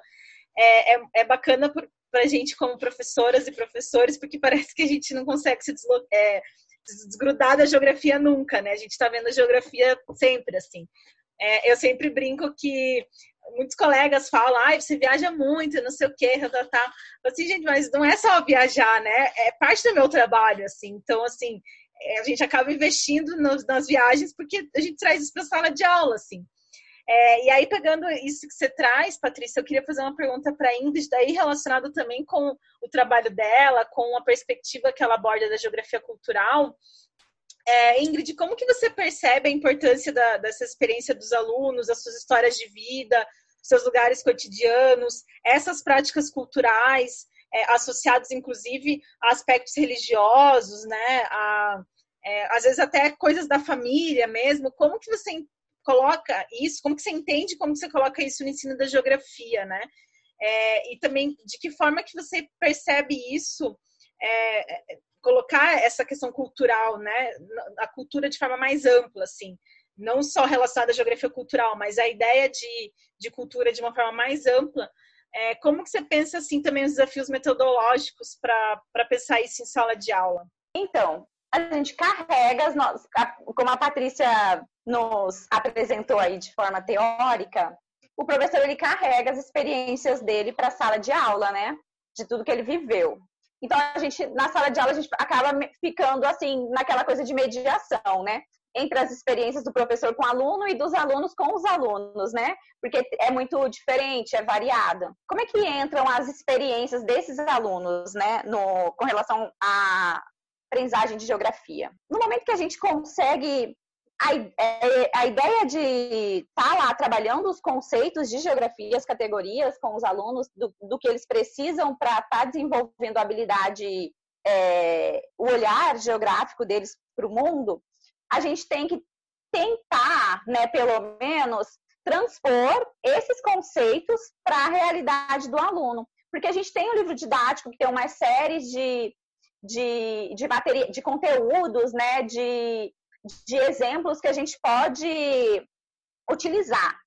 é, é, é bacana para a gente como professoras e professores, porque parece que a gente não consegue se é, desgrudar da geografia nunca, né? A gente está vendo a geografia sempre, assim. É, eu sempre brinco que muitos colegas falam, ah, você viaja muito, não sei o quê, tá, tá. Assim, gente, mas não é só viajar, né? É parte do meu trabalho, assim. Então, assim, é, a gente acaba investindo nas viagens porque a gente traz isso para a sala de aula, assim. É, e aí, pegando isso que você traz, Patrícia, eu queria fazer uma pergunta para a Ingrid, daí relacionado também com o trabalho dela, com a perspectiva que ela aborda da geografia cultural. É, Ingrid, como que você percebe a importância da, dessa experiência dos alunos, as suas histórias de vida, seus lugares cotidianos, essas práticas culturais, é, associados inclusive a aspectos religiosos, né? A, é, às vezes até coisas da família mesmo. Como que você coloca isso? Como que você entende? Como que você coloca isso no ensino da geografia, né? É, e também de que forma que você percebe isso? É, é, colocar essa questão cultural, né? A cultura de forma mais ampla, assim não só relacionada à geografia cultural, mas a ideia de, de cultura de uma forma mais ampla, é, como que você pensa assim também os desafios metodológicos para pensar isso em sala de aula? Então, a gente carrega como a Patrícia nos apresentou aí de forma teórica, o professor ele carrega as experiências dele para a sala de aula, né? De tudo que ele viveu. Então a gente na sala de aula a gente acaba ficando assim naquela coisa de mediação, né? entre as experiências do professor com o aluno e dos alunos com os alunos, né? Porque é muito diferente, é variado. Como é que entram as experiências desses alunos, né, no, com relação à aprendizagem de geografia? No momento que a gente consegue a, é, a, ideia de estar tá lá trabalhando os conceitos de geografia, as categorias com os alunos, do, do que eles precisam para estar tá desenvolvendo a habilidade, é, o olhar geográfico deles para o mundo, a gente tem que tentar, né, pelo menos, transpor esses conceitos para a realidade do aluno. Porque a gente tem um livro didático que tem uma série de, de, de, materia, de conteúdos, né, de, de exemplos que a gente pode utilizar.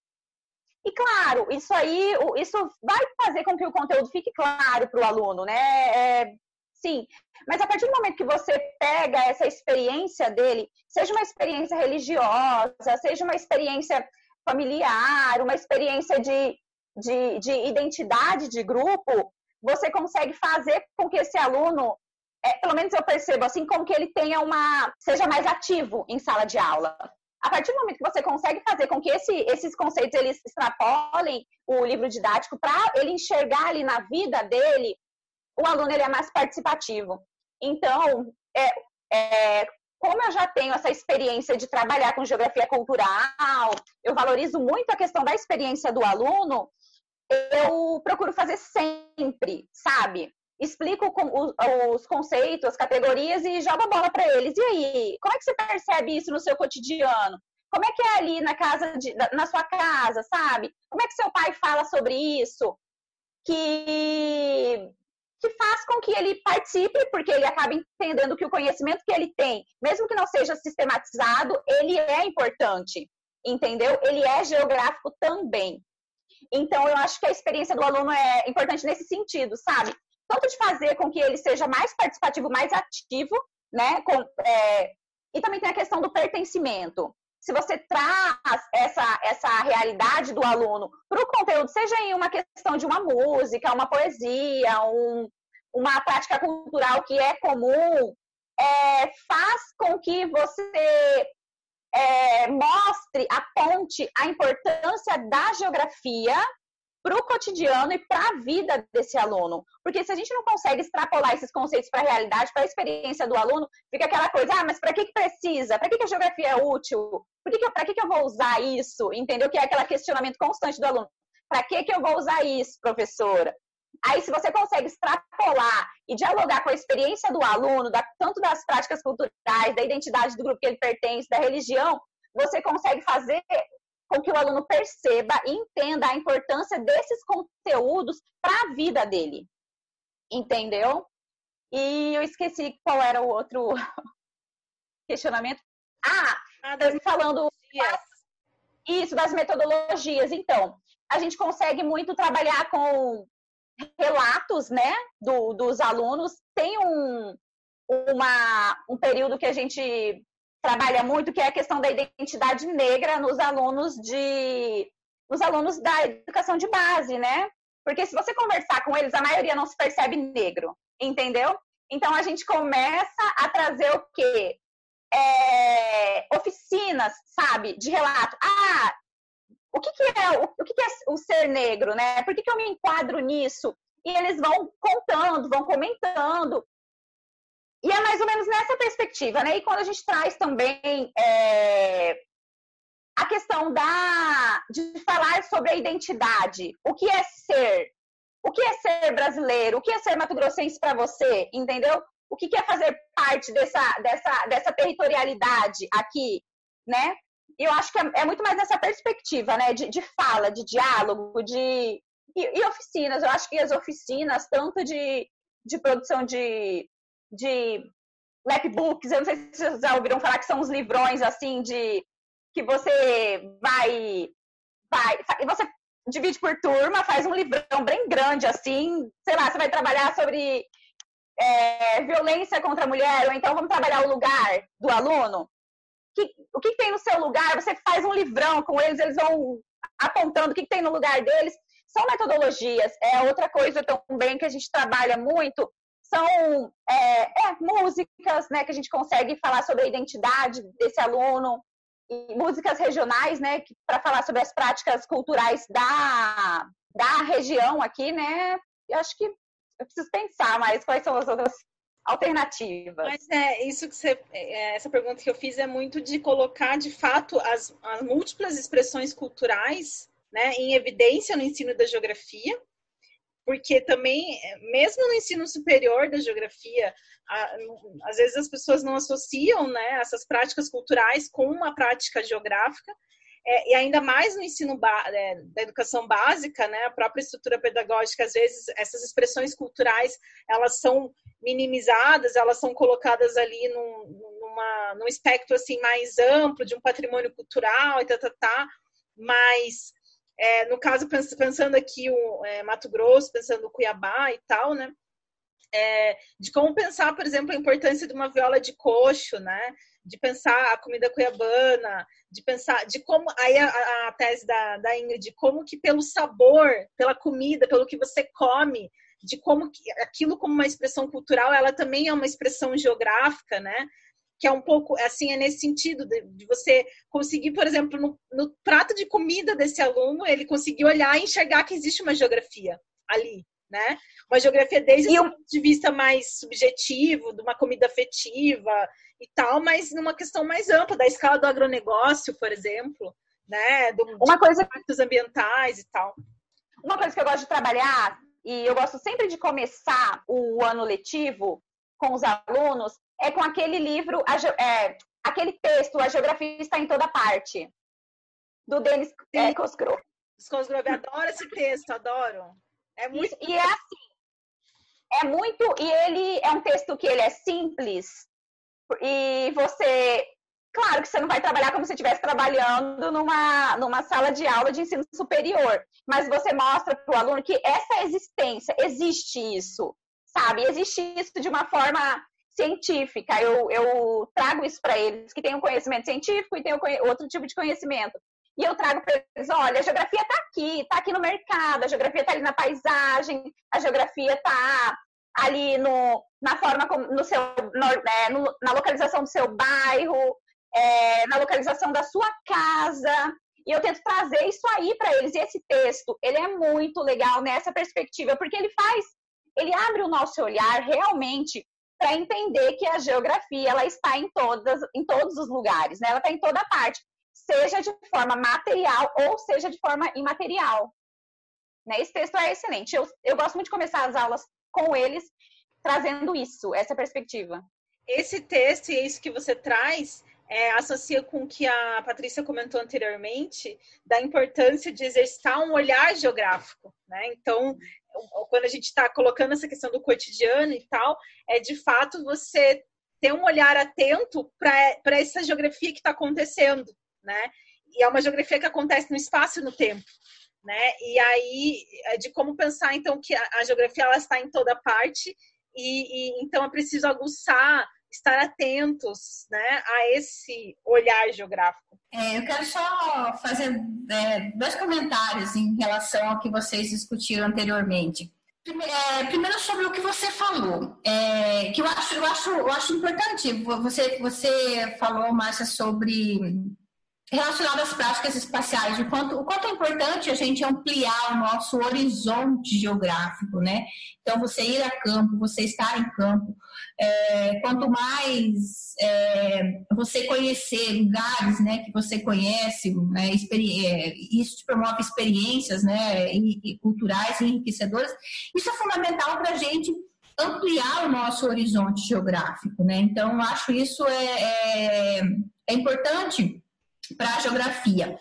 E claro, isso aí, isso vai fazer com que o conteúdo fique claro para o aluno, né? É, sim. Mas a partir do momento que você pega essa experiência dele, seja uma experiência religiosa, seja uma experiência familiar, uma experiência de, de, de identidade de grupo, você consegue fazer com que esse aluno, é, pelo menos eu percebo assim, com que ele tenha uma. seja mais ativo em sala de aula. A partir do momento que você consegue fazer com que esse, esses conceitos eles extrapolem o livro didático para ele enxergar ali na vida dele o aluno ele é mais participativo. Então, é, é, como eu já tenho essa experiência de trabalhar com geografia cultural, eu valorizo muito a questão da experiência do aluno, eu procuro fazer sempre, sabe? Explico os conceitos, as categorias e jogo a bola para eles. E aí, como é que você percebe isso no seu cotidiano? Como é que é ali na casa, de, na sua casa, sabe? Como é que seu pai fala sobre isso? Que que faz com que ele participe, porque ele acaba entendendo que o conhecimento que ele tem, mesmo que não seja sistematizado, ele é importante, entendeu? Ele é geográfico também. Então, eu acho que a experiência do aluno é importante nesse sentido, sabe? Tanto de fazer com que ele seja mais participativo, mais ativo, né? Com, é... E também tem a questão do pertencimento. Se você traz essa, essa realidade do aluno para o conteúdo, seja em uma questão de uma música, uma poesia, um, uma prática cultural que é comum é, faz com que você é, mostre, aponte a importância da geografia para o cotidiano e para a vida desse aluno. Porque se a gente não consegue extrapolar esses conceitos para a realidade, para a experiência do aluno, fica aquela coisa, ah, mas para que, que precisa? Para que, que a geografia é útil? Para que, que, que, que eu vou usar isso? Entendeu? Que é aquele questionamento constante do aluno. Para que, que eu vou usar isso, professora? Aí, se você consegue extrapolar e dialogar com a experiência do aluno, da, tanto das práticas culturais, da identidade do grupo que ele pertence, da religião, você consegue fazer com que o aluno perceba e entenda a importância desses conteúdos para a vida dele. Entendeu? E eu esqueci qual era o outro questionamento. Ah, ah das falando isso das metodologias. Então, a gente consegue muito trabalhar com relatos, né, do, dos alunos. Tem um, uma, um período que a gente trabalha muito, que é a questão da identidade negra nos alunos de nos alunos da educação de base, né? Porque se você conversar com eles, a maioria não se percebe negro, entendeu? Então a gente começa a trazer o quê? É, oficinas, sabe, de relato. Ah, o que, que é o, o que, que, é o ser negro, né? Por que, que eu me enquadro nisso? E eles vão contando, vão comentando. E é mais ou menos nessa perspectiva, né? E quando a gente traz também é, a questão da de falar sobre a identidade, o que é ser, o que é ser brasileiro, o que é ser mato-grossense para você, entendeu? O que é fazer parte dessa, dessa, dessa territorialidade aqui, né? E eu acho que é, é, muito mais nessa perspectiva, né? De, de fala, de diálogo, de e, e, oficinas. Eu acho que as oficinas, tanto de, de produção de de lapbooks, eu não sei se vocês já ouviram falar que são uns livrões assim de que você vai vai você divide por turma, faz um livrão bem grande assim, sei lá, você vai trabalhar sobre é, violência contra a mulher, ou então vamos trabalhar o lugar do aluno. Que, o que, que, tem no seu lugar? Você faz um livrão com eles, eles vão apontando o que, que tem no lugar deles. São metodologias. É outra coisa também que a gente trabalha muito são é, é, músicas, né, que a gente consegue falar sobre a identidade desse aluno, e músicas regionais, né, para falar sobre as práticas culturais da, da região aqui, né, eu acho que eu preciso pensar mais quais são as outras alternativas. Mas é isso que você, é, essa pergunta que eu fiz é muito de colocar de fato as, as múltiplas expressões culturais, né, em evidência no ensino da geografia porque também, mesmo no ensino superior da geografia, às vezes as pessoas não associam né, essas práticas culturais com uma prática geográfica, é, e ainda mais no ensino é, da educação básica, né, a própria estrutura pedagógica, às vezes essas expressões culturais elas são minimizadas, elas são colocadas ali num, numa, num espectro assim mais amplo de um patrimônio cultural e tá, tá, tá, mas é, no caso, pensando aqui o é, Mato Grosso, pensando Cuiabá e tal, né? É, de como pensar, por exemplo, a importância de uma viola de coxo, né? De pensar a comida cuiabana, de pensar de como aí a, a tese da, da Ingrid, como que pelo sabor, pela comida, pelo que você come, de como que aquilo como uma expressão cultural, ela também é uma expressão geográfica, né? Que é um pouco, assim, é nesse sentido de, de você conseguir, por exemplo, no, no, prato de comida desse aluno, ele conseguir olhar e enxergar que existe uma geografia ali, né? Uma geografia desde o ponto de vista mais subjetivo, de uma comida afetiva e tal, mas numa questão mais ampla, da escala do agronegócio, por exemplo, né? Do, uma coisa impactos ambientais e tal. Uma coisa que eu gosto de trabalhar, e eu gosto sempre de começar o ano letivo com os alunos, é com aquele livro, é, aquele texto, A Geografia está em toda parte, do Denis é, Cosgrove. Cosgrove, adoro esse texto, adoro. É muito... E é assim, é muito, e ele é um texto que ele é simples, e você, claro que você não vai trabalhar como se estivesse trabalhando numa, numa sala de aula de ensino superior, mas você mostra para o aluno que essa existência, existe isso, sabe? Existe isso de uma forma científica. Eu, eu trago isso para eles, que tem um conhecimento científico e tem outro tipo de conhecimento. E eu trago para eles, olha, a geografia está aqui, está aqui no mercado, a geografia está ali na paisagem, a geografia está ali no, na forma no seu, no, é, no, na localização do seu bairro, é, na localização da sua casa. E eu tento trazer isso aí para eles. E esse texto, ele é muito legal nessa perspectiva, porque ele faz, ele abre o nosso olhar realmente para entender que a geografia ela está em todas, em todos os lugares, né? Ela está em toda parte, seja de forma material ou seja de forma imaterial. Né? Esse texto é excelente. Eu, eu gosto muito de começar as aulas com eles trazendo isso, essa perspectiva. Esse texto e isso que você traz é, associa com o que a Patrícia comentou anteriormente, da importância de exercitar um olhar geográfico. Né? Então, quando a gente está colocando essa questão do cotidiano e tal, é de fato você ter um olhar atento para essa geografia que está acontecendo. Né? E é uma geografia que acontece no espaço e no tempo. Né? E aí, é de como pensar, então, que a, a geografia ela está em toda parte, e, e então é preciso aguçar estar atentos né, a esse olhar geográfico. É, eu quero só fazer é, dois comentários em relação ao que vocês discutiram anteriormente. É, primeiro sobre o que você falou, é, que eu acho, eu acho, eu acho importante. Você, você falou, Márcia, sobre relacionado às práticas espaciais, o quanto, o quanto é importante a gente ampliar o nosso horizonte geográfico, né? Então, você ir a campo, você estar em campo, é, quanto mais é, você conhecer lugares, né, que você conhece, né, é, isso te promove experiências, né, e, e culturais enriquecedoras, isso é fundamental para a gente ampliar o nosso horizonte geográfico, né? Então, acho isso é, é, é importante para a geografia.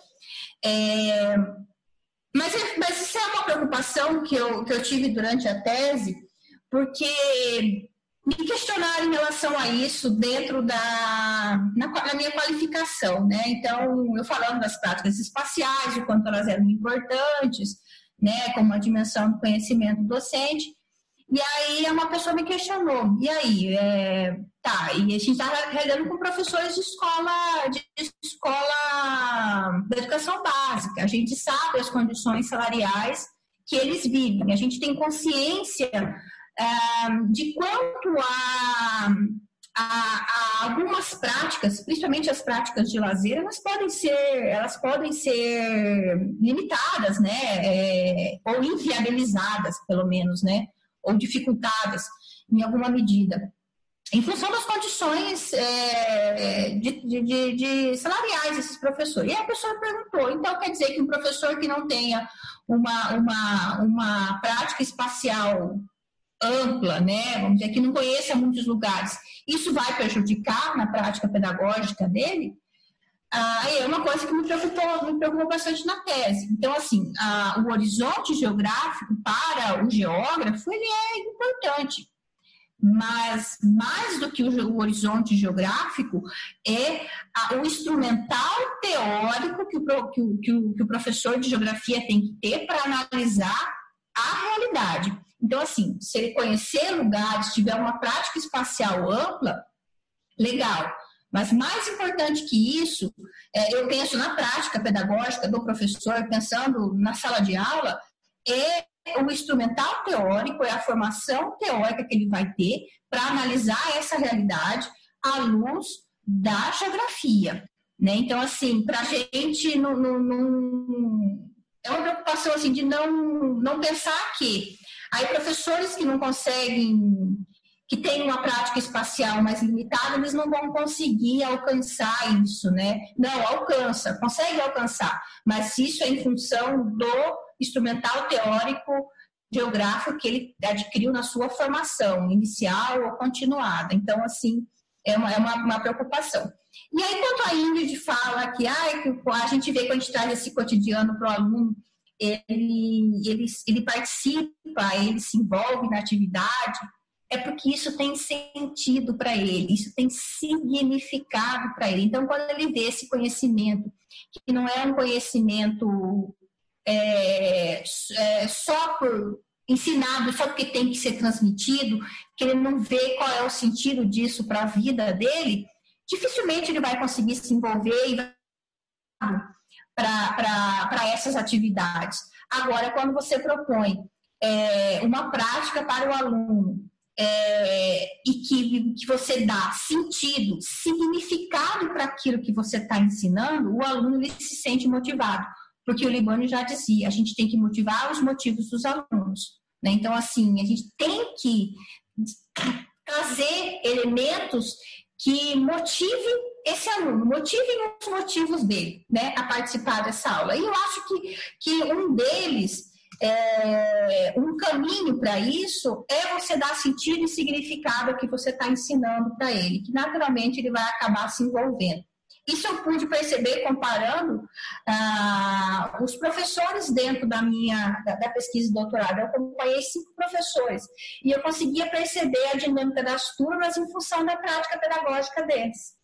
É, mas, mas isso é uma preocupação que eu, que eu tive durante a tese, porque me questionaram em relação a isso dentro da na, na, minha qualificação, né? Então, eu falando das práticas espaciais, o quanto elas eram importantes, né, como a dimensão do conhecimento docente, e aí uma pessoa me questionou, e aí, é, tá, e a gente está lidando com professores de escola, de escola da educação básica, a gente sabe as condições salariais que eles vivem, a gente tem consciência é, de quanto a, algumas práticas, principalmente as práticas de lazer, elas podem ser, elas podem ser limitadas, né, é, ou inviabilizadas, pelo menos, né, ou dificultadas em alguma medida, em função das condições é, de, de, de, salariais desses professores. E a pessoa perguntou, então quer dizer que um professor que não tenha uma, uma, uma prática espacial ampla, né, vamos dizer, que não conheça muitos lugares, isso vai prejudicar na prática pedagógica dele? Ah, é uma coisa que me preocupou, me preocupou bastante na tese. Então, assim, ah, o horizonte geográfico para o geógrafo ele é importante, mas mais do que o, o horizonte geográfico é a, o instrumental teórico que o, que, o, que, o, que o professor de geografia tem que ter para analisar a realidade. Então, assim, se ele conhecer lugares, tiver uma prática espacial ampla, legal. Mas mais importante que isso, é, eu penso na prática pedagógica do professor, pensando na sala de aula, é o instrumental teórico, é a formação teórica que ele vai ter para analisar essa realidade à luz da geografia. Né? Então, assim, para a gente não, não, não, é uma preocupação assim, de não, não pensar que aí professores que não conseguem que têm uma prática espacial mais limitada, eles não vão conseguir alcançar isso, né? Não, alcança, consegue alcançar, mas isso é em função do instrumental teórico geográfico que ele adquiriu na sua formação inicial ou continuada. Então, assim, é uma, é uma, uma preocupação. E aí, quanto a Ingrid fala que, ah, que a gente vê quando a gente traz esse cotidiano para o aluno, ele, ele, ele participa, ele se envolve na atividade, é porque isso tem sentido para ele, isso tem significado para ele. Então, quando ele vê esse conhecimento, que não é um conhecimento é, é, só por ensinado, só porque tem que ser transmitido, que ele não vê qual é o sentido disso para a vida dele, dificilmente ele vai conseguir se envolver e para essas atividades. Agora, quando você propõe é, uma prática para o aluno, é, e que, que você dá sentido, significado para aquilo que você está ensinando, o aluno ele se sente motivado. Porque o Libânio já dizia, a gente tem que motivar os motivos dos alunos. Né? Então, assim, a gente tem que trazer elementos que motivem esse aluno, motivem os motivos dele né, a participar dessa aula. E eu acho que, que um deles é, um caminho para isso é você dar sentido e significado ao que você está ensinando para ele, que naturalmente ele vai acabar se envolvendo. Isso eu pude perceber comparando ah, os professores dentro da minha da, da, pesquisa de doutorado. Eu acompanhei cinco professores e eu conseguia perceber a dinâmica das turmas em função da prática pedagógica deles.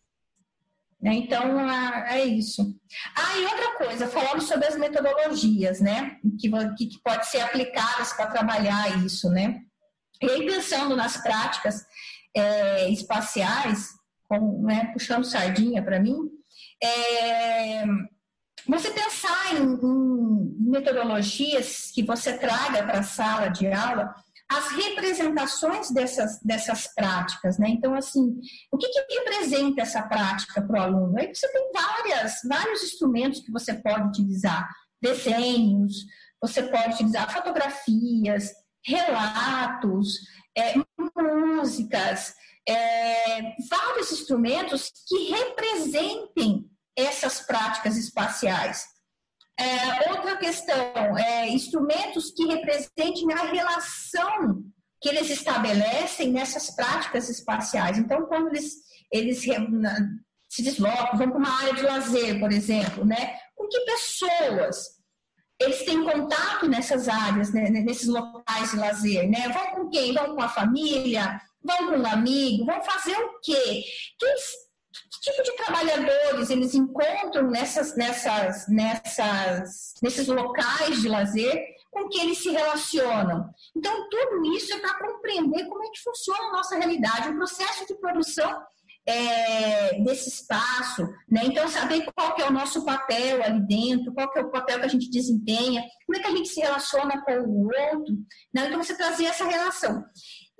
Né? Então, é isso. Ah, e outra coisa, falando sobre as metodologias, né? Que, que pode ser aplicadas para trabalhar isso, né? E aí, pensando nas práticas é, espaciais, né, puxando sardinha para mim, é, você pensar em, em metodologias que você traga para a sala de aula as representações dessas, dessas práticas, né? Então, assim, o que, que representa essa prática para o aluno? Aí você tem várias, vários instrumentos que você pode utilizar, desenhos, você pode utilizar fotografias, relatos, é, músicas, é, vários instrumentos que representem essas práticas espaciais. É, outra questão, é, instrumentos que representem a relação que eles estabelecem nessas práticas espaciais. Então, quando eles, eles se deslocam, vão para uma área de lazer, por exemplo, né? com que pessoas eles têm contato nessas áreas, né? nesses locais de lazer? Né? Vão com quem? Vão com a família? Vão com um amigo? Vão fazer o quê? Quem que tipo de trabalhadores eles encontram nessas, nessas, nessas, nesses locais de lazer com que eles se relacionam. Então, tudo isso é para compreender como é que funciona a nossa realidade, o processo de produção é, desse espaço, né? Então, saber qual que é o nosso papel ali dentro, qual que é o papel que a gente desempenha, como é que a gente se relaciona com o outro, né? Então, você trazer essa relação.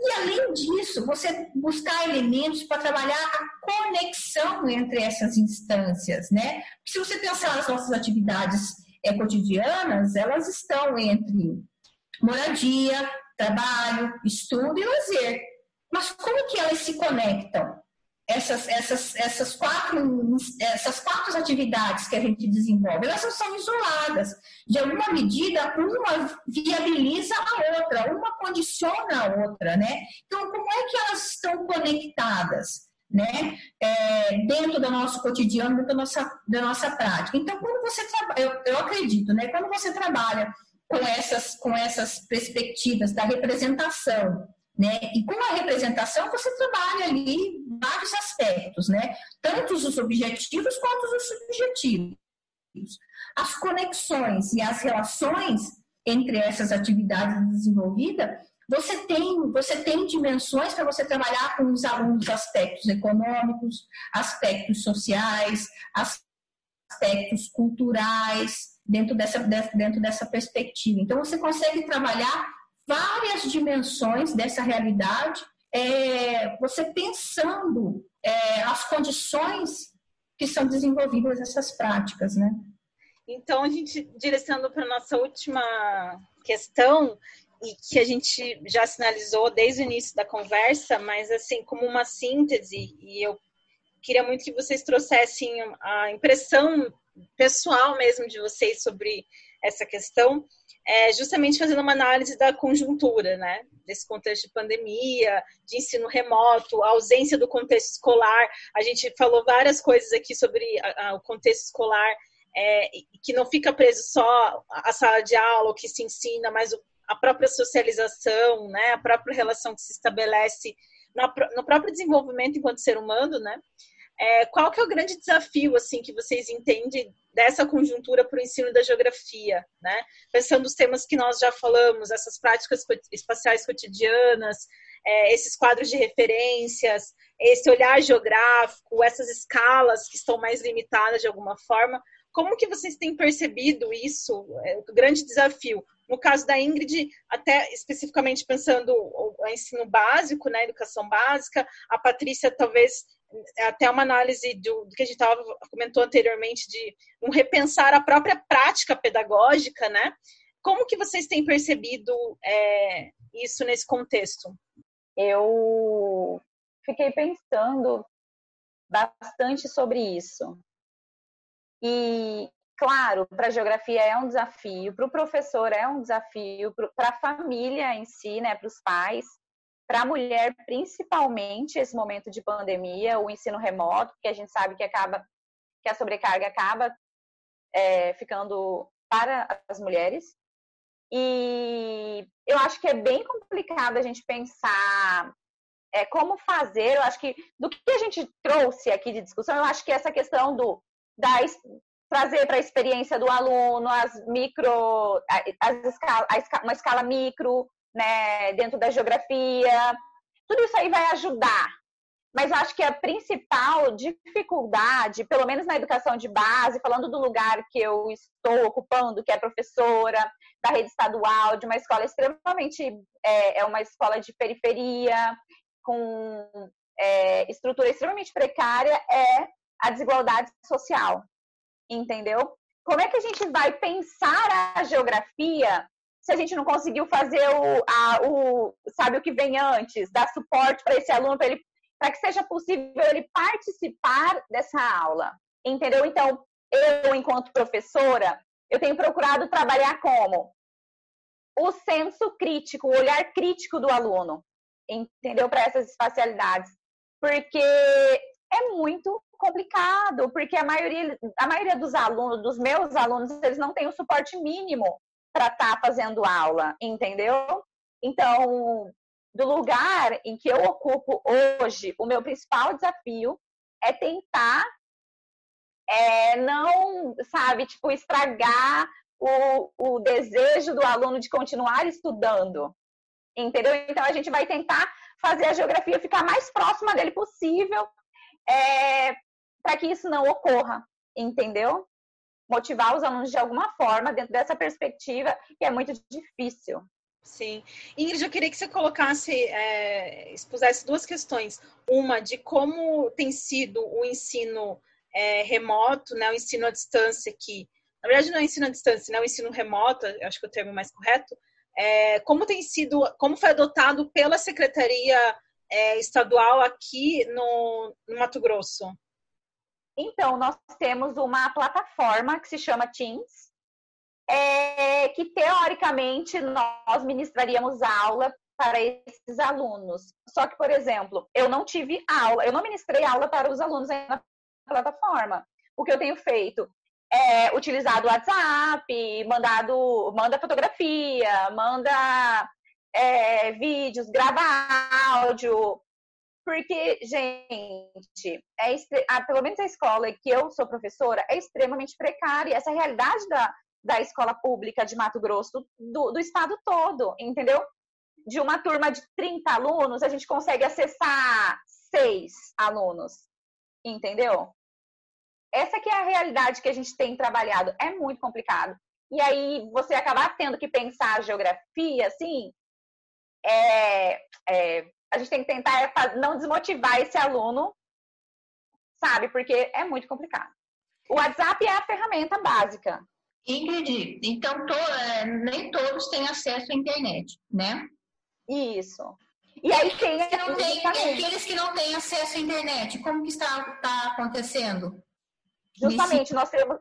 E além disso, você buscar elementos para trabalhar a conexão entre essas instâncias, né? se você pensar nas nossas atividades é, cotidianas, elas estão entre moradia, trabalho, estudo e lazer. Mas como que elas se conectam? Essas, essas, essas, quatro, essas quatro atividades que a gente desenvolve, elas não são isoladas. De alguma medida, uma viabiliza a outra, uma condiciona a outra, né? Então, como é que elas estão conectadas? Né? É, dentro do nosso cotidiano, dentro da nossa, da nossa prática. Então, quando você trabalha, eu, eu acredito, né? Quando você trabalha com essas, com essas perspectivas da representação, né? E com a representação você trabalha ali vários aspectos, né? Tanto os objetivos quanto os subjetivos. As conexões e as relações entre essas atividades desenvolvidas, você tem, você tem dimensões para você trabalhar com os alunos aspectos econômicos, aspectos sociais, aspectos culturais, dentro dessa, dentro dessa perspectiva. Então, você consegue trabalhar várias dimensões dessa realidade, é, você pensando é, as condições que são desenvolvidas essas práticas, né? Então, a gente, direcionando para a nossa última questão, e que a gente já sinalizou desde o início da conversa, mas assim, como uma síntese, e eu queria muito que vocês trouxessem a impressão pessoal mesmo de vocês sobre essa questão, é, justamente fazendo uma análise da conjuntura, né? Desse contexto de pandemia, de ensino remoto, ausência do contexto escolar. A gente falou várias coisas aqui sobre a, a, o contexto escolar, é, que não fica preso só à sala de aula, o que se ensina, mas o, a própria socialização, né? A própria relação que se estabelece no, no próprio desenvolvimento enquanto ser humano, né? É, qual que é o grande desafio assim que vocês entendem dessa conjuntura para o ensino da geografia, né? Pensando nos temas que nós já falamos, essas práticas espaciais cotidianas, é, esses quadros de referências, esse olhar geográfico, essas escalas que estão mais limitadas de alguma forma. Como que vocês têm percebido isso, é, o grande desafio? No caso da Ingrid, até especificamente pensando o ensino básico, né, educação básica, a Patrícia talvez até uma análise do, do que a gente tava, comentou anteriormente de um repensar a própria prática pedagógica, né? Como que vocês têm percebido é, isso nesse contexto? Eu fiquei pensando bastante sobre isso. E, claro, para a geografia é um desafio, para o professor é um desafio, para a família em si, né, para os pais, para a mulher, principalmente esse momento de pandemia, o ensino remoto, que a gente sabe que acaba que a sobrecarga acaba é, ficando para as mulheres. E eu acho que é bem complicado a gente pensar é, como fazer. Eu acho que do que a gente trouxe aqui de discussão, eu acho que essa questão do da, trazer para a experiência do aluno as micro, as escala, a, uma escala micro, né, dentro da geografia, tudo isso aí vai ajudar. Mas acho que a principal dificuldade, pelo menos na educação de base, falando do lugar que eu estou ocupando, que é professora da rede estadual, de uma escola extremamente, é, é uma escola de periferia, com é, estrutura extremamente precária, é a desigualdade social, entendeu? Como é que a gente vai pensar a geografia se a gente não conseguiu fazer o, a, o sabe o que vem antes, dar suporte para esse aluno, para ele para que seja possível ele participar dessa aula, entendeu? Então, eu, enquanto professora, eu tenho procurado trabalhar como o senso crítico, o olhar crítico do aluno, entendeu? Para essas espacialidades. Porque é muito complicado, porque a maioria, a maioria dos alunos, dos meus alunos, eles não têm o suporte mínimo para estar tá fazendo aula, entendeu? Então, do lugar em que eu ocupo hoje, o meu principal desafio é tentar é, não, sabe, tipo, estragar o, o desejo do aluno de continuar estudando, entendeu? Então, a gente vai tentar fazer a geografia ficar mais próxima dele possível, é, para que isso não ocorra, entendeu? Motivar os alunos de alguma forma dentro dessa perspectiva que é muito difícil. Sim. Ingrid, eu queria que você colocasse, é, expusesse duas questões. Uma de como tem sido o ensino é, remoto, né, o ensino à distância que, na verdade não é ensino à distância, né, o ensino remoto, acho que é o termo mais correto, é, como tem sido, como foi adotado pela Secretaria é, Estadual aqui no, no Mato Grosso? Então, nós temos uma plataforma que se chama Teams, é, que teoricamente nós ministraríamos aula para esses alunos. Só que, por exemplo, eu não tive aula, eu não ministrei aula para os alunos na plataforma. O que eu tenho feito é utilizado o WhatsApp, mandado, manda fotografia, manda é, vídeos, grava áudio. Porque, gente, é, a, pelo menos a escola que eu sou professora é extremamente precária. Essa realidade da, da escola pública de Mato Grosso, do, do estado todo, entendeu? De uma turma de 30 alunos, a gente consegue acessar seis alunos, entendeu? Essa que é a realidade que a gente tem trabalhado. É muito complicado. E aí você acabar tendo que pensar a geografia, assim, é, é, a gente tem que tentar não desmotivar esse aluno, sabe? Porque é muito complicado. O WhatsApp é a ferramenta básica. Ingrid, então to, é, nem todos têm acesso à internet, né? Isso. E aí tem, que não tem aqueles que não têm acesso à internet, como que está, está acontecendo? Justamente, Nesse... nós temos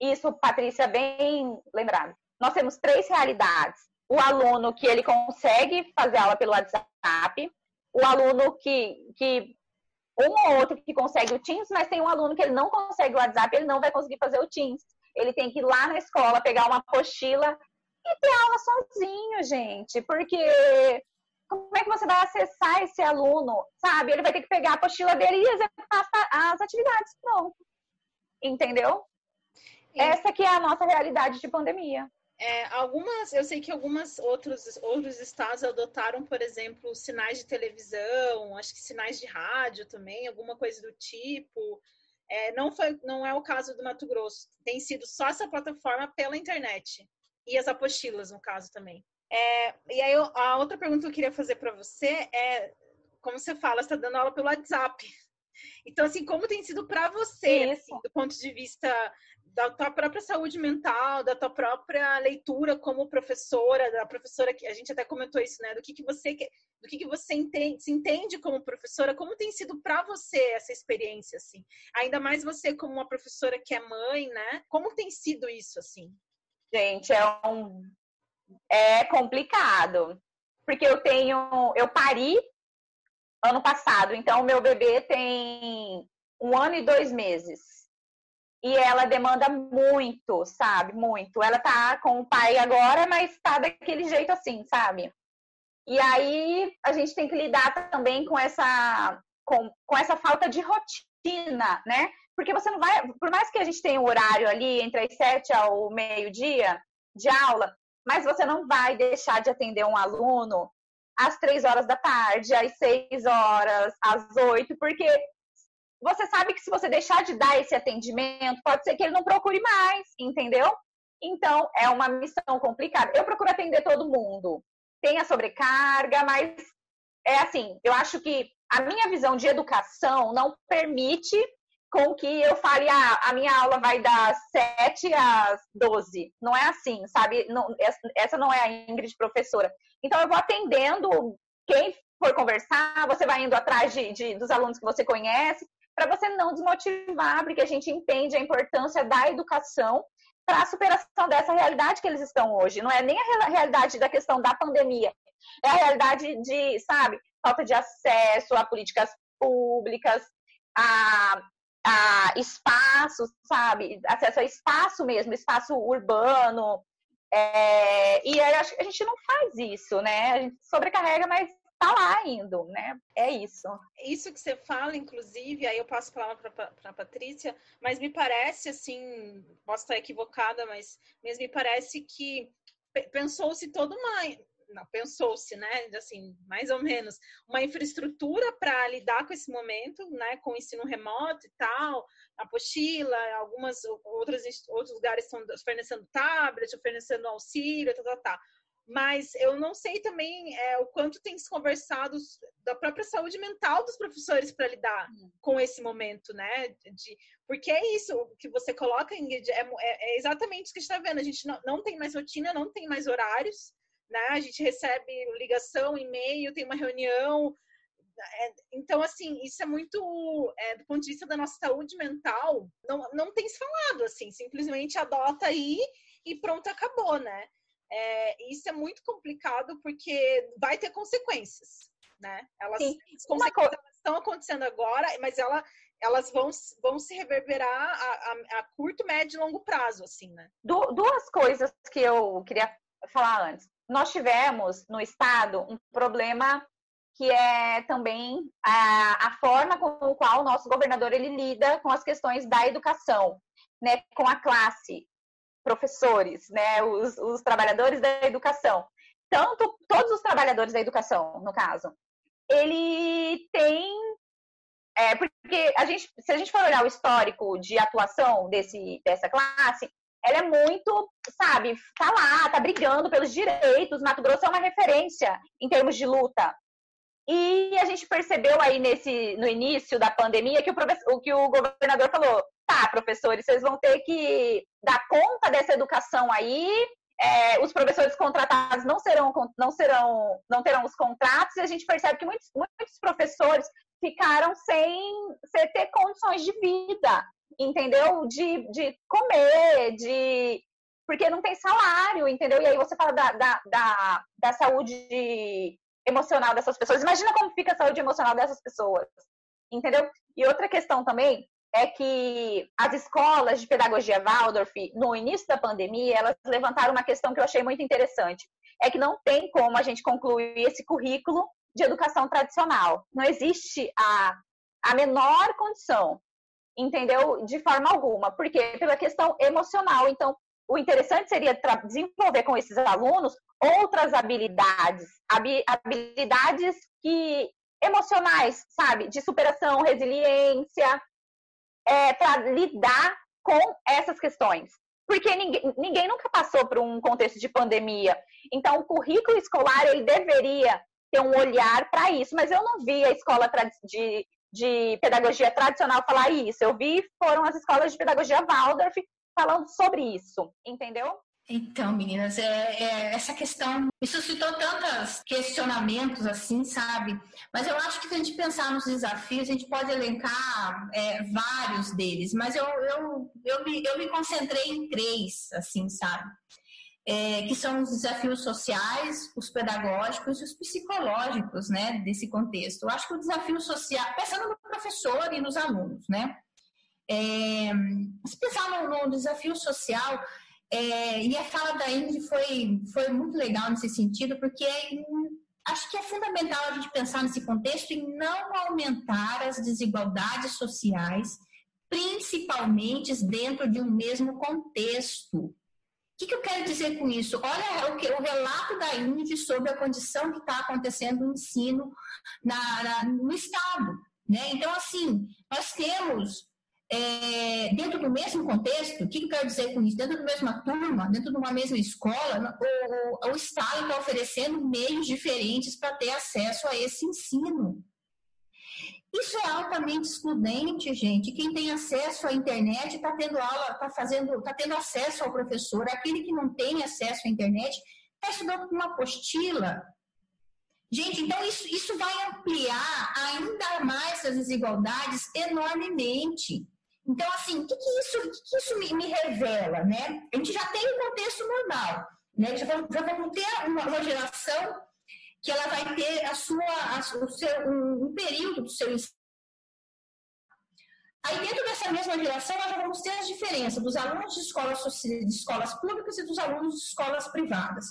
isso, Patrícia, bem lembrado. Nós temos três realidades. O aluno que ele consegue fazer aula pelo WhatsApp, o aluno que, que um ou outro que consegue o Teams, mas tem um aluno que ele não consegue o WhatsApp, ele não vai conseguir fazer o Teams ele tem que ir lá na escola, pegar uma apostila e ter aula sozinho, gente. Porque como é que você vai acessar esse aluno, sabe? Ele vai ter que pegar a apostila dele e executar as atividades, pronto. Entendeu? Essa que é a nossa realidade de pandemia. É, algumas, eu sei que algumas outros, outros estados adotaram, por exemplo, sinais de televisão, acho que sinais de rádio também, alguma coisa do tipo. É, não, foi, não é o caso do Mato Grosso. Tem sido só essa plataforma pela internet. E as apostilas, no caso, também. É, e aí, a outra pergunta que eu queria fazer para você é: como você fala, você está dando aula pelo WhatsApp. Então, assim, como tem sido para você, assim, do ponto de vista da tua própria saúde mental, da tua própria leitura como professora, da professora que a gente até comentou isso, né? Do que, que você do que, que você entende, se entende como professora, como tem sido para você essa experiência, assim? Ainda mais você como uma professora que é mãe, né? Como tem sido isso, assim? Gente, é um é complicado, porque eu tenho, eu pari ano passado, então meu bebê tem um ano e dois meses e ela demanda muito, sabe? Muito. Ela tá com o pai agora, mas tá daquele jeito assim, sabe? E aí a gente tem que lidar também com essa com, com essa falta de rotina, né? Porque você não vai, por mais que a gente tenha um horário ali entre as sete ao meio-dia de aula, mas você não vai deixar de atender um aluno às três horas da tarde, às seis horas, às oito, porque você sabe que se você deixar de dar esse atendimento, pode ser que ele não procure mais, entendeu? Então, é uma missão complicada. Eu procuro atender todo mundo. Tem a sobrecarga, mas é assim, eu acho que a minha visão de educação não permite com que eu fale, ah, a minha aula vai das 7 às 12. Não é assim, sabe? Não, essa não é a Ingrid professora. Então, eu vou atendendo quem for conversar, você vai indo atrás de, de dos alunos que você conhece, para você não desmotivar, porque a gente entende a importância da educação para a superação dessa realidade que eles estão hoje. Não é nem a realidade da questão da pandemia, é a realidade de, sabe, falta de acesso a políticas públicas, a, a espaço, sabe, acesso a espaço mesmo, espaço urbano. É, e a gente não faz isso, né? A gente sobrecarrega, mas tá lá indo, né? É isso. Isso que você fala, inclusive, aí eu passo a palavra para a Patrícia, mas me parece assim, posso estar equivocada, mas, mas me parece que pensou-se toda uma não, pensou-se, né, assim, mais ou menos, uma infraestrutura para lidar com esse momento, né, com o ensino remoto e tal, apostila, algumas outras outros lugares estão oferecendo tablet, oferecendo auxílio, tal, tal, tal mas eu não sei também é, o quanto tem se conversado da própria saúde mental dos professores para lidar uhum. com esse momento, né? De, porque é isso que você coloca, Ingrid, é, é, é exatamente isso que a gente está vendo. A gente não, não tem mais rotina, não tem mais horários, né? A gente recebe ligação, e-mail, tem uma reunião. É, então, assim, isso é muito, é, do ponto de vista da nossa saúde mental, não, não tem se falado, assim, simplesmente adota aí e pronto, acabou, né? É, isso é muito complicado porque vai ter consequências, né? Elas, as consequências estão acontecendo agora, mas ela, elas vão, vão se reverberar a, a, a, curto, médio e longo prazo, assim, né? Du duas coisas que eu queria falar antes. Nós tivemos no estado um problema que é também a, a forma com a qual o nosso governador ele lida com as questões da educação, né, com a classe professores, né, os, os trabalhadores da educação, tanto todos os trabalhadores da educação, no caso, ele tem é, porque a gente, se a gente for olhar o histórico de atuação desse, dessa classe, ela é muito, sabe, tá lá, tá brigando pelos direitos. Mato Grosso é uma referência em termos de luta. E a gente percebeu aí nesse, no início da pandemia que o, o que o governador falou: tá, professores, vocês vão ter que dar conta dessa educação aí. É, os professores contratados não serão, não serão, não terão os contratos e a gente percebe que muitos, muitos professores ficaram sem, sem ter condições de vida, entendeu? De, de comer, de porque não tem salário, entendeu? E aí você fala da, da, da, da saúde emocional dessas pessoas. Imagina como fica a saúde emocional dessas pessoas, entendeu? E outra questão também é que as escolas de pedagogia Waldorf, no início da pandemia, elas levantaram uma questão que eu achei muito interessante. É que não tem como a gente concluir esse currículo de educação tradicional. Não existe a, a menor condição, entendeu? De forma alguma. Por quê? Pela questão emocional. Então, o interessante seria desenvolver com esses alunos outras habilidades, habilidades que emocionais, sabe? De superação, resiliência, é, para lidar com essas questões. Porque ninguém, ninguém nunca passou por um contexto de pandemia. Então, o currículo escolar ele deveria ter um olhar para isso. Mas eu não vi a escola de, de pedagogia tradicional falar isso. Eu vi foram as escolas de pedagogia Waldorf falando sobre isso, entendeu? Então, meninas, é, é, essa questão me suscitou tantos questionamentos assim, sabe? Mas eu acho que se a gente pensar nos desafios, a gente pode elencar é, vários deles, mas eu, eu, eu, me, eu me concentrei em três, assim, sabe? É, que são os desafios sociais, os pedagógicos e os psicológicos, né, desse contexto. Eu acho que o desafio social, pensando no professor e nos alunos, né? É, se pensar no, no desafio social, é, e a fala da Ingrid foi, foi muito legal nesse sentido, porque acho que é fundamental a gente pensar nesse contexto e não aumentar as desigualdades sociais, principalmente dentro de um mesmo contexto. O que, que eu quero dizer com isso? Olha o, que, o relato da Ingrid sobre a condição que está acontecendo no ensino na, na, no Estado. Né? Então, assim, nós temos é, dentro do mesmo contexto, o que, eu quero dizer com isso? Dentro da mesma turma, dentro de uma mesma escola, o, o Estado está oferecendo meios diferentes para ter acesso a esse ensino. Isso é altamente excludente, gente. Quem tem acesso à internet está tendo aula, está fazendo, está tendo acesso ao professor. Aquele que não tem acesso à internet está estudando com uma apostila. Gente, então isso, isso vai ampliar ainda mais as desigualdades enormemente. Então, assim, o que, que isso, que que isso me, me, revela, né? A gente já tem um contexto normal, né? Já vamos, já vamos ter uma, uma, geração que ela vai ter a sua, a, o seu, um, um período do seu Aí, dentro dessa mesma geração, nós já vamos ter as diferenças dos alunos de escolas, de escolas públicas e dos alunos de escolas privadas.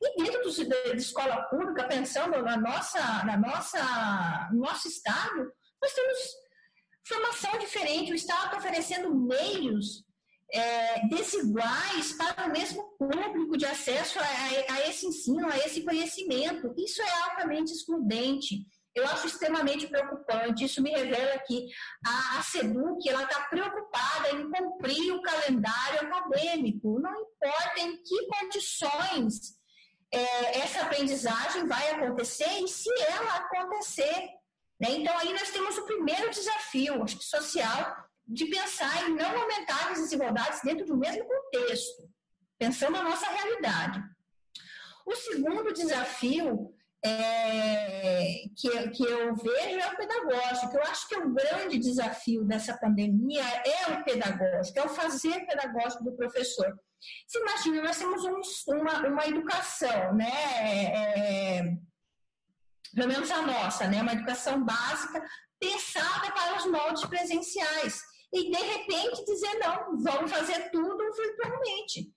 E dentro do, de, de escola pública, pensando na nossa, na nossa, no nosso estado, nós temos formação diferente, o Estado está oferecendo meios é, desiguais para o mesmo público de acesso a, a, esse ensino, a esse conhecimento. Isso é altamente excludente. Eu acho extremamente preocupante. Isso me revela que a, a SEDUC está preocupada em cumprir o calendário acadêmico. Não importa em que condições é, essa aprendizagem vai acontecer e se ela acontecer. Né? Então, aí nós temos o primeiro desafio, acho que social, de pensar em não aumentar as desigualdades dentro do mesmo contexto, pensando na nossa realidade. O segundo desafio é, que, que eu vejo é o pedagógico. Eu acho que o grande desafio dessa pandemia é o pedagógico, é o fazer pedagógico do professor. Você imagina, nós temos um, uma, uma educação, né? É, pelo menos a nossa, né? Uma educação básica pensada para os moldes presenciais. E, de repente, dizer, não, vamos fazer tudo virtualmente.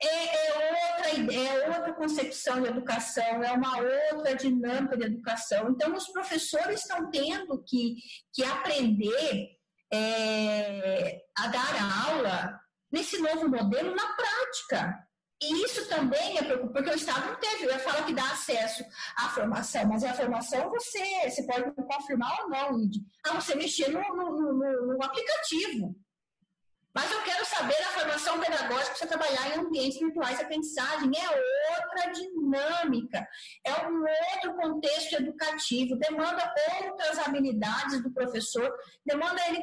É, é, outra ideia, é outra concepção de educação, é uma outra dinâmica de educação. Então, os professores estão tendo que, que aprender é, a dar aula nesse novo modelo na prática. E isso também é preocupante, porque o Estado não teve, eu falo que dá acesso à formação, mas a formação você, você pode confirmar ou não, a você mexer no, no, no, no, aplicativo. Mas eu quero saber a formação pedagógica para você trabalhar em ambientes virtuais de aprendizagem. É outra dinâmica, é um outro contexto educativo, demanda outras habilidades do professor, demanda ele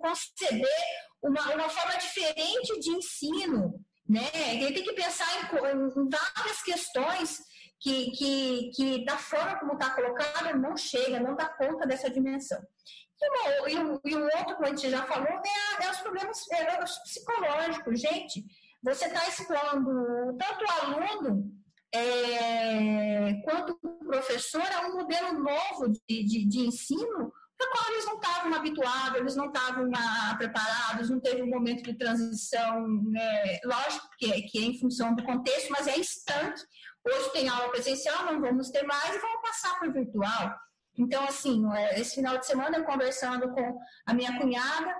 conceber uma, uma forma diferente de ensino né? Ele tem que pensar em, várias questões que, que, que, da forma como está colocada, não chega, não dá conta dessa dimensão. E, e, um, um outro, como a gente já falou, é, é os problemas é, os psicológicos. Gente, você está expondo tanto o aluno é, quanto o professor a um modelo novo de, de, de ensino para qual eles não estavam habituados, eles não estavam ah, preparados, não teve um momento de transição, né? lógico que é, que é em função do contexto, mas é instante. Hoje tem aula presencial, não vamos ter mais e vamos passar para o virtual. Então, assim, é, esse final de semana eu conversando com a minha cunhada,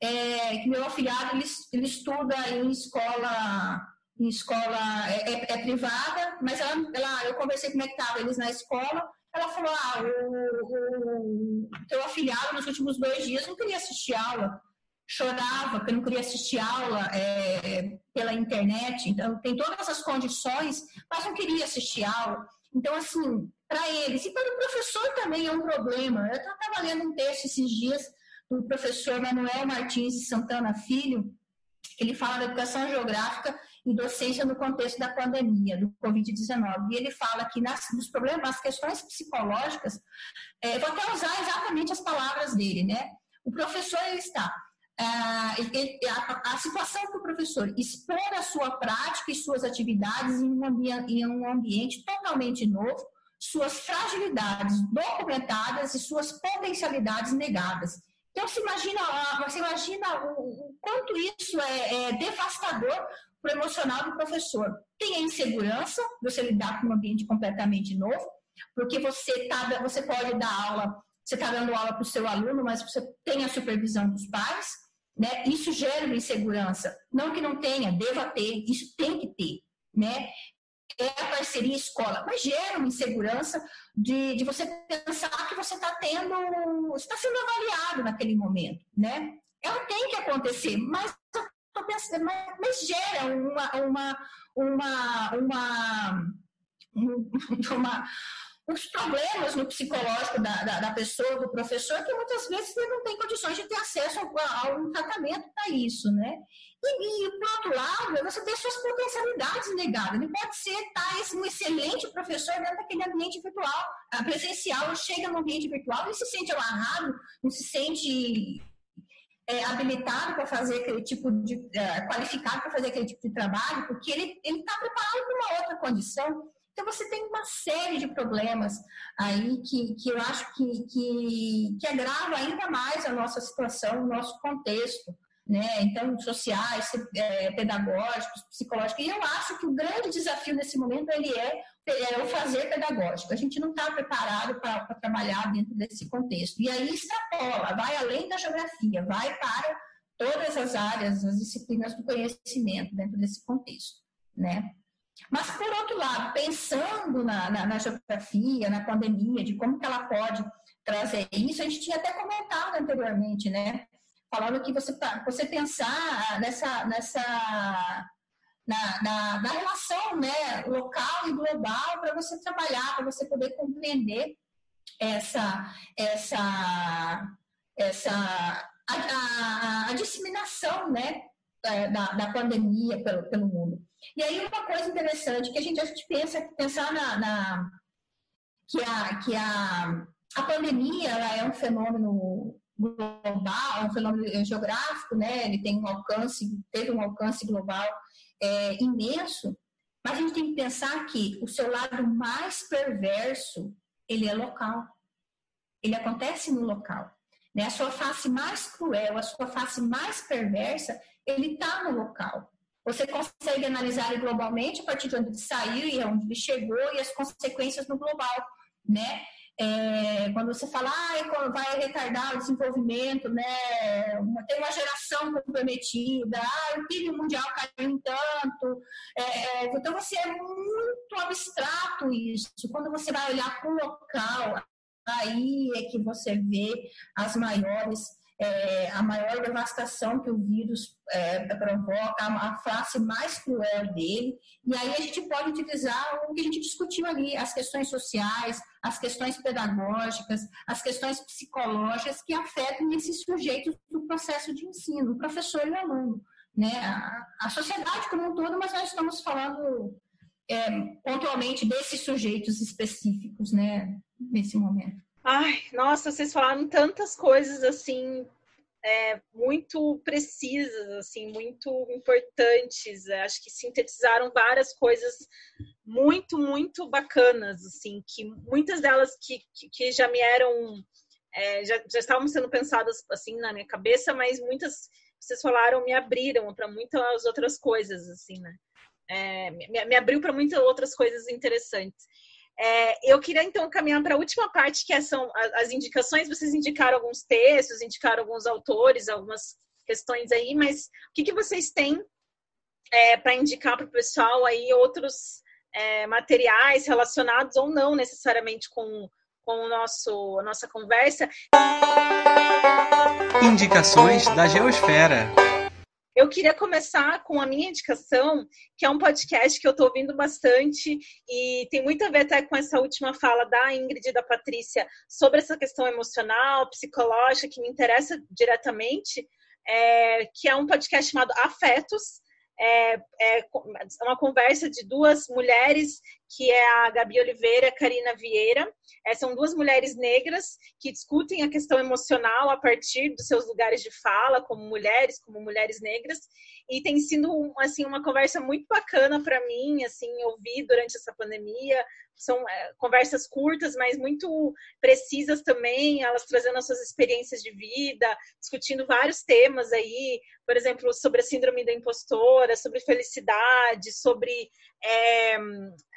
é, que meu afilhado ele, ele estuda em escola em escola é, é, é privada, mas ela, ela, eu conversei como é que estava eles na escola, ela falou: ah, o, o teu afilhado nos últimos dois dias não queria assistir aula. chorava que não queria assistir aula é, pela internet, então tem todas as condições, mas não queria assistir aula. Então, assim, para eles e para o professor também é um problema. Eu estava lendo um texto esses dias do professor Manuel Martins de Santana Filho, ele fala da educação geográfica e docência no contexto da pandemia, do Covid-19. E ele fala que nas, nos problemas, nas questões psicológicas, é, vou até usar exatamente as palavras dele, né? O professor ele está a, a, situação que o professor expor a sua prática e suas atividades em um, ambiente, em um ambiente totalmente novo, suas fragilidades documentadas e suas potencialidades negadas. Então, você imagina, você imagina o, o quanto isso é, é devastador para o emocional do professor. Tem a insegurança, você lidar com um ambiente completamente novo, porque você, tá, você pode dar aula, você está dando aula para o seu aluno, mas você tem a supervisão dos pais, né? Isso gera uma insegurança. Não que não tenha, deva ter, isso tem que ter, né? É a parceria escola, mas gera uma insegurança de, de você pensar que você está tendo, está sendo avaliado naquele momento, né? Ela tem que acontecer, mas mas, mas gera uma, uma, uma, uma, uma os problemas no psicológico da, da, da, pessoa, do professor, que muitas vezes ele não tem condições de ter acesso a, a um tratamento para isso, né? E, e, por outro lado, você tem suas potencialidades negadas. Ele pode ser tá, um excelente professor dentro daquele ambiente virtual, presencial, chega no ambiente virtual e se sente amarrado, não se sente é, habilitado para fazer aquele tipo de. É, qualificado para fazer aquele tipo de trabalho, porque ele está preparado para uma outra condição. Então, você tem uma série de problemas aí que, que eu acho que, que, que agrava ainda mais a nossa situação, o nosso contexto. Né? Então, sociais, é, pedagógicos, psicológicos. E eu acho que o grande desafio nesse momento ele é, é o fazer pedagógico. A gente não está preparado para trabalhar dentro desse contexto. E aí extrapola, vai além da geografia, vai para todas as áreas, as disciplinas do conhecimento dentro desse contexto, né? Mas, por outro lado, pensando na, na, na, geografia, na pandemia, de como que ela pode trazer isso, a gente tinha até comentado anteriormente, né? Falando que você, você pensar nessa, nessa na, na, na relação né, local e global para você trabalhar, para você poder compreender essa, essa, essa a, a, a disseminação né, da, da pandemia pelo, pelo mundo. E aí uma coisa interessante que a gente, a gente pensa, pensar na, na que a, que a, a pandemia é um fenômeno global, um fenômeno geográfico, né? Ele tem um alcance, teve um alcance global é, imenso, mas a gente tem que pensar que o seu lado mais perverso, ele é local. Ele acontece no local. Né? A sua face mais cruel, a sua face mais perversa, ele está no local. Você consegue analisar ele globalmente a partir de onde ele saiu e onde ele chegou e as consequências no global, né? É, quando você fala, ah, vai retardar o desenvolvimento, né? Tem uma geração comprometida, ah, o PIB mundial caiu tanto. É, é, então, você é muito abstrato isso. Quando você vai olhar para o local, aí é que você vê as maiores é, a maior devastação que o vírus é, provoca, a, a face mais cruel dele. E aí a gente pode utilizar o que a gente discutiu ali, as questões sociais, as questões pedagógicas, as questões psicológicas que afetam esses sujeitos do processo de ensino, o professor e o aluno. Né? A, a sociedade como um todo, mas nós estamos falando é, pontualmente desses sujeitos específicos né, nesse momento. Ai, nossa, vocês falaram tantas coisas assim é, muito precisas, assim, muito importantes. Acho que sintetizaram várias coisas muito, muito bacanas, assim, que muitas delas que, que, que já me eram, é, já, já estavam sendo pensadas assim na minha cabeça, mas muitas vocês falaram me abriram para muitas outras coisas, assim, né? É, me, me abriu para muitas outras coisas interessantes. É, eu queria então caminhar para a última parte, que é, são as indicações. Vocês indicaram alguns textos, indicaram alguns autores, algumas questões aí, mas o que, que vocês têm é, para indicar para o pessoal aí outros é, materiais relacionados ou não necessariamente com, com o nosso, a nossa conversa. Indicações da Geosfera. Eu queria começar com a minha indicação, que é um podcast que eu estou ouvindo bastante e tem muito a ver até com essa última fala da Ingrid e da Patrícia sobre essa questão emocional, psicológica, que me interessa diretamente, é, que é um podcast chamado Afetos, é, é, uma conversa de duas mulheres, que é a Gabi Oliveira e a Karina Vieira. É, são duas mulheres negras que discutem a questão emocional a partir dos seus lugares de fala, como mulheres, como mulheres negras. E tem sido assim, uma conversa muito bacana para mim, assim, ouvir durante essa pandemia, são é, conversas curtas, mas muito precisas também, elas trazendo as suas experiências de vida, discutindo vários temas aí, por exemplo, sobre a síndrome da impostora, sobre felicidade, sobre é,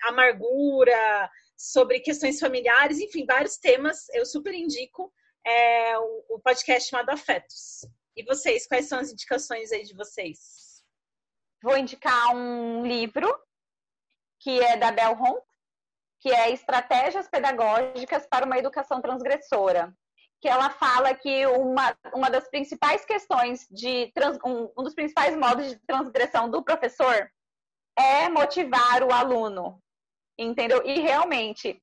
amargura, sobre questões familiares, enfim, vários temas. Eu super indico é, o, o podcast chamado Afetos. E vocês, quais são as indicações aí de vocês? Vou indicar um livro que é da Bell Home, que é Estratégias Pedagógicas para uma Educação Transgressora, que ela fala que uma, uma das principais questões de trans, um, um dos principais modos de transgressão do professor é motivar o aluno, entendeu? E realmente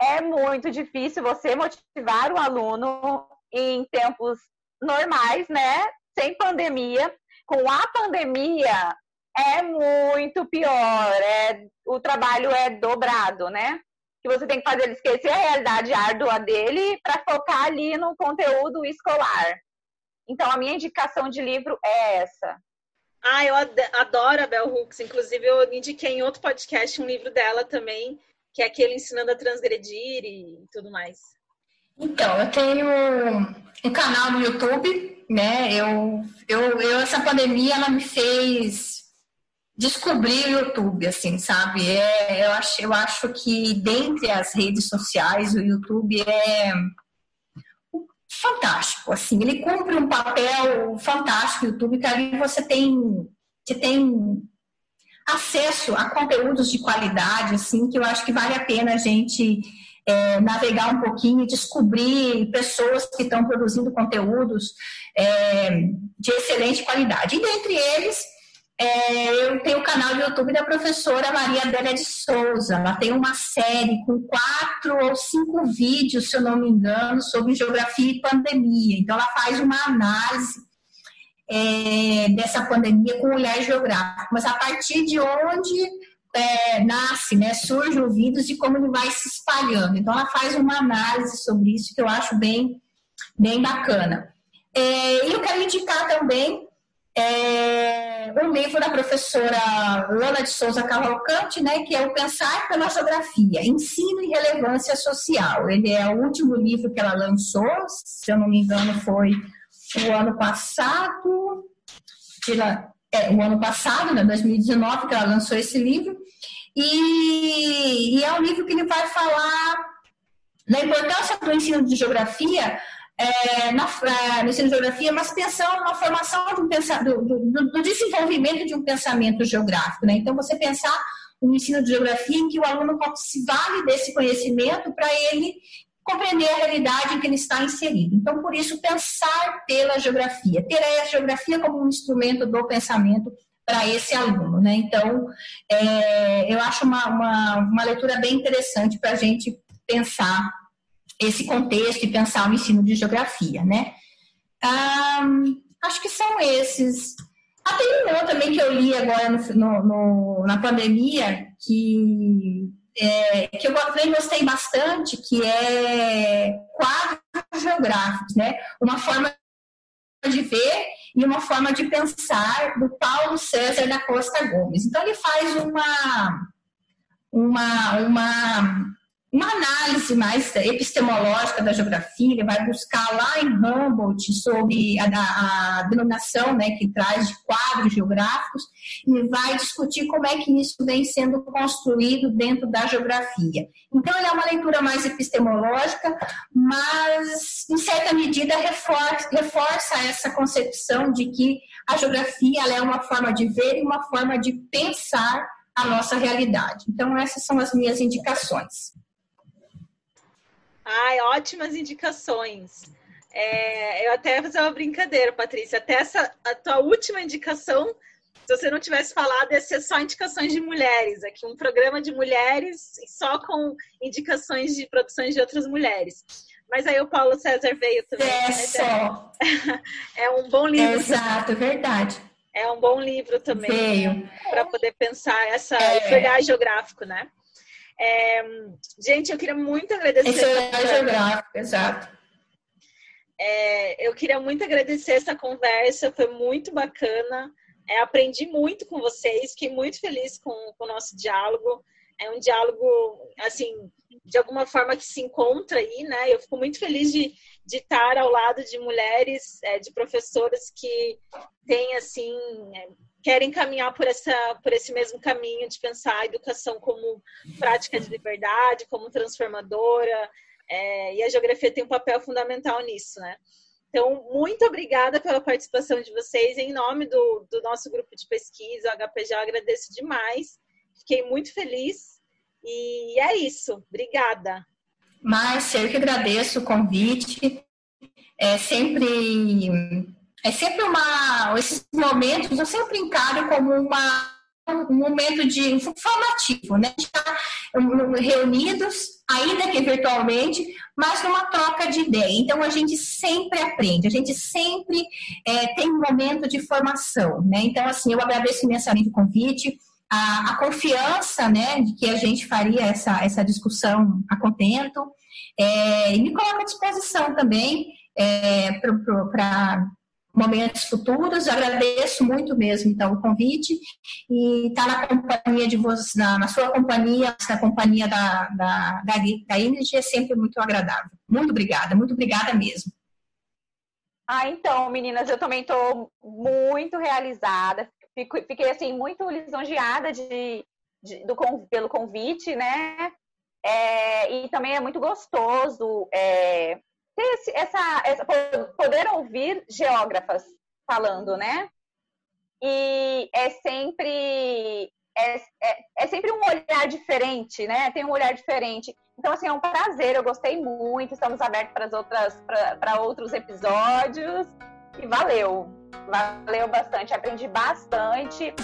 é muito difícil você motivar o aluno em tempos normais, né? Sem pandemia. Com a pandemia, é muito pior. É, o trabalho é dobrado, né? Que você tem que fazer ele esquecer a realidade árdua dele para focar ali no conteúdo escolar. Então, a minha indicação de livro é essa. Ah, eu adoro a Bell Hooks. Inclusive, eu indiquei em outro podcast um livro dela também, que é aquele Ensinando a Transgredir e tudo mais. Então, eu tenho um canal no YouTube, né? Eu, eu, eu essa pandemia ela me fez descobrir o YouTube, assim, sabe? É, eu, acho, eu acho que dentre as redes sociais, o YouTube é fantástico, assim, ele cumpre um papel fantástico, o YouTube, que ali você tem, você tem acesso a conteúdos de qualidade, assim, que eu acho que vale a pena a gente é, navegar um pouquinho e descobrir pessoas que estão produzindo conteúdos é, de excelente qualidade. E dentre eles, é, eu tenho o canal do YouTube da professora Maria Adélia de Souza. Ela tem uma série com quatro ou cinco vídeos, se eu não me engano, sobre geografia e pandemia. Então, ela faz uma análise é, dessa pandemia com olhar geográfico, mas a partir de onde é, nasce, né, surge o vírus e como ele vai se espalhando. Então, ela faz uma análise sobre isso que eu acho bem, bem bacana. É, e eu quero indicar também é um livro da professora Lana de Souza Cavalcante, né, que é o Pensar pela Geografia, Ensino e Relevância Social. Ele é o último livro que ela lançou, se eu não me engano, foi o ano passado, é, o ano passado, né, 2019, que ela lançou esse livro, e, e é um livro que ele vai falar da importância do ensino de geografia é, na, no ensino de geografia, mas pensando na formação um do, do, do, desenvolvimento de um pensamento geográfico. Né? Então, você pensar um ensino de geografia em que o aluno se vale desse conhecimento para ele compreender a realidade em que ele está inserido. Então, por isso, pensar pela geografia, ter a geografia como um instrumento do pensamento para esse aluno. Né? Então, é, eu acho uma, uma, uma leitura bem interessante para a gente pensar esse contexto e pensar o ensino de geografia, né? Um, acho que são esses. Ah, tem um também que eu li agora no, no, no, na pandemia, que, é, que eu também gostei bastante, que é quadros geográficos, né? Uma forma de ver e uma forma de pensar do Paulo César da Costa Gomes. Então, ele faz uma, uma, uma uma análise mais epistemológica da geografia, ele vai buscar lá em Humboldt sobre a, a denominação né, que traz de quadros geográficos e vai discutir como é que isso vem sendo construído dentro da geografia. Então, ele é uma leitura mais epistemológica, mas, em certa medida, reforça, reforça essa concepção de que a geografia é uma forma de ver e uma forma de pensar a nossa realidade. Então, essas são as minhas indicações. Ai, ótimas indicações. É, eu até ia fazer uma brincadeira, Patrícia. Até essa a tua última indicação, se você não tivesse falado, ia ser só indicações de mulheres. Aqui um programa de mulheres só com indicações de produções de outras mulheres. Mas aí o Paulo César veio também. É só. É um bom livro. Exato, verdade. É um bom livro também. Veio. Para poder pensar essa É. geográfico, né? É, gente, eu queria muito agradecer. Esse é geográfico, exato. É, eu queria muito agradecer essa conversa, foi muito bacana. É, aprendi muito com vocês, fiquei muito feliz com, com o nosso diálogo. É um diálogo, assim, de alguma forma que se encontra aí, né? Eu fico muito feliz de, de estar ao lado de mulheres, é, de professoras que têm, assim, é, querem caminhar por, essa, por esse mesmo caminho de pensar a educação como prática de liberdade, como transformadora, é, e a geografia tem um papel fundamental nisso, né? Então, muito obrigada pela participação de vocês. Em nome do, do nosso grupo de pesquisa, o HPJ, agradeço demais. Fiquei muito feliz. E é isso. Obrigada. Márcia, eu que agradeço o convite. É sempre, é sempre uma. Esses momentos eu sempre encaro como uma, um momento de formativo, né? Estar reunidos, ainda que virtualmente, mas numa troca de ideia. Então a gente sempre aprende, a gente sempre é, tem um momento de formação, né? Então, assim, eu agradeço imensamente o convite. A, a, confiança né, de que a gente faria essa, essa discussão a contento é, e me coloco à disposição também é, para momentos futuros. Eu agradeço muito mesmo então o convite e estar tá na companhia de vocês, na, na, sua companhia, na companhia da, da, da, da Inês é sempre muito agradável. Muito obrigada, muito obrigada mesmo. Ah, então, meninas, eu também estou muito realizada. Fico, fiquei assim muito lisonjeada de, de do, pelo convite, né? É, e também é muito gostoso é, ter esse, essa, essa, poder ouvir geógrafas falando, né? E é sempre é, é, é, sempre um olhar diferente, né? Tem um olhar diferente. Então, assim, é um prazer, eu gostei muito. Estamos abertos para as outras para outros episódios. E valeu! Valeu bastante, aprendi bastante.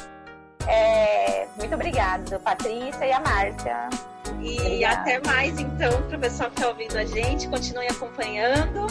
É, muito obrigada, Patrícia e a Márcia. E Obrigada. até mais, então, para o pessoal que está ouvindo a gente. Continue acompanhando.